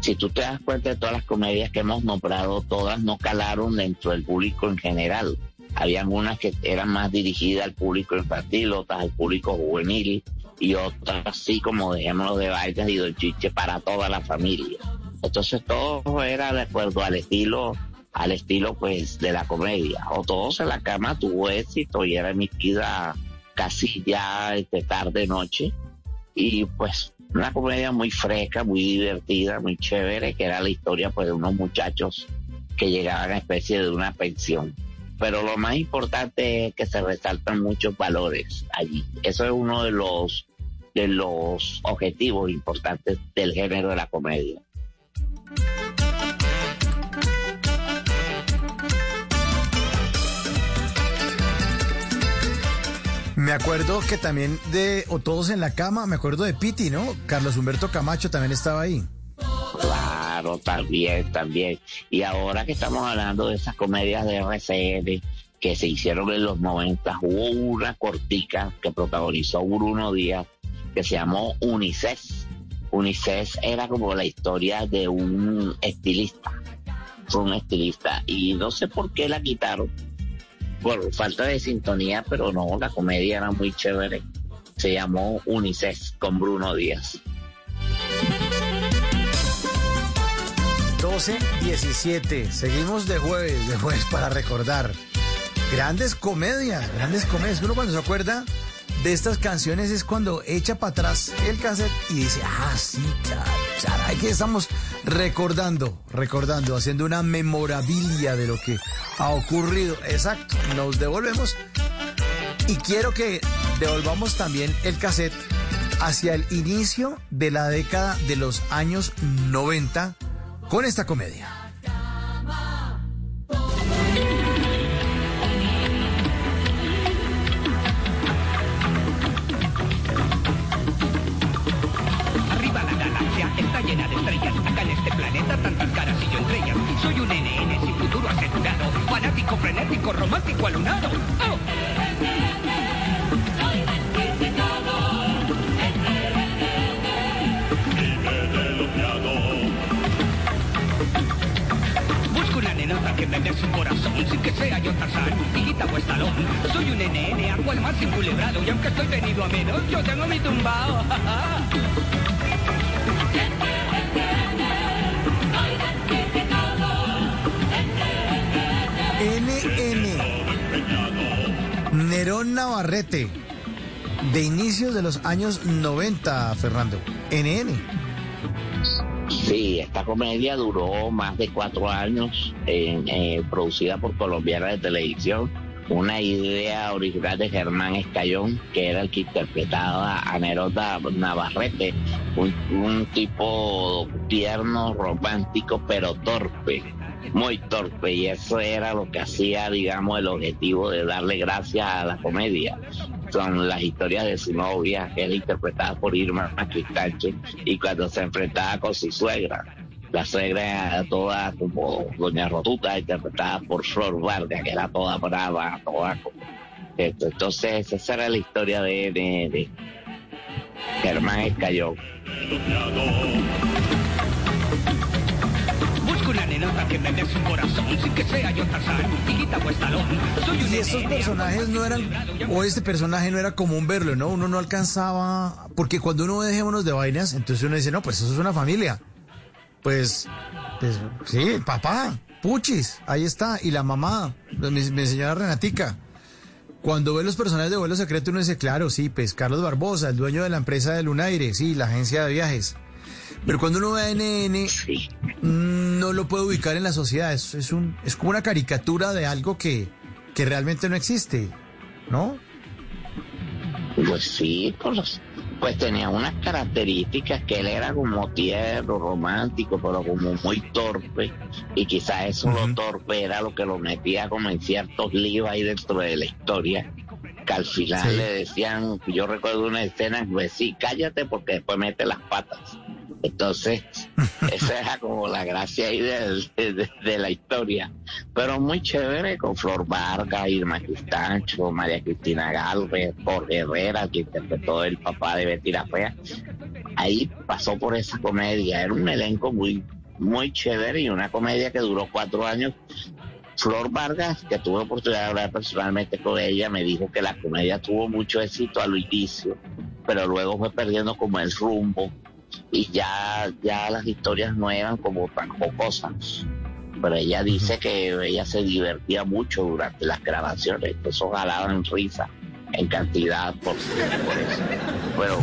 S30: Si tú te das cuenta de todas las comedias que hemos nombrado, todas no calaron dentro del público en general. Habían unas que eran más dirigidas al público infantil, otras al público juvenil y otras así como dejémoslo de bailes y Don Chiche para toda la familia. Entonces todo era de acuerdo al estilo, al estilo pues de la comedia. O Todos en la Cama tuvo éxito y era emitida casi ya de tarde noche y pues una comedia muy fresca, muy divertida, muy chévere, que era la historia pues de unos muchachos que llegaban a especie de una pensión. Pero lo más importante es que se resaltan muchos valores allí. Eso es uno de los de los objetivos importantes del género de la comedia.
S6: Me acuerdo que también de O Todos en la Cama, me acuerdo de Piti, ¿no? Carlos Humberto Camacho también estaba ahí.
S30: Claro, también, también. Y ahora que estamos hablando de esas comedias de RCN que se hicieron en los 90, hubo una cortica que protagonizó Bruno Díaz que se llamó Unicef. Unicef era como la historia de un estilista. Fue un estilista. Y no sé por qué la quitaron por falta de sintonía, pero no, la comedia era muy chévere. Se llamó Unisex con Bruno Díaz.
S6: 12-17, seguimos de jueves, de jueves para recordar. Grandes comedias, grandes comedias. Uno cuando se acuerda de estas canciones es cuando echa para atrás el cassette y dice, ah, sí, claro. Aquí estamos recordando, recordando, haciendo una memorabilia de lo que ha ocurrido. Exacto, nos devolvemos. Y quiero que devolvamos también el cassette hacia el inicio de la década de los años 90 con esta comedia.
S52: Llena de estrellas. Acá en este planeta tantas caras y yo entre ellas. Soy un NN sin futuro asegurado. Fanático, frenético, romántico, alunado. ¡Oh! Busco una nenota que me su corazón sin que sea yo Tarzán, Tiguita o Estalón. Soy un NN, hago el más inculebrado y aunque estoy venido a menos, yo tengo mi tumbao. [LAUGHS]
S6: NN. Nerón Navarrete. De inicios de los años 90, Fernando. NN.
S30: Sí, esta comedia duró más de cuatro años, en, eh, producida por Colombiana de Televisión. Una idea original de Germán Escayón, que era el que interpretaba a Nerota Navarrete, un, un tipo tierno, romántico, pero torpe, muy torpe, y eso era lo que hacía, digamos, el objetivo de darle gracias a la comedia son las historias de su novia, que era interpretada por Irma Cristanche, y cuando se enfrentaba con su suegra. La suegra era toda como Doña Rotuta, interpretada por Flor Vargas, que era toda brava, toda esto. Entonces, esa era la historia de, de, de Germán Escayón.
S52: Una nenota que me dé su corazón sin que sea yo Tarzán, o Estalón. Soy un
S6: Y estos personajes no eran, o este personaje no era común verlo, ¿no? Uno no alcanzaba, porque cuando uno ve dejémonos de vainas, entonces uno dice, no, pues eso es una familia. Pues, pues sí, papá, Puchis, ahí está, y la mamá, mi, mi señora Renatica. Cuando ve los personajes de vuelo secreto, uno dice, claro, sí, pues Carlos Barbosa, el dueño de la empresa de Lunaire, sí, la agencia de viajes. Pero cuando uno ve a NN, no lo puede ubicar en la sociedad. Es, es, un, es como una caricatura de algo que, que realmente no existe, ¿no?
S30: Pues sí, pues, pues tenía unas características que él era como tierno, romántico, pero como muy torpe. Y quizás eso lo torpe era lo que lo metía como en ciertos líos ahí dentro de la historia. Que al final
S53: Sí.
S30: le decían, yo recuerdo una escena, pues sí, cállate porque después mete las patas. Entonces, [LAUGHS] esa era como la gracia ahí de, de- la historia. Pero muy chévere con Flor Vargas, Irma Cristancho, María Cristina Galvez, Jorge Herrera, que interpretó el papá de Betty la Fea. Ahí pasó por esa comedia. Era un elenco muy, muy chévere y una comedia que duró cuatro años. Flor Vargas, que tuve oportunidad de hablar personalmente con ella, me dijo que la comedia tuvo mucho éxito al inicio, pero luego fue perdiendo como el rumbo y ya, ya las historias no eran como tan jocosas. Pero ella dice que ella se divertía mucho durante las grabaciones, que eso jalaban risa en cantidad por, por eso. Pero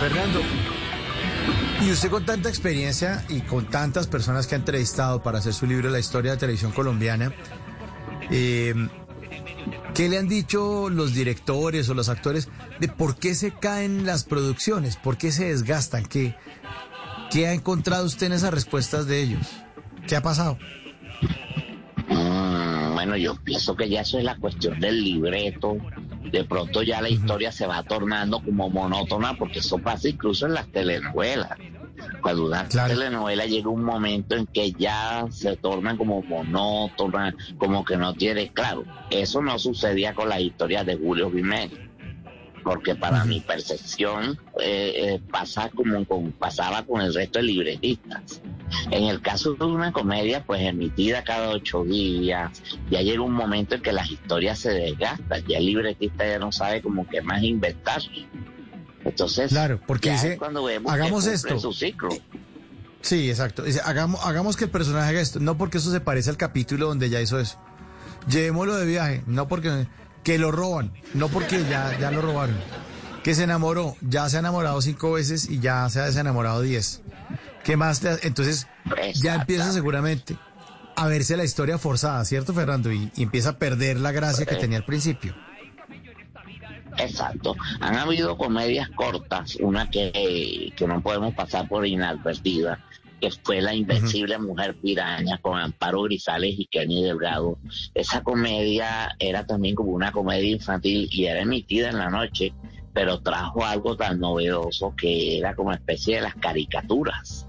S6: Fernando, y usted con tanta experiencia y con tantas personas que ha entrevistado para hacer su libro La historia de la televisión colombiana, eh, ¿qué le han dicho los directores o los actores de por qué se caen las producciones? ¿Por qué se desgastan? ¿Qué, qué ha encontrado usted en esas respuestas de ellos? ¿Qué ha pasado?
S30: Mm, bueno, yo pienso que ya eso es la cuestión del libreto. De pronto ya la historia se va tornando como monótona, porque eso pasa incluso en las telenovelas. Cuando una telenovela llega un momento en que ya se tornan como monótona, como que no tiene claro. Eso no sucedía con las historias de Julio Jiménez porque para mi percepción eh, eh, pasa como con- pasaba con el resto de libretistas. En el caso de una comedia, pues emitida cada ocho días, ya llega un momento en que las historias se desgastan, ya el libretista ya no sabe como qué más inventar. Entonces,
S6: Claro, porque
S30: ya
S6: dice,
S30: es cuando vemos
S6: hagamos esto.
S30: su ciclo.
S6: Sí, exacto. Dice, hagamos, hagamos que el personaje haga esto. No porque eso se parece al capítulo donde ya hizo eso. Llevémoslo de viaje. No porque... Que lo roban. No porque ya, ya lo robaron. Que se enamoró. Ya se ha enamorado cinco veces y ya se ha desenamorado diez. ¿Qué más? te- Entonces, ya empieza seguramente a verse la historia forzada, ¿cierto, Fernando? Y, y empieza a perder la gracia que tenía al principio.
S30: Exacto. Han habido comedias cortas, una que, que no podemos pasar por inadvertida, que fue La Invencible Mujer Piraña con Amparo Grisales y Kenny Delgado. Esa comedia era también como una comedia infantil y era emitida en la noche, pero trajo algo tan novedoso que era como especie de las caricaturas.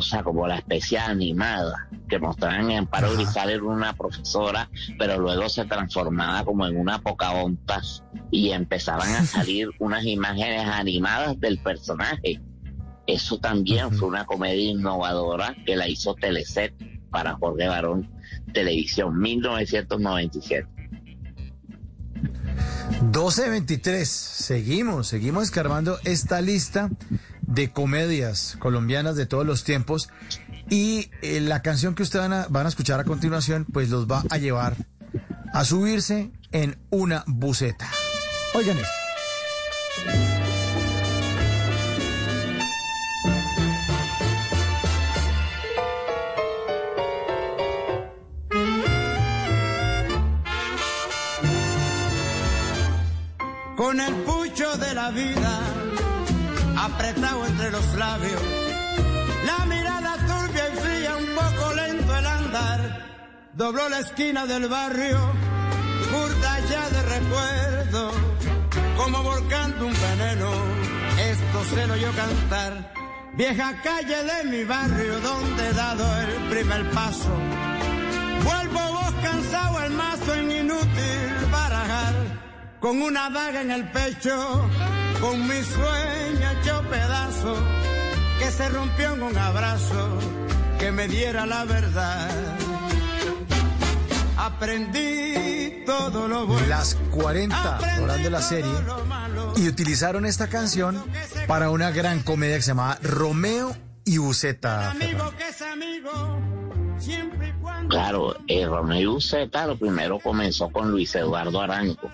S30: Sea, como la especie animada que mostraban en Amparo Grisales era una profesora, pero luego se transformaba como en una Pocahontas y empezaban a [LAUGHS] salir unas imágenes animadas del personaje. Eso también fue una comedia innovadora que la hizo Teleset para Jorge Barón Televisión 1997.
S6: 12.23. Seguimos, seguimos escarbando esta lista de comedias colombianas de todos los tiempos. Y eh, la canción que ustedes van a, van a escuchar a continuación, pues los va a llevar a subirse en una buceta. Oigan esto.
S53: con el pucho de la vida apretado entre los labios, la mirada turbia y fría, un poco lento el andar, dobló la esquina del barrio, curda ya de recuerdo, como volcando un veneno, esto se lo oyó cantar, vieja calle de mi barrio donde he dado el primer paso, vuelvo vos cansado el mazo en inútil barajar con una daga en el pecho, con mi sueño hecho pedazo, que se rompió en un abrazo que me diera la verdad. Aprendí todo lo bueno.
S6: Las 40 horas de la serie y utilizaron esta canción para una gran comedia que se llamaba Romeo y Buceta.
S53: Y.
S30: Claro, eh, Romeo Z lo primero comenzó con Luis Eduardo Arango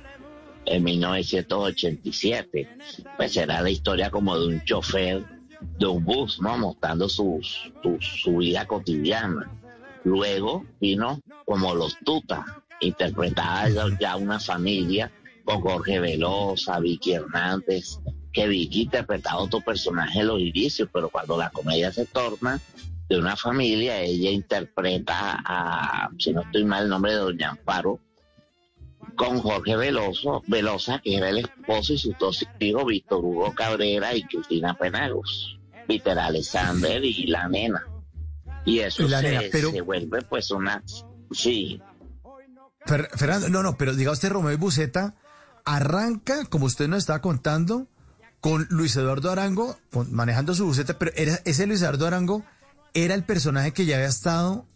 S30: en 1987. Pues era la historia como de un chofer de un bus, ¿no? Mostrando su, su vida cotidiana. Luego vino como Los Tutas, interpretada ya, ya una familia con Jorge Velosa, Vicky Hernández, que Vicky interpretaba otro personaje en los inicios, pero cuando la comedia se torna de una familia, ella interpreta a, si no estoy mal, el nombre de Doña Amparo, con Jorge Veloso, Velosa, que era el esposo y sus dos hijos, Víctor Hugo Cabrera y Cristina Penagos, Peter Alexander y la nena. Y eso
S6: la
S30: se,
S6: nena, pero-
S30: se vuelve pues una... Sí,
S6: Fer- Fernando, no, no, pero diga usted Romeo y Buceta arranca, como usted nos estaba contando, con Luis Eduardo Arango con- manejando su buceta, pero era, ese Luis Eduardo Arango era el personaje que ya había estado,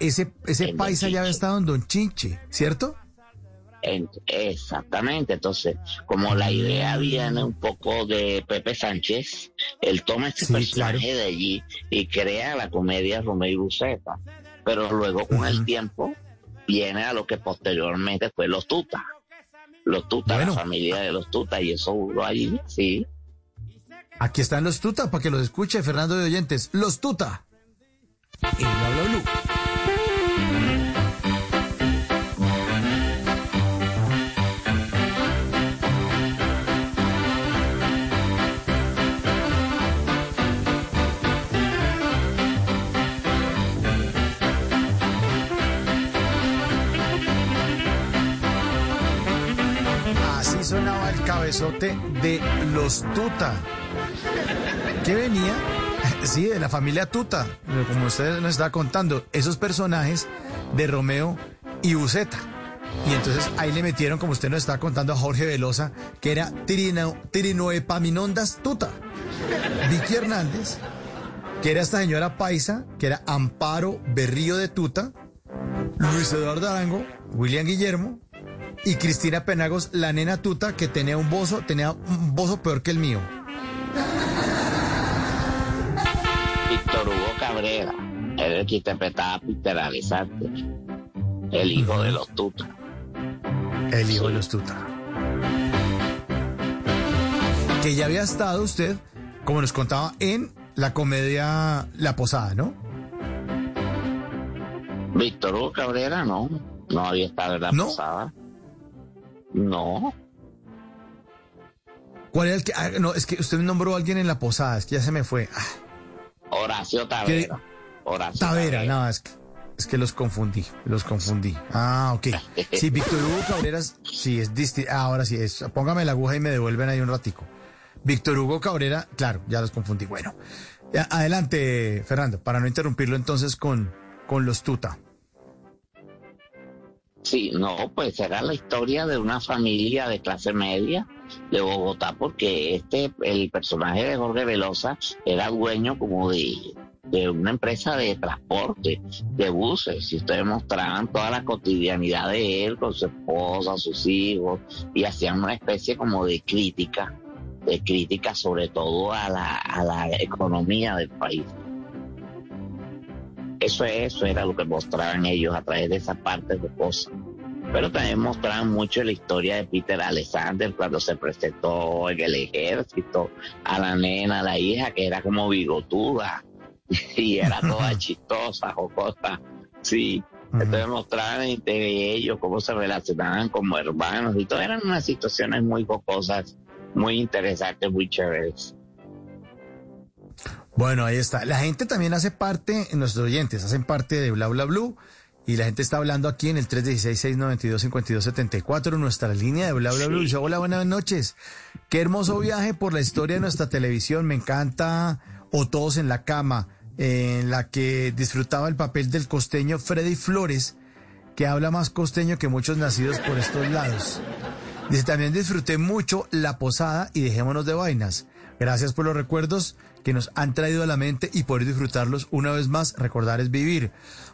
S6: ese, ese paisa ya había estado en Don Chinche, ¿cierto?
S30: En- exactamente, entonces, como la idea viene un poco de Pepe Sánchez, él toma este
S6: Sí,
S30: personaje
S6: claro.
S30: de allí y crea la comedia Romeo y Buceta, pero luego con el tiempo viene a lo que posteriormente fue Los Tutas, Los Tutas,
S6: Bueno.
S30: la familia de Los Tutas, y eso duró allí, sí.
S6: Aquí están los Tuta, para que los escuche Fernando de Oyentes. Los Tuta. Cabezote de los Tuta. ¿Qué venía? [LAUGHS] Sí, de la familia Tuta, como usted nos está contando, esos personajes de Romeo y Buceta. Y entonces ahí le metieron, como usted nos está contando, a Jorge Velosa, que era Tirino, Tirinoepaminondas Tuta. Vicky Hernández, que era esta señora paisa, que era Amparo Berrío de Tuta. Luis Eduardo Arango, William Guillermo, y Cristina Penagos, la nena tuta que tenía un bozo, tenía un bozo peor que el mío.
S30: Víctor Hugo Cabrera era el que interpretaba a Peter el hijo de los Tuta.
S6: El hijo de los Tuta. Que ya había estado usted, como nos contaba, en la comedia La Posada, ¿no?
S30: Víctor Hugo Cabrera no, no había estado en La
S6: ¿No?
S30: Posada. No.
S6: ¿Cuál era el que.? ah, no, es que usted nombró a alguien en La Posada, es que ya se me fue. Ah,
S30: Horacio Tavera. Horacio
S6: Tavera, no, es que, es que los confundí, los confundí. Ah, ok. [LAUGHS] Sí, Víctor Hugo Cabreras, sí, es distinto. ahora sí, es, póngame la aguja y me devuelven ahí un ratico. Víctor Hugo Cabrera, claro, ya los confundí. Bueno, adelante, Fernando, para no interrumpirlo entonces con, con los tuta.
S30: Sí, no, pues era la historia de una familia de clase media de Bogotá, porque este, el personaje de Jorge Velosa era dueño como de, de una empresa de transporte, de buses, y ustedes mostraban toda la cotidianidad de él con su esposa, sus hijos, y hacían una especie como de crítica, de crítica sobre todo a la, a la economía del país. Eso, eso era lo que mostraban ellos a través de esa parte de cosas. Pero también mostraban mucho la historia de Peter Alexander cuando se presentó en el ejército, a la nena, a la hija, que era como bigotuda [LAUGHS] y era toda chistosa, jocosa. Sí, entonces mostraban entre ellos cómo se relacionaban como hermanos y todo. Eran unas situaciones muy jocosas, muy interesantes, muy chéveres.
S6: Bueno, ahí está. La gente también hace parte, nuestros oyentes hacen parte de Bla Bla Blue. Y la gente está hablando aquí en el 316-692-5274, nuestra línea de Bla Bla Blue. Dice, hola, buenas noches. Qué hermoso viaje por la historia de nuestra televisión. Me encanta O Todos en la Cama, en la que disfrutaba el papel del costeño Freddy Flores, que habla más costeño que muchos nacidos por estos lados. Dice, también disfruté mucho La Posada y Dejémonos de Vainas. Gracias por los recuerdos que nos han traído a la mente y poder disfrutarlos una vez más. Recordar es vivir.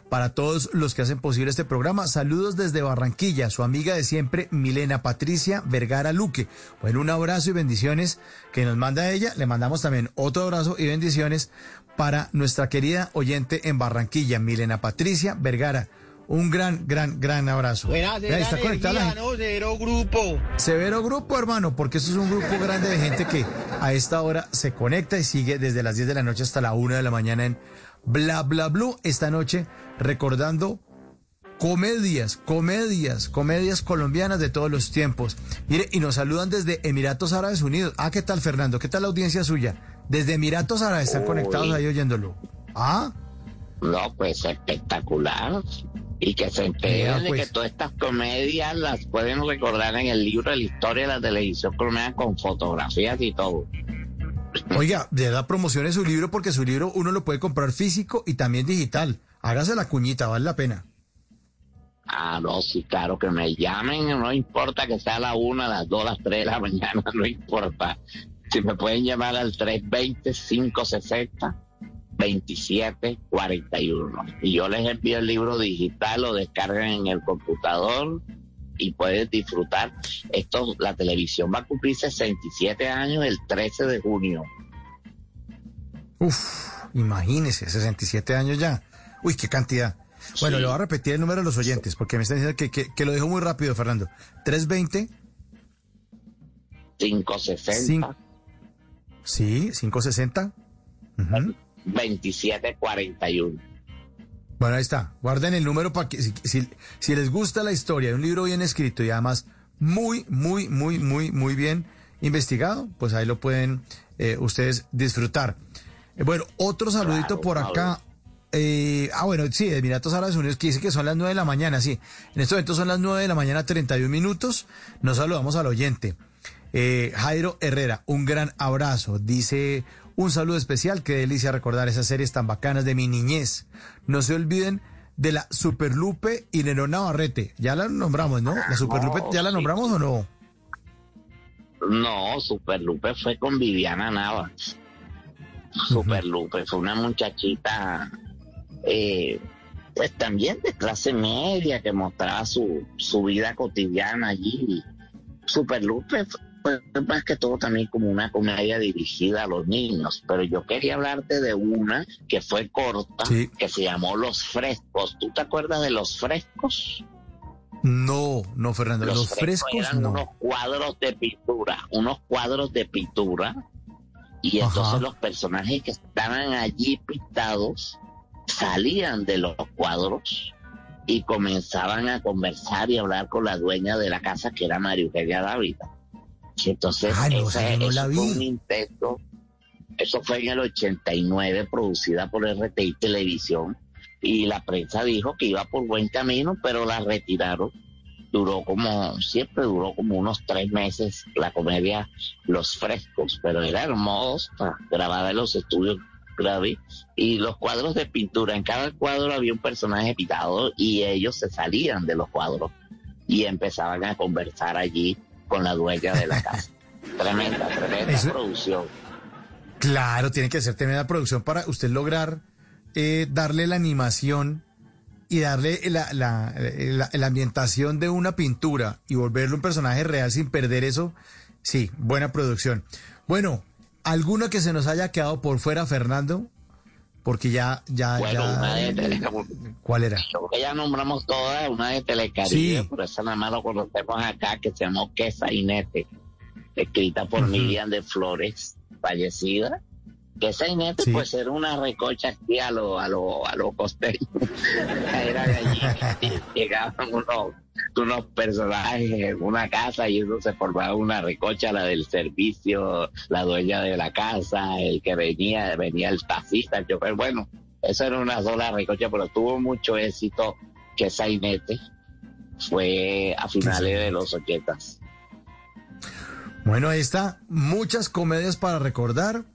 S6: Para todos los que hacen posible este programa, saludos desde Barranquilla, su amiga de siempre, Milena Patricia Vergara Luque. Bueno, un abrazo y bendiciones que nos manda ella. Le mandamos también otro abrazo y bendiciones para nuestra querida oyente en Barranquilla, Milena Patricia Vergara. Un gran, gran, gran abrazo.
S54: Buenas,
S6: Vea, está conectada la gente.
S54: ¿no? Cero grupo.
S6: Severo grupo, hermano, porque eso es un grupo grande de gente que a esta hora se conecta y sigue desde las 10 de la noche hasta la 1 de la mañana en Bla Bla Blue. Esta noche recordando comedias, comedias, comedias colombianas de todos los tiempos. Mire, y nos saludan desde Emiratos Árabes Unidos. Ah, ¿qué tal, Fernando? ¿Qué tal la audiencia suya? Desde Emiratos Árabes están conectados ahí oyéndolo. Ah,
S30: No, pues espectacular. Y que se enteren
S6: Mira,
S30: de
S6: pues.
S30: que todas estas comedias las pueden recordar en el libro de la historia de la televisión colombiana con fotografías y todo.
S6: oiga, de verdad promocione su libro porque su libro uno lo puede comprar físico y también digital. Hágase la cuñita, vale la pena.
S30: Ah, no, sí, claro, que me llamen, no importa que sea a la una, a las dos, a las tres de la [LAUGHS] mañana, no importa. Si me pueden llamar al 320-560-2741. Y yo les envío el libro digital, lo descargan en el computador y pueden disfrutar. Esto, la televisión va a cumplir 67 años el 13 de junio.
S6: Uf, imagínese, 67 años ya. Uy, qué cantidad. Bueno,
S30: Sí.
S6: le voy a repetir el número a los oyentes porque me están diciendo que, que, que lo dejo muy rápido, Fernando. 320.
S30: 560.
S6: Sí, 560. Ujú.
S30: 2741.
S6: Bueno, ahí está. Guarden el número para que si, si, si les gusta la historia de un libro bien escrito y además muy, muy, muy, muy, muy bien investigado, pues ahí lo pueden eh, ustedes disfrutar. Eh, bueno, otro saludito por acá. Eh, ah, bueno, sí, Emiratos Árabes Unidos, que dice que son las 9 de la mañana, sí. En este momento son las 9 de la mañana, 31 minutos. Nos saludamos al oyente. Eh, Jairo Herrera, un gran abrazo. Dice un saludo especial. Qué delicia recordar esas series tan bacanas de mi niñez. No se olviden de la Superlupe y Nero Navarrete. Ya la nombramos, ¿no? ¿La Superlupe ya la nombramos o no?
S30: No, Superlupe fue con Viviana Navas. Superlupe fue una muchachita, eh, pues también de clase media, que mostraba su, su vida cotidiana allí. Superlupe f- pues más que todo también como una comedia dirigida a los niños, pero yo quería hablarte de una que fue corta, que se llamó Los Frescos. ¿Tú te acuerdas de Los Frescos?
S6: No, no, Fernando, los, frescos,
S30: eran unos cuadros de pintura, unos cuadros de pintura, y entonces los personajes que estaban allí pintados salían de los cuadros y comenzaban a conversar y hablar con la dueña de la casa que era María Eugenia Dávila. Entonces,
S6: Ah, no,
S30: ese-
S6: no
S30: eso fue un intento. Eso fue en el 89, producida por RTI Televisión. Y la prensa dijo que iba por buen camino, pero la retiraron. Duró como, siempre duró como unos tres meses la comedia Los Frescos, pero era hermosa, grabada en los estudios Gravi. Y los cuadros de pintura, en cada cuadro había un personaje pintado y ellos se salían de los cuadros y empezaban a conversar allí con la dueña de la casa. [LAUGHS] tremenda, tremenda
S6: Eso-
S30: producción.
S6: Claro, tiene que ser tremenda producción para usted lograr eh, darle la animación y darle la, la- la- la ambientación de una pintura y volverlo un personaje real sin perder eso. Sí, buena producción. Bueno, ¿alguna que se nos haya quedado por fuera, Fernando? Porque ya, ya,
S30: Bueno,
S6: ya.
S30: una de Tele-
S6: ¿Cuál era?
S30: Creo que ya nombramos todas, una de Telecaribe,
S6: Sí.
S30: pero esa nada más lo conocemos acá, que se llamó Que Sainete, escrita por Miriam de Flores, fallecida. Que Sainete,
S6: Sí.
S30: pues era una recocha aquí a lo, a lo, a lo [LAUGHS] era de allí, llegaban unos, unos personajes en una casa y uno se formaba una recocha, la del servicio, la dueña de la casa, el que venía, venía el taxista, el chofer, bueno, eso era una sola recocha, pero tuvo mucho éxito que Sainete fue a finales de los ochentas.
S6: Bueno, ahí está. Muchas comedias para recordar.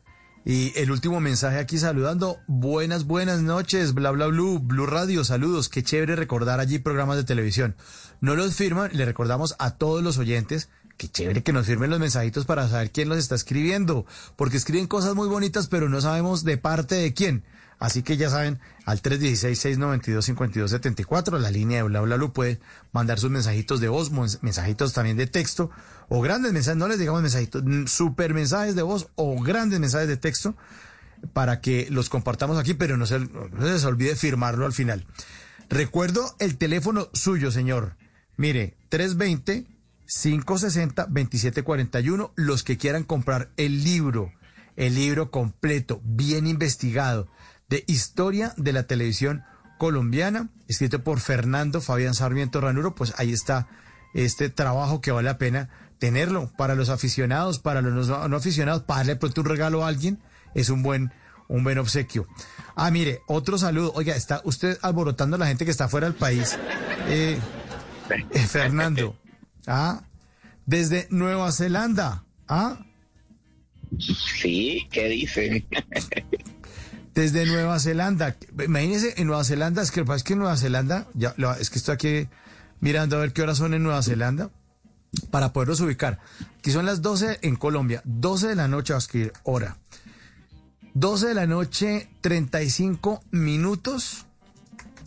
S6: Y el último mensaje aquí saludando. Buenas, buenas noches, bla, bla, blue, Blue Radio, saludos. Qué chévere recordar allí programas de televisión. No los firman, le recordamos a todos los oyentes. Qué chévere que nos firmen los mensajitos para saber quién los está escribiendo. Porque escriben cosas muy bonitas, pero no sabemos de parte de quién. Así que ya saben, al 316-692-5274, la línea de Bla Bla Blue, puede mandar sus mensajitos de voz, mens- mensajitos también de texto, o grandes mensajes, no les digamos mensajitos, super mensajes de voz o grandes mensajes de texto, para que los compartamos aquí, pero no se, no se les olvide firmarlo al final. Recuerdo el teléfono suyo, señor. Mire, 320-560-2741, los que quieran comprar el libro, el libro completo, bien investigado, de historia de la televisión colombiana, escrito por Fernando Fabián Sarmiento Ranuro, pues ahí está este trabajo que vale la pena tenerlo para los aficionados, para los no, aficionados, para darle pronto un regalo a alguien, es un buen, un buen obsequio. Ah, mire, otro saludo. Oiga, está usted alborotando a la gente que está fuera del país. Eh, eh, Fernando, ah, desde Nueva Zelanda, ah,
S30: Sí, ¿qué dice? [LAUGHS]
S6: desde Nueva Zelanda. Imagínese, en Nueva Zelanda, es que pasa es que en Nueva Zelanda, ya, es que estoy aquí mirando a ver qué horas son en Nueva Zelanda para poderlos ubicar. Aquí son las 12 en Colombia, 12 de la noche, vamos a escribir hora. 12 de la noche, 35 minutos.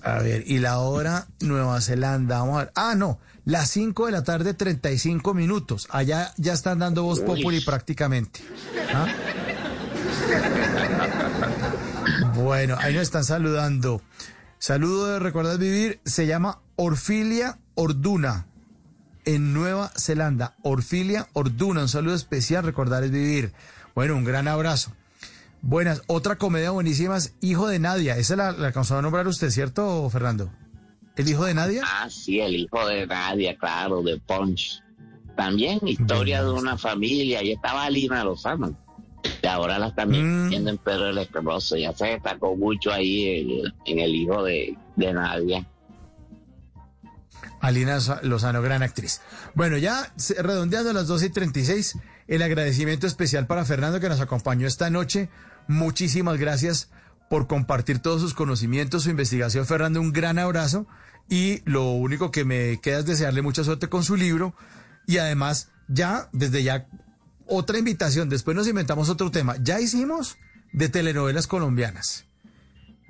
S6: A ver, y la hora Nueva Zelanda, vamos a ver. Ah, no, las 5 de la tarde, 35 minutos. Allá ya están dando voz
S30: Uy.
S6: populi prácticamente. ¿Ah? Bueno, ahí nos están saludando. Saludo de Recordar Vivir, se llama Orfilia Orduna, en Nueva Zelanda. Orfilia Orduna, un saludo especial, Recordar es Vivir. Bueno, un gran abrazo. Buenas, otra comedia buenísima es Hijo de Nadia. Esa la, la alcanzó a nombrar usted, ¿cierto, Fernando? ¿El hijo de Nadia?
S30: Ah, sí, el hijo de Nadia, claro, de Punch. También historia de una familia, y estaba Lina Lozano. Y ahora la están
S6: Mm.
S30: viendo en Pedro el Escroso. Ya se destacó mucho ahí en, en el hijo de, de Nadia.
S6: Alina Lozano, gran actriz. Bueno, ya redondeando las 12 y 36, el agradecimiento especial para Fernando que nos acompañó esta noche. Muchísimas gracias por compartir todos sus conocimientos, su investigación. Fernando, un gran abrazo. Y lo único que me queda es desearle mucha suerte con su libro. Y además, ya, desde ya, otra invitación. Después nos inventamos otro tema. Ya hicimos de telenovelas colombianas.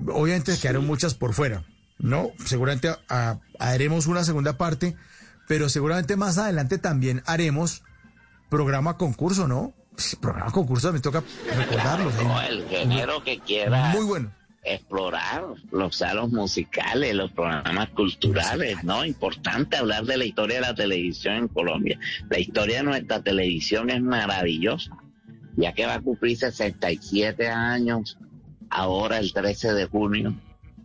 S6: Obviamente quedaron muchas por fuera. No, seguramente haremos una segunda parte, pero seguramente más adelante también haremos programa concurso, ¿no? programa concurso me toca recordarlo.
S30: No, el género que quiera.
S6: Muy bueno.
S30: Explorar los salos musicales, los programas culturales, ¿no? Importante hablar de la historia de la televisión en Colombia. La historia de nuestra televisión es maravillosa, ya que va a cumplir 67 años ahora el 13 de junio.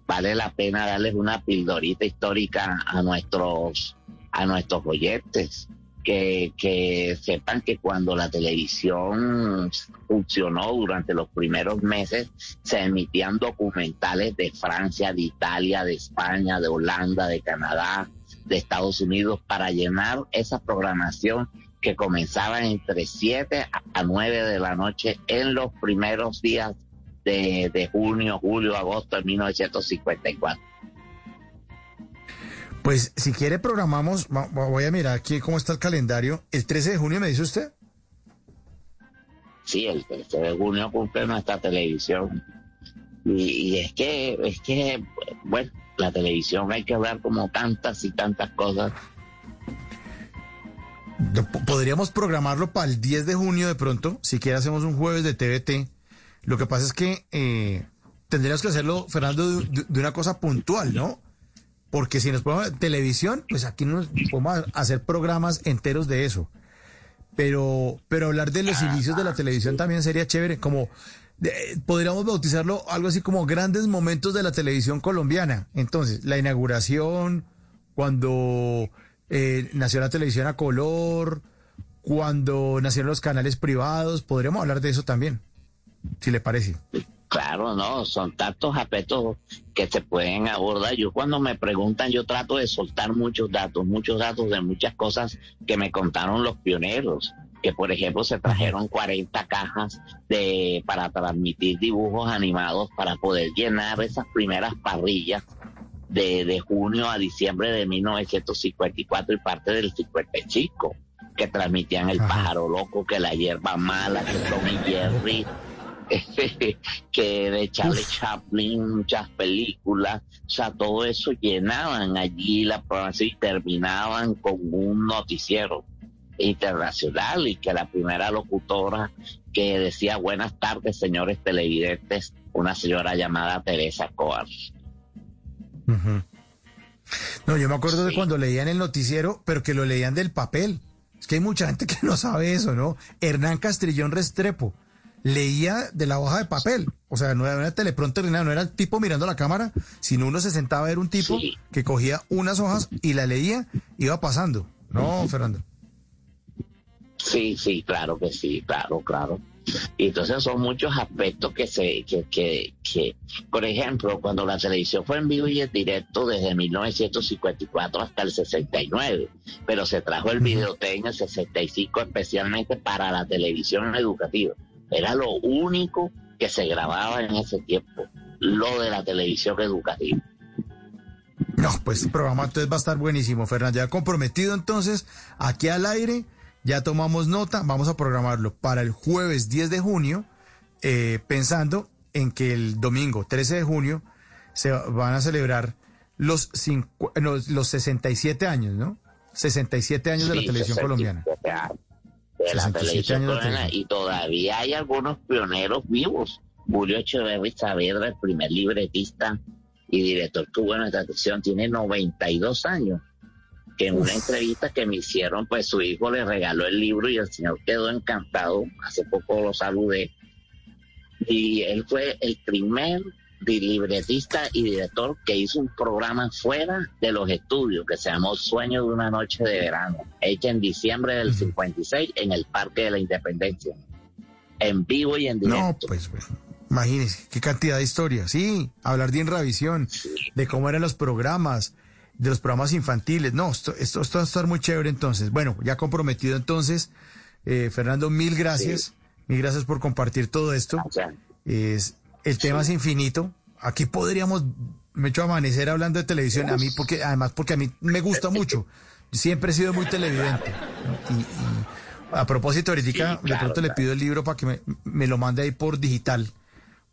S30: Vale la pena darles una pildorita histórica a nuestros a nuestros oyentes que, sepan que cuando la televisión funcionó durante los primeros meses, se emitían documentales de Francia, de Italia, de España, de Holanda, de Canadá, de Estados Unidos, para llenar esa programación que comenzaba entre 7 a 9 de la noche en los primeros días de, de junio, julio, agosto de 1954.
S6: Pues si quiere programamos, voy a mirar aquí cómo está el calendario. ¿El 13 de junio me dice usted?
S30: Sí, el 13 de junio cumple nuestra televisión. Y, es que, es que, bueno, la televisión hay que hablar como tantas y tantas cosas.
S6: Podríamos programarlo para el 10 de junio de pronto, si quiere hacemos un jueves de TVT. Lo que pasa es que eh, tendríamos que hacerlo, Fernando, de una cosa puntual, ¿no? Porque si nos ponemos televisión, pues aquí nos podemos hacer programas enteros de eso. Pero, pero hablar de los inicios de la televisión también sería chévere, como podríamos bautizarlo algo así como grandes momentos de la televisión colombiana. Entonces, la inauguración, cuando eh, nació la televisión a color, cuando nacieron los canales privados, podríamos hablar de eso también, si le parece.
S30: Claro, no, son tantos aspectos que se pueden abordar. Yo cuando me preguntan, yo trato de soltar muchos datos, muchos datos de muchas cosas que me contaron los pioneros, que por ejemplo se trajeron 40 cajas de para transmitir dibujos animados para poder llenar esas primeras parrillas de, de junio a diciembre de 1954 y parte del 55 que transmitían el pájaro loco, que la hierba mala, que Tommy Jerry, [LAUGHS] que de Charlie Chaplin, muchas películas, o sea, todo eso llenaban allí la programación y terminaban con un noticiero internacional y que la primera locutora que decía buenas tardes señores televidentes, una señora llamada Teresa Coar.
S6: No, yo me acuerdo de cuando leían el noticiero, pero que lo leían del papel. Es que hay mucha gente que no sabe eso, ¿no? Hernán Castrillón Restrepo leía de la hoja de papel. O sea, no era una teleprompter no era el tipo mirando la cámara, sino uno se sentaba a ver un tipo que cogía unas hojas y la leía, iba pasando. ¿No, Fernando?
S30: Sí, sí, claro que sí, claro, claro. Y entonces son muchos aspectos que se, que, que, que, por ejemplo, cuando la televisión fue en vivo y en directo desde 1954 hasta el 69, pero se trajo el videotape en el 65 especialmente para la televisión educativa. Era lo único que se grababa en ese tiempo, lo de la televisión educativa.
S6: No, pues el programa entonces va a estar buenísimo, Fernando. Ya comprometido entonces, aquí al aire, ya tomamos nota, vamos a programarlo para el jueves 10 de junio, eh, pensando en que el domingo 13 de junio se van a celebrar los, los, 67 años, ¿no? 67 años de la televisión colombiana
S30: de la televisión y todavía hay algunos pioneros vivos. Julio Echeverri Saavedra, el primer libretista y director que hubo en esta televisión, tiene 92 años. Que en una entrevista que me hicieron, pues su hijo le regaló el libro y el señor quedó encantado. Hace poco lo saludé. Y él fue el primer libretista y director que hizo un programa fuera de los estudios que se llamó Sueño de una noche de verano, hecha en diciembre del 56 en el Parque de la Independencia, en vivo y en directo.
S6: No, pues, pues imagínese, qué cantidad de historias, sí, hablar de Inravisión, de cómo eran los programas, de los programas infantiles, no, esto, esto, va a estar muy chévere entonces. Bueno, ya comprometido entonces, eh, Fernando, mil gracias, mil gracias por compartir todo esto. Es, el tema es infinito. Aquí podríamos, me hecho amanecer hablando de televisión, a mí porque, además porque a mí me gusta mucho. Siempre he sido muy televidente. Y, a propósito, ahorita de pronto le pido el libro para que me, lo mande ahí por digital.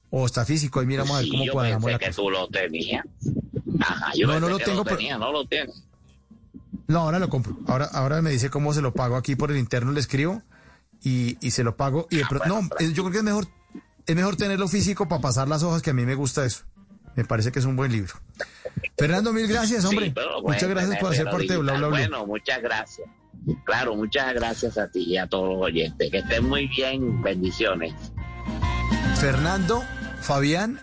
S6: O está físico, ahí miramos a ver cómo cuadramos
S30: la que tú lo tenías. no, no lo tengo, lo no lo
S6: No, ahora lo compro. Ahora, ahora me dice cómo se lo pago aquí por el interno, le escribo y, y se lo pago. Y de pronto, no, yo creo que es mejor, es mejor tenerlo físico para pasar las hojas, que a mí me gusta eso. Me parece que es un buen libro. Fernando, mil gracias, hombre.
S30: Sí,
S6: Muchas gracias por hacer parte de Bla Bla. Bla.
S30: Bueno, muchas gracias. Claro, muchas gracias a ti y a todos los oyentes. Que estén muy bien. Bendiciones.
S6: Fernando Fabián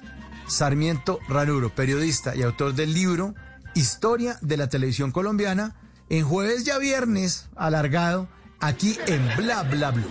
S6: Sarmiento Ranuro, periodista y autor del libro Historia de la Televisión Colombiana, en jueves ya viernes, alargado, aquí en Bla Bla Blue.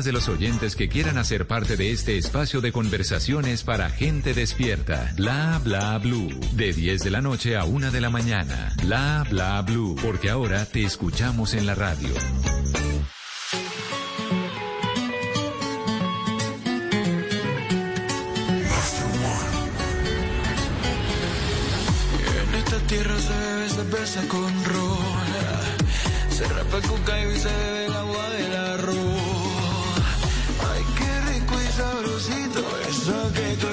S4: de los oyentes que quieran hacer parte de este espacio de conversaciones para gente despierta. Bla bla blue. De 10 de la noche a 1 de la mañana. Bla bla blue. Porque ahora te escuchamos en la radio.
S55: En esta tierra se bebe cerveza con ron. Se rapa el cucayo y se bebe el agua del arroz. Eso que tú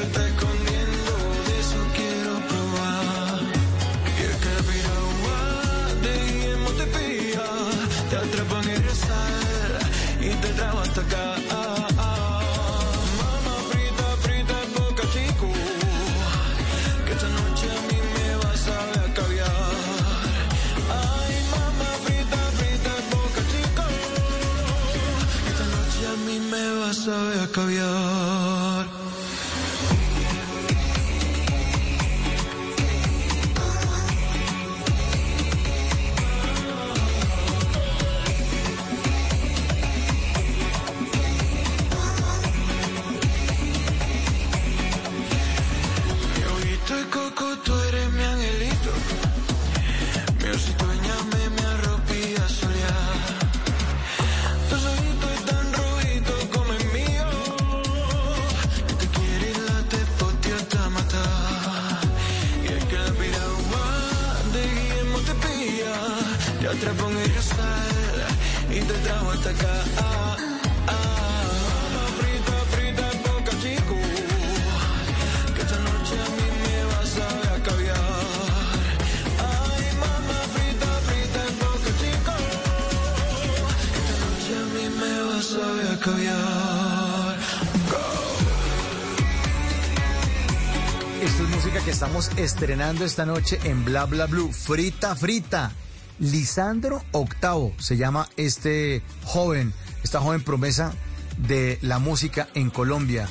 S55: que
S6: estamos estrenando esta noche en Bla Bla Blue. Frita, frita. Lisandro Octavo se llama este joven, esta joven promesa de la música en Colombia.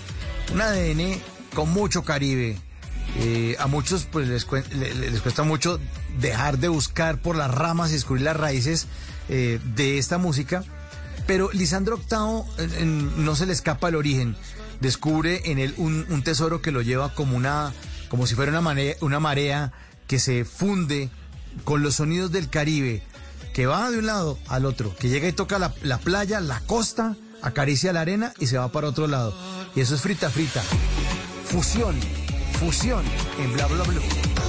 S6: Un ADN con mucho Caribe. Eh, a muchos pues les, les cuesta mucho dejar de buscar por las ramas y descubrir las raíces eh, de esta música. Pero Lisandro Octavo no se le escapa el origen. Descubre en él un tesoro que lo lleva como una, como si fuera una marea, una marea que se funde con los sonidos del Caribe, que va de un lado al otro, que llega y toca la, la playa, la costa, acaricia la arena y se va para otro lado. Y eso es frita frita. Fusión, fusión en bla bla bla.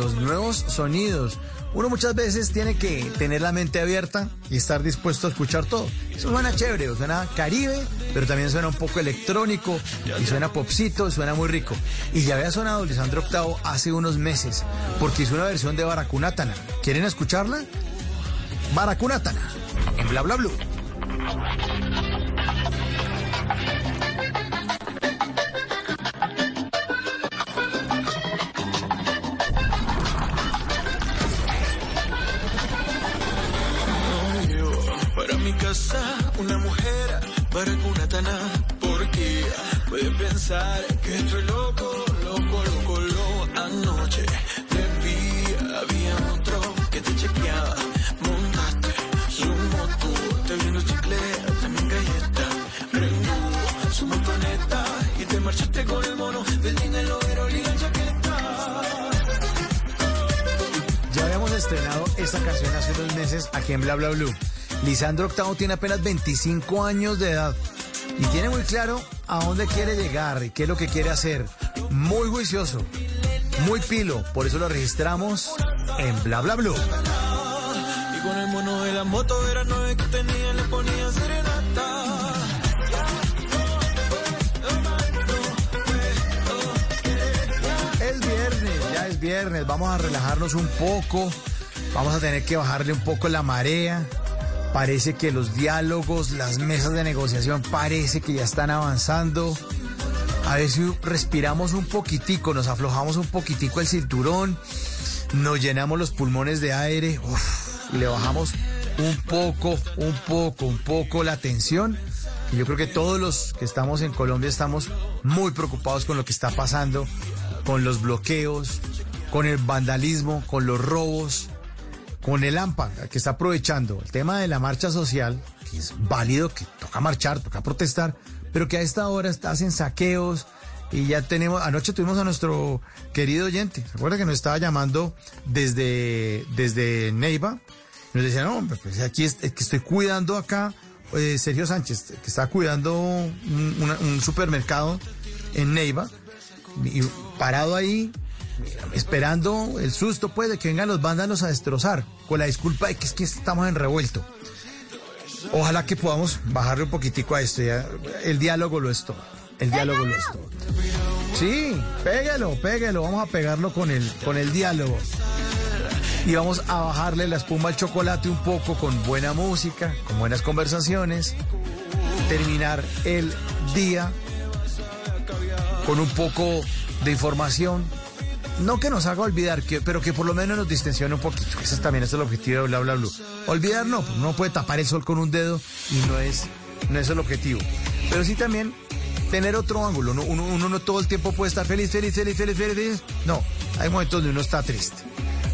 S6: Los nuevos sonidos. Uno muchas veces tiene que tener la mente abierta y estar dispuesto a escuchar todo. Eso suena chévere, suena caribe, pero también suena un poco electrónico y suena popcito, suena muy rico. Y ya había sonado Lisandro Octavo hace unos meses, porque hizo una versión de Baracunátana. ¿Quieren escucharla? Baracunátana, en Bla Bla Blue.
S55: Una mujer para Cunatana, porque puede pensar que estoy loco, loco, loco, loco. Anoche te vi, había otro que te chequeaba, montaste su moto, te vi unos chicles, también galletas, prendo su motoneta y te marchaste con el mono del dinero, y la chaqueta.
S6: Estrenado esta canción hace unos meses aquí en Bla Bla Blue. Lisandro Octavo tiene apenas 25 años de edad y tiene muy claro a dónde quiere llegar y qué es lo que quiere hacer. Muy juicioso, muy pilo, por eso lo registramos en Bla Bla Blue.
S55: Y con el mono de la moto era nueve que tenía, le ponía serenata.
S6: Es viernes, ya es viernes, vamos a relajarnos un poco, vamos a tener que bajarle un poco la marea. Parece que los diálogos, las mesas de negociación, parece que ya están avanzando. A ver si respiramos un poquitico, nos aflojamos un poquitico el cinturón, nos llenamos los pulmones de aire y le bajamos un poco, un poco, un poco la tensión. Y yo creo que todos los que estamos en Colombia estamos muy preocupados con lo que está pasando, con los bloqueos, con el vandalismo, con los robos, con el AMPA, que está aprovechando el tema de la marcha social, que es válido, que toca marchar, toca protestar, pero que a esta hora hacen saqueos y ya tenemos, anoche tuvimos a nuestro querido oyente, recuerda que nos estaba llamando desde, desde Neiva, nos decía, no, pues aquí es, que estoy cuidando acá, eh, Sergio Sánchez, que está cuidando un, un supermercado en Neiva, y parado ahí, esperando el susto pues de que vengan los vándalos a destrozar, con la disculpa de que es que estamos en revuelto. Ojalá que podamos bajarle un poquitico a esto. ya. El diálogo lo es todo. El diálogo lo es todo. Sí, pégalo, pégalo. Vamos a pegarlo con el, con el diálogo. Y vamos a bajarle la espuma al chocolate un poco con buena música, con buenas conversaciones. Terminar el día con un poco de información. No que nos haga olvidar, pero que por lo menos nos distensione un poquito. Ese también es el objetivo de Bla Bla Blue. Olvidar no, pues uno puede tapar el sol con un dedo y no es, no es el objetivo. Pero sí también tener otro ángulo. Uno, no todo el tiempo puede estar feliz, feliz, feliz, feliz, feliz, feliz. No, hay momentos donde uno está triste.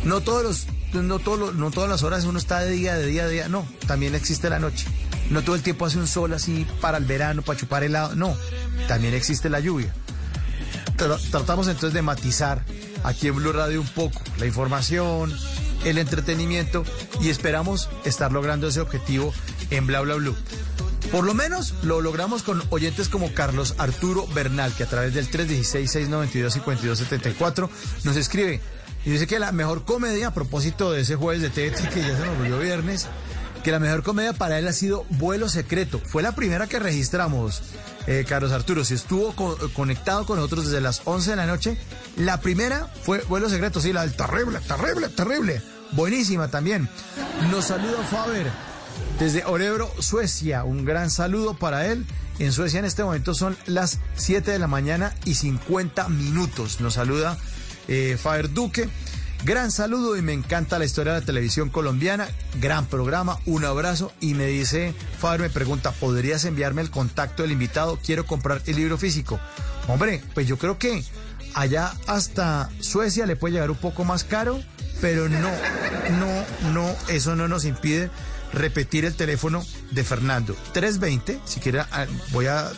S6: No todos los, no todos los- no todas las horas uno está de día, de día, de día. No, también existe la noche. No todo el tiempo hace un sol así para el verano, para chupar helado. No, también existe la lluvia. Tra- Tratamos entonces de matizar aquí en Blue Radio un poco la información, el entretenimiento y esperamos estar logrando ese objetivo en Bla Bla Blue. Por lo menos lo logramos con oyentes como Carlos Arturo Bernal, que a través del 316-692-5274 nos escribe y dice que la mejor comedia, a propósito de ese jueves de TT que ya se nos volvió viernes, que la mejor comedia para él ha sido Vuelo Secreto. Fue la primera que registramos, eh, Carlos Arturo. Si estuvo co- conectado con nosotros desde las 11 de la noche, la primera fue Vuelo Secreto, sí, la del terrible, terrible, terrible. Buenísima también. Nos saluda Faber desde Orebro, Suecia. Un gran saludo para él. En Suecia en este momento son las 7 de la mañana y 50 minutos. Nos saluda eh, Faber Duque. Gran saludo y me encanta la historia de la televisión colombiana. Gran programa, un abrazo. Y me dice, Faber me pregunta, ¿podrías enviarme el contacto del invitado? Quiero comprar el libro físico. Hombre, pues yo creo que allá hasta Suecia le puede llegar un poco más caro, pero no, no, no, eso no nos impide repetir el teléfono de Fernando. 320, si quiere, ah, voy a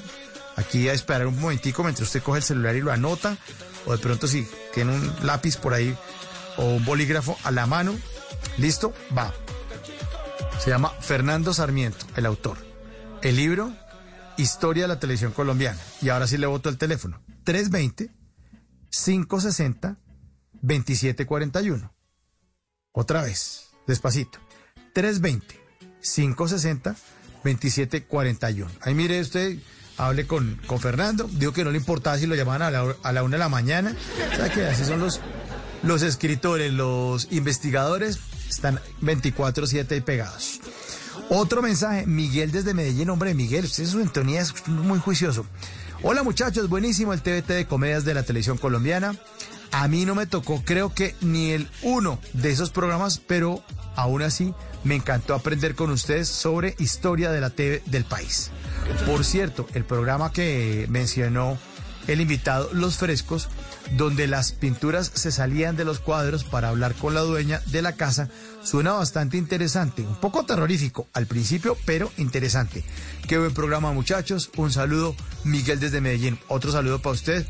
S6: aquí a esperar un momentico mientras usted coge el celular y lo anota, o de pronto si tiene un lápiz por ahí o un bolígrafo a la mano, listo, va. Se llama Fernando Sarmiento, el autor. El libro, Historia de la Televisión Colombiana. Y ahora sí le voto el teléfono. 320-560-2741. Otra vez, despacito. 320-560-2741. Ahí mire usted, hable con, con Fernando. Dijo que no le importaba si lo llamaban a la, a la una de la mañana. O sea que así son los, los escritores, los investigadores. Están 24-7 ahí pegados. Otro mensaje, Miguel desde Medellín, hombre, Miguel, usted su sintonía es muy juicioso. Hola muchachos, buenísimo el TVT de comedias de la televisión colombiana. A mí no me tocó, creo que ni el uno de esos programas, pero aún así me encantó aprender con ustedes sobre historia de la TV del país. Por cierto, el programa que mencionó el invitado, Los Frescos, donde las pinturas se salían de los cuadros para hablar con la dueña de la casa, suena bastante interesante, un poco terrorífico al principio, pero interesante. Qué buen programa muchachos, un saludo Miguel desde Medellín, otro saludo para usted.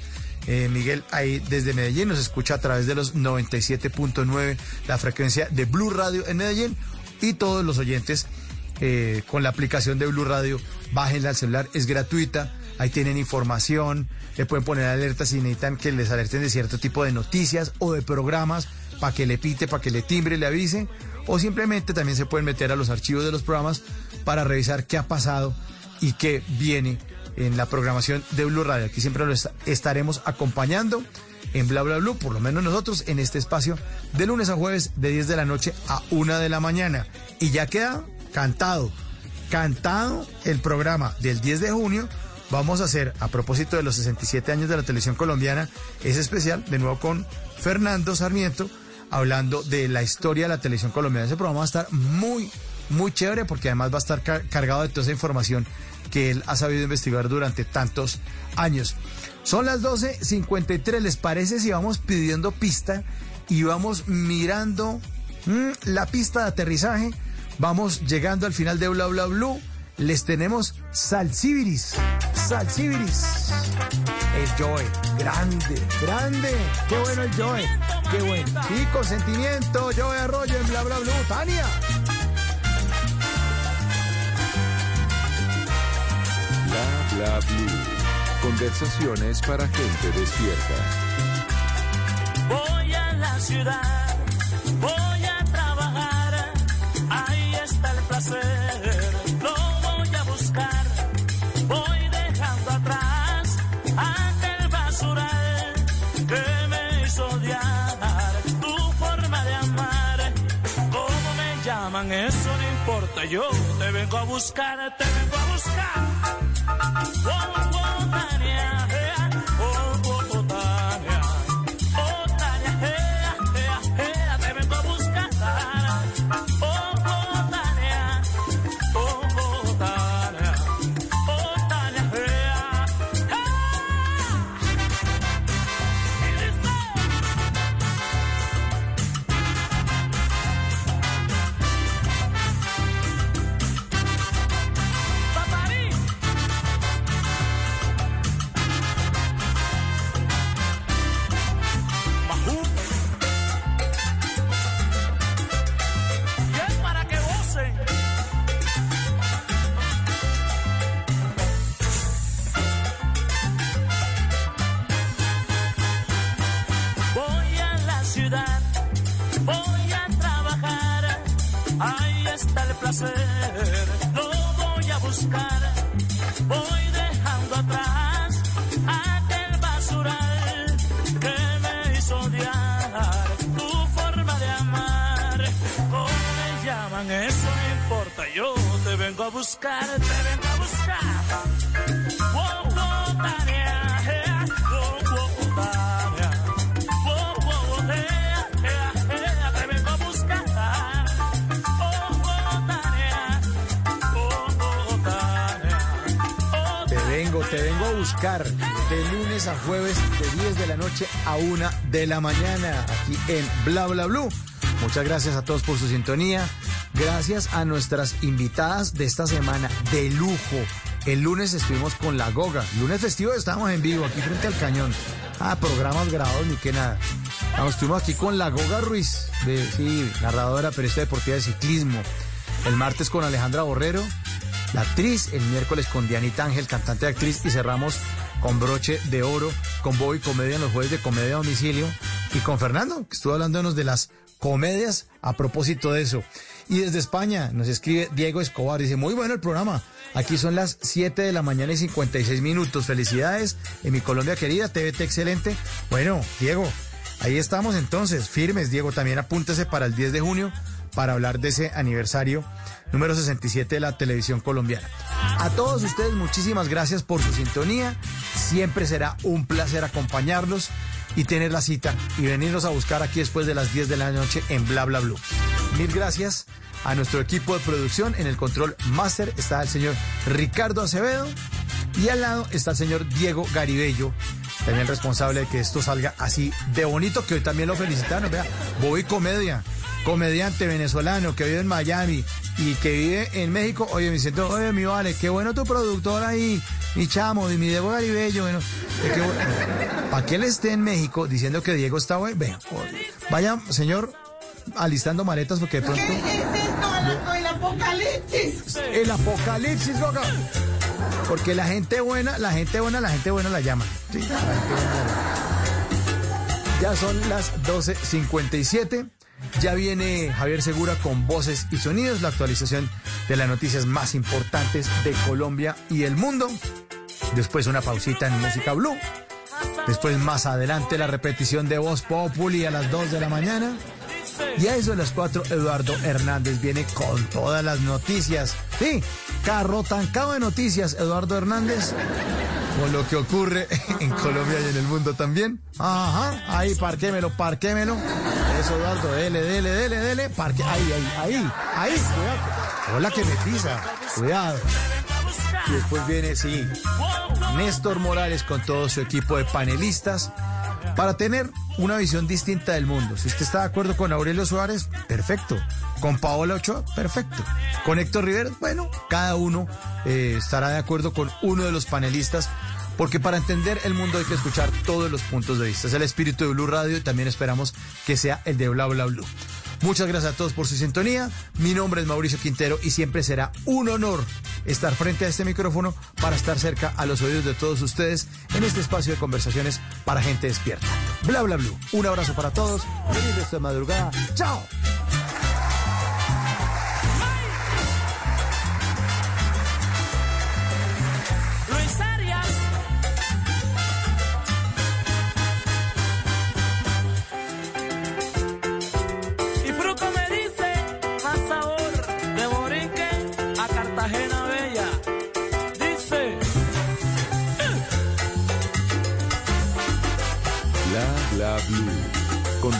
S6: Eh, Miguel, ahí desde Medellín. Nos escucha a través de los 97.9, la frecuencia de Blue Radio en Medellín. Y todos los oyentes eh, con la aplicación de Blue Radio, bájenla al celular, es gratuita, ahí tienen información, le pueden poner alertas si necesitan que les alerten de cierto tipo de noticias o de programas para que le pite, para que le timbre, le avise, o simplemente también se pueden meter a los archivos de los programas para revisar qué ha pasado y qué viene en la programación de Blue Radio. Aquí siempre lo estaremos acompañando en Bla Bla Blue, por lo menos nosotros en este espacio de lunes a jueves de 10 de la noche a 1 de la mañana. Y ya queda cantado, cantado el programa del 10 de junio. Vamos a hacer, a propósito de los 67 años de la televisión colombiana, ese especial, de nuevo con Fernando Sarmiento, hablando de la historia de la televisión colombiana. Ese programa va a estar muy, muy chévere porque además va a estar cargado de toda esa información que él ha sabido investigar durante tantos años. Son las 12.53, ¿les parece si vamos pidiendo pista y vamos mirando mmm, la pista de aterrizaje? Vamos llegando al final de Bla Bla Blue. Les tenemos Salsibiris. Salsibiris. El Joe. Grande, grande. Qué bueno el Joe. Qué bueno. Y consentimiento. Joe Arroyo en Bla Bla Blue. Tania.
S4: Bla Bla Blue. Conversaciones para gente despierta.
S47: Voy a la ciudad. Voy Yo te vengo a buscar. Te vengo a buscar. Oh, oh,
S6: jueves de 10 de la noche a 1 de la mañana aquí en Bla Bla Blue. Muchas gracias a todos por su sintonía. Gracias a nuestras invitadas de esta semana de lujo. El lunes estuvimos con la Goga. Lunes festivo estábamos en vivo aquí frente al cañón. Ah, programas grabados ni que nada. Vamos, estuvimos aquí con la Goga Ruiz, de, sí, narradora, periodista deportiva de ciclismo. El martes con Alejandra Borrero, la actriz. El miércoles con Dianita Ángel, cantante y actriz. Y cerramos con broche de oro, con Bobby Comedia en los jueves de Comedia a Domicilio. Y con Fernando, que estuvo hablándonos de las comedias a propósito de eso. Y desde España nos escribe Diego Escobar, dice, muy bueno el programa. Aquí son las 7 de la mañana y 56 minutos. Felicidades en mi Colombia querida, TVT excelente. Bueno, Diego, ahí estamos entonces, firmes. Diego, también apúntese para el 10 de junio para hablar de ese aniversario número 67 de la televisión colombiana. A todos ustedes muchísimas gracias por su sintonía. Siempre será un placer acompañarlos y tener la cita y venirnos a buscar aquí después de las 10 de la noche en Bla Bla Blue. Mil gracias a nuestro equipo de producción. En el control master está el señor Ricardo Acevedo y al lado está el señor Diego Garibello, también responsable de que esto salga así de bonito, que hoy también lo felicitaron. Vea, Bobby Comedia, comediante venezolano que vive en Miami y que vive en México. Oye, me siento, oye, mi vale, qué bueno tu productor ahí, mi chamo, y mi Diego Garibello. Bueno, ¿Para qué [LAUGHS] él esté en México diciendo que Diego está bueno? Vea, vaya, señor, alistando maletas porque de pronto.
S56: ¿Qué es esto, El apocalipsis.
S6: El apocalipsis, loca. Porque la gente buena, la gente buena, la gente buena la llama. Sí, la gente buena. Ya son las 12.57. Ya viene Javier Segura con voces y sonidos, la actualización de las noticias más importantes de Colombia y el mundo. Después una pausita en Música Blue. Después más adelante la repetición de Voz Populi a las 2 de la mañana. Y a eso de las 4, Eduardo Hernández viene con todas las noticias. Sí, carro tancado de noticias, Eduardo Hernández. Con lo que ocurre [LAUGHS] en Colombia y en el mundo también. Ajá, ahí, parquémelo, parquémelo. Eso, Eduardo, dele, dele, dele, dele. Parque, ahí, ahí, ahí, ahí, cuidado. Hola que me pisa, cuidado. Y después viene, sí, Néstor Morales con todo su equipo de panelistas para tener una visión distinta del mundo. Si usted está de acuerdo con Aurelio Suárez, perfecto. Con Paola Ochoa, perfecto. Con Héctor Rivera, bueno, cada uno eh, estará de acuerdo con uno de los panelistas. Porque para entender el mundo hay que escuchar todos los puntos de vista. Es el espíritu de Blue Radio y también esperamos que sea el de Bla Bla Blue. Muchas gracias a todos por su sintonía. Mi nombre es Mauricio Quintero y siempre será un honor estar frente a este micrófono para estar cerca a los oídos de todos ustedes en este espacio de conversaciones para gente despierta. Bla bla blue. Un abrazo para todos. Feliz esta madrugada. Chao.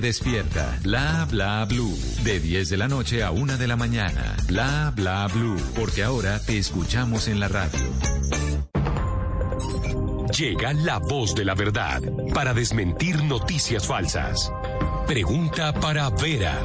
S4: despierta. Bla bla blue. De 10 de la noche a 1 de la mañana. Bla bla blue. Porque ahora te escuchamos en la radio.
S57: Llega la voz de la verdad para desmentir noticias falsas. Pregunta para Vera.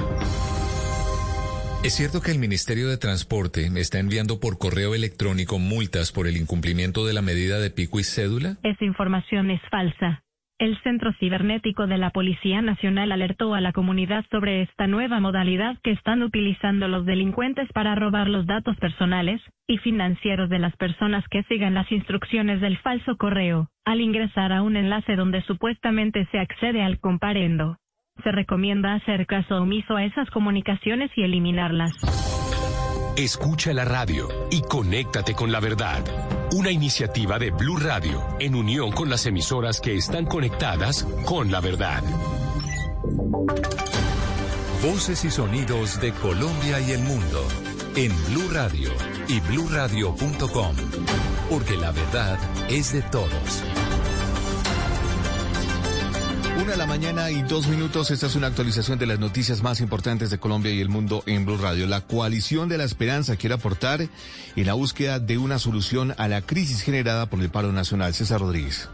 S4: ¿Es cierto que el Ministerio de Transporte está enviando por correo electrónico multas por el incumplimiento de la medida de pico y cédula?
S38: Esa información es falsa. El Centro Cibernético de la Policía Nacional alertó a la comunidad sobre esta nueva modalidad que están utilizando los delincuentes para robar los datos personales y financieros de las personas que sigan las instrucciones del falso correo al ingresar a un enlace donde supuestamente se accede al comparendo. Se recomienda hacer caso omiso a esas comunicaciones y eliminarlas.
S57: Escucha la radio y conéctate con la verdad. Una iniciativa de Blue Radio en unión con las emisoras que están conectadas con la verdad.
S4: Voces y sonidos de Colombia y el mundo en Blue Radio y bluradio.com, porque la verdad es de todos.
S16: Una de la mañana y dos minutos. Esta es una actualización de las noticias más importantes de Colombia y el mundo en Blue Radio. La coalición de la esperanza quiere aportar en la búsqueda de una solución a la crisis generada por el paro nacional. César Rodríguez.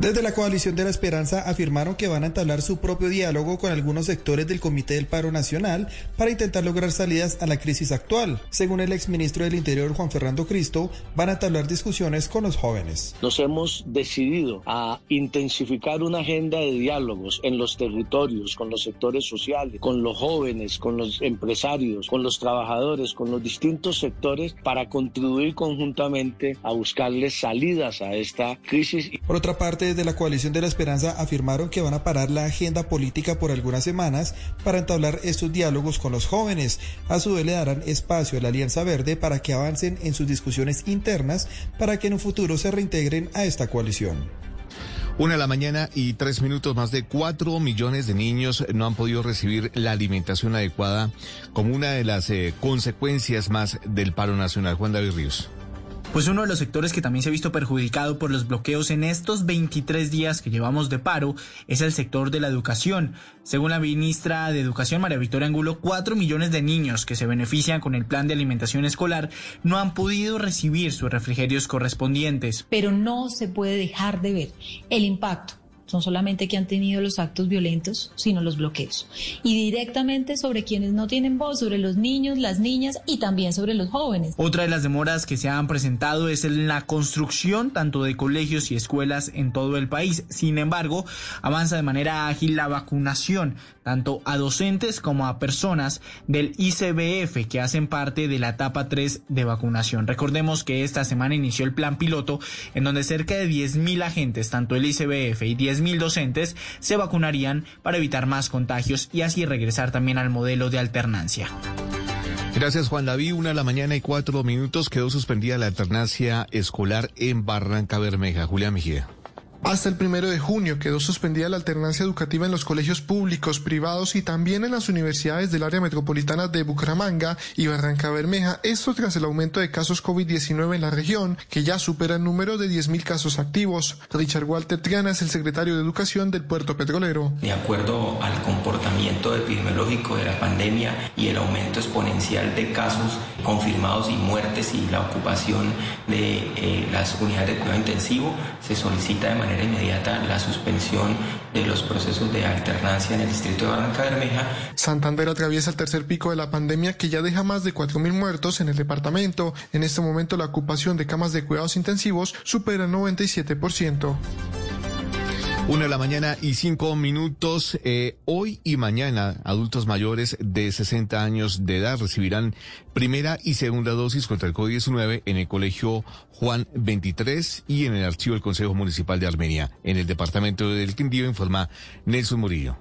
S35: Desde la Coalición de la Esperanza afirmaron que van a entablar su propio diálogo con algunos sectores del Comité del Paro Nacional para intentar lograr salidas a la crisis actual. Según el exministro del Interior Juan Fernando Cristo, van a entablar discusiones con los jóvenes.
S58: Nos hemos decidido a intensificar una agenda de diálogos en los territorios, con los sectores sociales, con los jóvenes, con los empresarios, con los trabajadores, con los distintos sectores para contribuir conjuntamente a buscarles salidas a esta crisis.
S35: Por otra parte, desde la Coalición de la Esperanza afirmaron que van a parar la agenda política por algunas semanas para entablar estos diálogos con los jóvenes. A su vez le darán espacio a la Alianza Verde para que avancen en sus discusiones internas para que en un futuro se reintegren a esta coalición.
S16: Una de la mañana y tres minutos, más de cuatro millones de niños no han podido recibir la alimentación adecuada como una de las eh, consecuencias más del paro nacional. Juan David Ríos.
S59: Pues uno de los sectores que también se ha visto perjudicado por los bloqueos en estos 23 días que llevamos de paro es el sector de la educación. Según la ministra de Educación, María Victoria Angulo, 4 millones de niños que se benefician con el plan de alimentación escolar no han podido recibir sus refrigerios correspondientes.
S60: Pero no se puede dejar de ver el impacto son solamente que han tenido los actos violentos, sino los bloqueos. Y directamente sobre quienes no tienen voz, sobre los niños, las niñas y también sobre los jóvenes.
S59: Otra de las demoras que se han presentado es en la construcción tanto de colegios y escuelas en todo el país. Sin embargo, avanza de manera ágil la vacunación tanto a docentes como a personas del ICBF que hacen parte de la etapa 3 de vacunación. Recordemos que esta semana inició el plan piloto en donde cerca de 10.000 agentes, tanto el ICBF y 10.000 docentes, se vacunarían para evitar más contagios y así regresar también al modelo de alternancia.
S16: Gracias Juan David. Una de la mañana y cuatro minutos quedó suspendida la alternancia escolar en Barranca Bermeja. Julia Mejía.
S61: Hasta el primero de junio quedó suspendida la alternancia educativa en los colegios públicos, privados y también en las universidades del área metropolitana de Bucaramanga y Barranca Bermeja. Esto tras el aumento de casos COVID-19 en la región, que ya supera el número de 10.000 casos activos. Richard Walter Triana es el secretario de Educación del Puerto Petrolero.
S62: De acuerdo al comportamiento epidemiológico de la pandemia y el aumento exponencial de casos confirmados y muertes y la ocupación de eh, las unidades de cuidado intensivo, se solicita de manera inmediata la suspensión de los procesos de alternancia en el distrito de Barranca Bermeja.
S61: Santander atraviesa el tercer pico de la pandemia que ya deja más de 4.000 muertos en el departamento. En este momento la ocupación de camas de cuidados intensivos supera el 97%.
S16: Una de la mañana y cinco minutos. Eh, hoy y mañana, adultos mayores de 60 años de edad recibirán primera y segunda dosis contra el COVID-19 en el Colegio Juan 23 y en el Archivo del Consejo Municipal de Armenia. En el departamento del Quindío informa Nelson Murillo.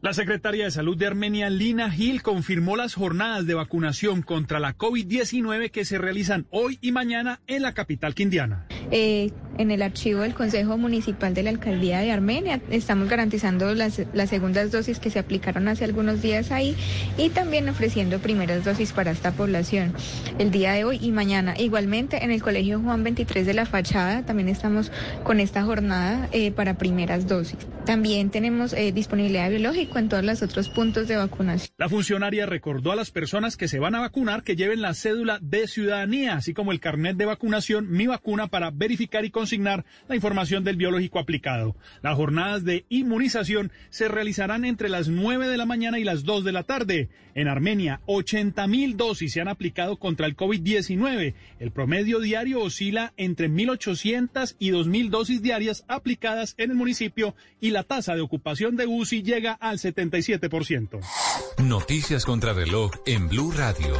S63: La secretaria de Salud de Armenia, Lina Gil, confirmó las jornadas de vacunación contra la COVID-19 que se realizan hoy y mañana en la capital quindiana.
S64: Eh, en el archivo del Consejo Municipal de la Alcaldía de Armenia estamos garantizando las, las segundas dosis que se aplicaron hace algunos días ahí y también ofreciendo primeras dosis para esta población el día de hoy y mañana. Igualmente en el Colegio Juan 23 de la Fachada también estamos con esta jornada eh, para primeras dosis. También tenemos eh, disponibilidad biológica en todos los otros puntos de vacunación.
S63: La funcionaria recordó a las personas que se van a vacunar que lleven la cédula de ciudadanía, así como el carnet de vacunación Mi Vacuna para verificar y consignar la información del biológico aplicado. Las jornadas de inmunización se realizarán entre las 9 de la mañana y las 2 de la tarde. En Armenia, 80 mil dosis se han aplicado contra el COVID-19. El promedio diario oscila entre 1.800 y 2.000 dosis diarias aplicadas en el municipio y la tasa de ocupación de UCI llega al 77%.
S4: Noticias contra reloj en Blue Radio.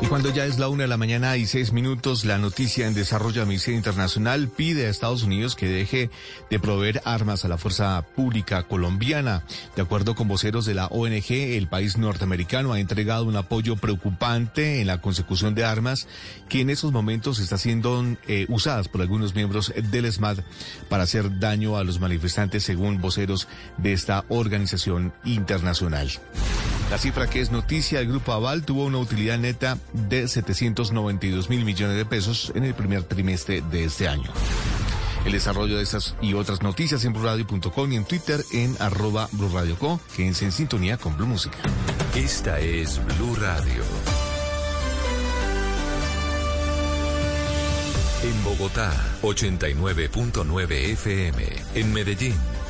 S16: Y cuando ya es la una de la mañana y seis minutos, la noticia en desarrollo de Amnistía Internacional pide a Estados Unidos que deje de proveer armas a la fuerza pública colombiana. De acuerdo con voceros de la ONG, el país norteamericano ha entregado un apoyo preocupante en la consecución de armas que en esos momentos está siendo eh, usadas por algunos miembros del SMAD para hacer daño a los manifestantes, según voceros de esta organización internacional. La cifra que es noticia, el Grupo Aval tuvo una utilidad neta de 792 mil millones de pesos en el primer trimestre de este año. el desarrollo de estas y otras noticias en blurradio.com y en Twitter en arroba blurradioco. Quédense en sintonía con Blue Música.
S4: Esta es Blue Radio. En Bogotá, 89.9 FM. En Medellín,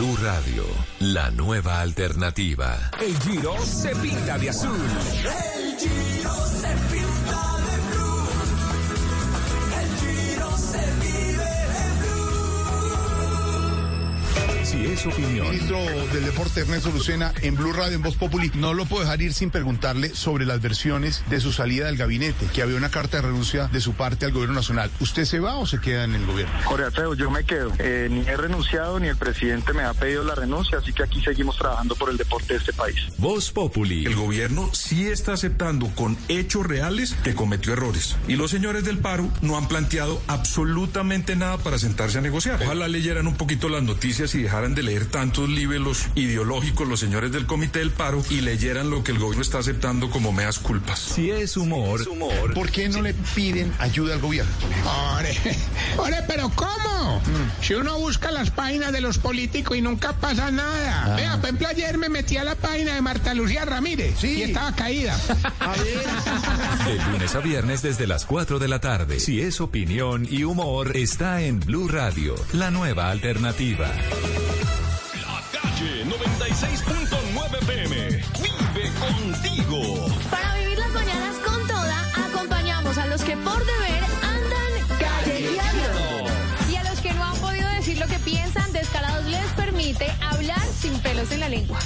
S4: Blue Radio, la nueva alternativa.
S65: El Giro se pinta de azul.
S66: El Giro se pinta
S4: Si es opinión.
S13: Ministro del Deporte Ernesto Lucena en Blue Radio en Voz Populi. No lo puedo dejar ir sin preguntarle sobre las versiones de su salida del gabinete, que había una carta de renuncia de su parte al gobierno nacional. ¿Usted se va o se queda en el gobierno?
S58: Jorge Alfredo, yo me quedo. Eh, ni he renunciado ni el presidente me ha pedido la renuncia, así que aquí seguimos trabajando por el deporte de este país.
S4: Voz Populi.
S15: El gobierno sí está aceptando con hechos reales que cometió errores. Y los señores del paro no han planteado absolutamente nada para sentarse a negociar. Ojalá leyeran un poquito las noticias y dejaran de leer tantos libelos ideológicos los señores del Comité del Paro y leyeran lo que el gobierno está aceptando como meas culpas.
S4: Si es humor,
S13: ¿por qué no le piden ayuda al gobierno?
S60: Ore, [LAUGHS] ore, pero ¿cómo? Si uno busca las páginas de los políticos y nunca pasa nada.
S13: Ah.
S60: Vea, por ejemplo, ayer me metí a la página de Marta Lucía Ramírez y estaba caída. [LAUGHS]
S4: De lunes a viernes desde las 4 de la tarde. Si es opinión y humor, está en Blue Radio, la nueva alternativa.
S65: Calle 96.9 PM. Vive contigo.
S24: Para vivir las mañanas con toda, acompañamos a los que por deber andan callejeando. Y a los que no han podido decir lo que piensan, Descalados les permite hablar sin pelos en la lengua.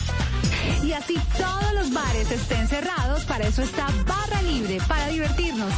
S24: Y así todos los bares estén cerrados, para eso está Barra Libre, para divertirnos.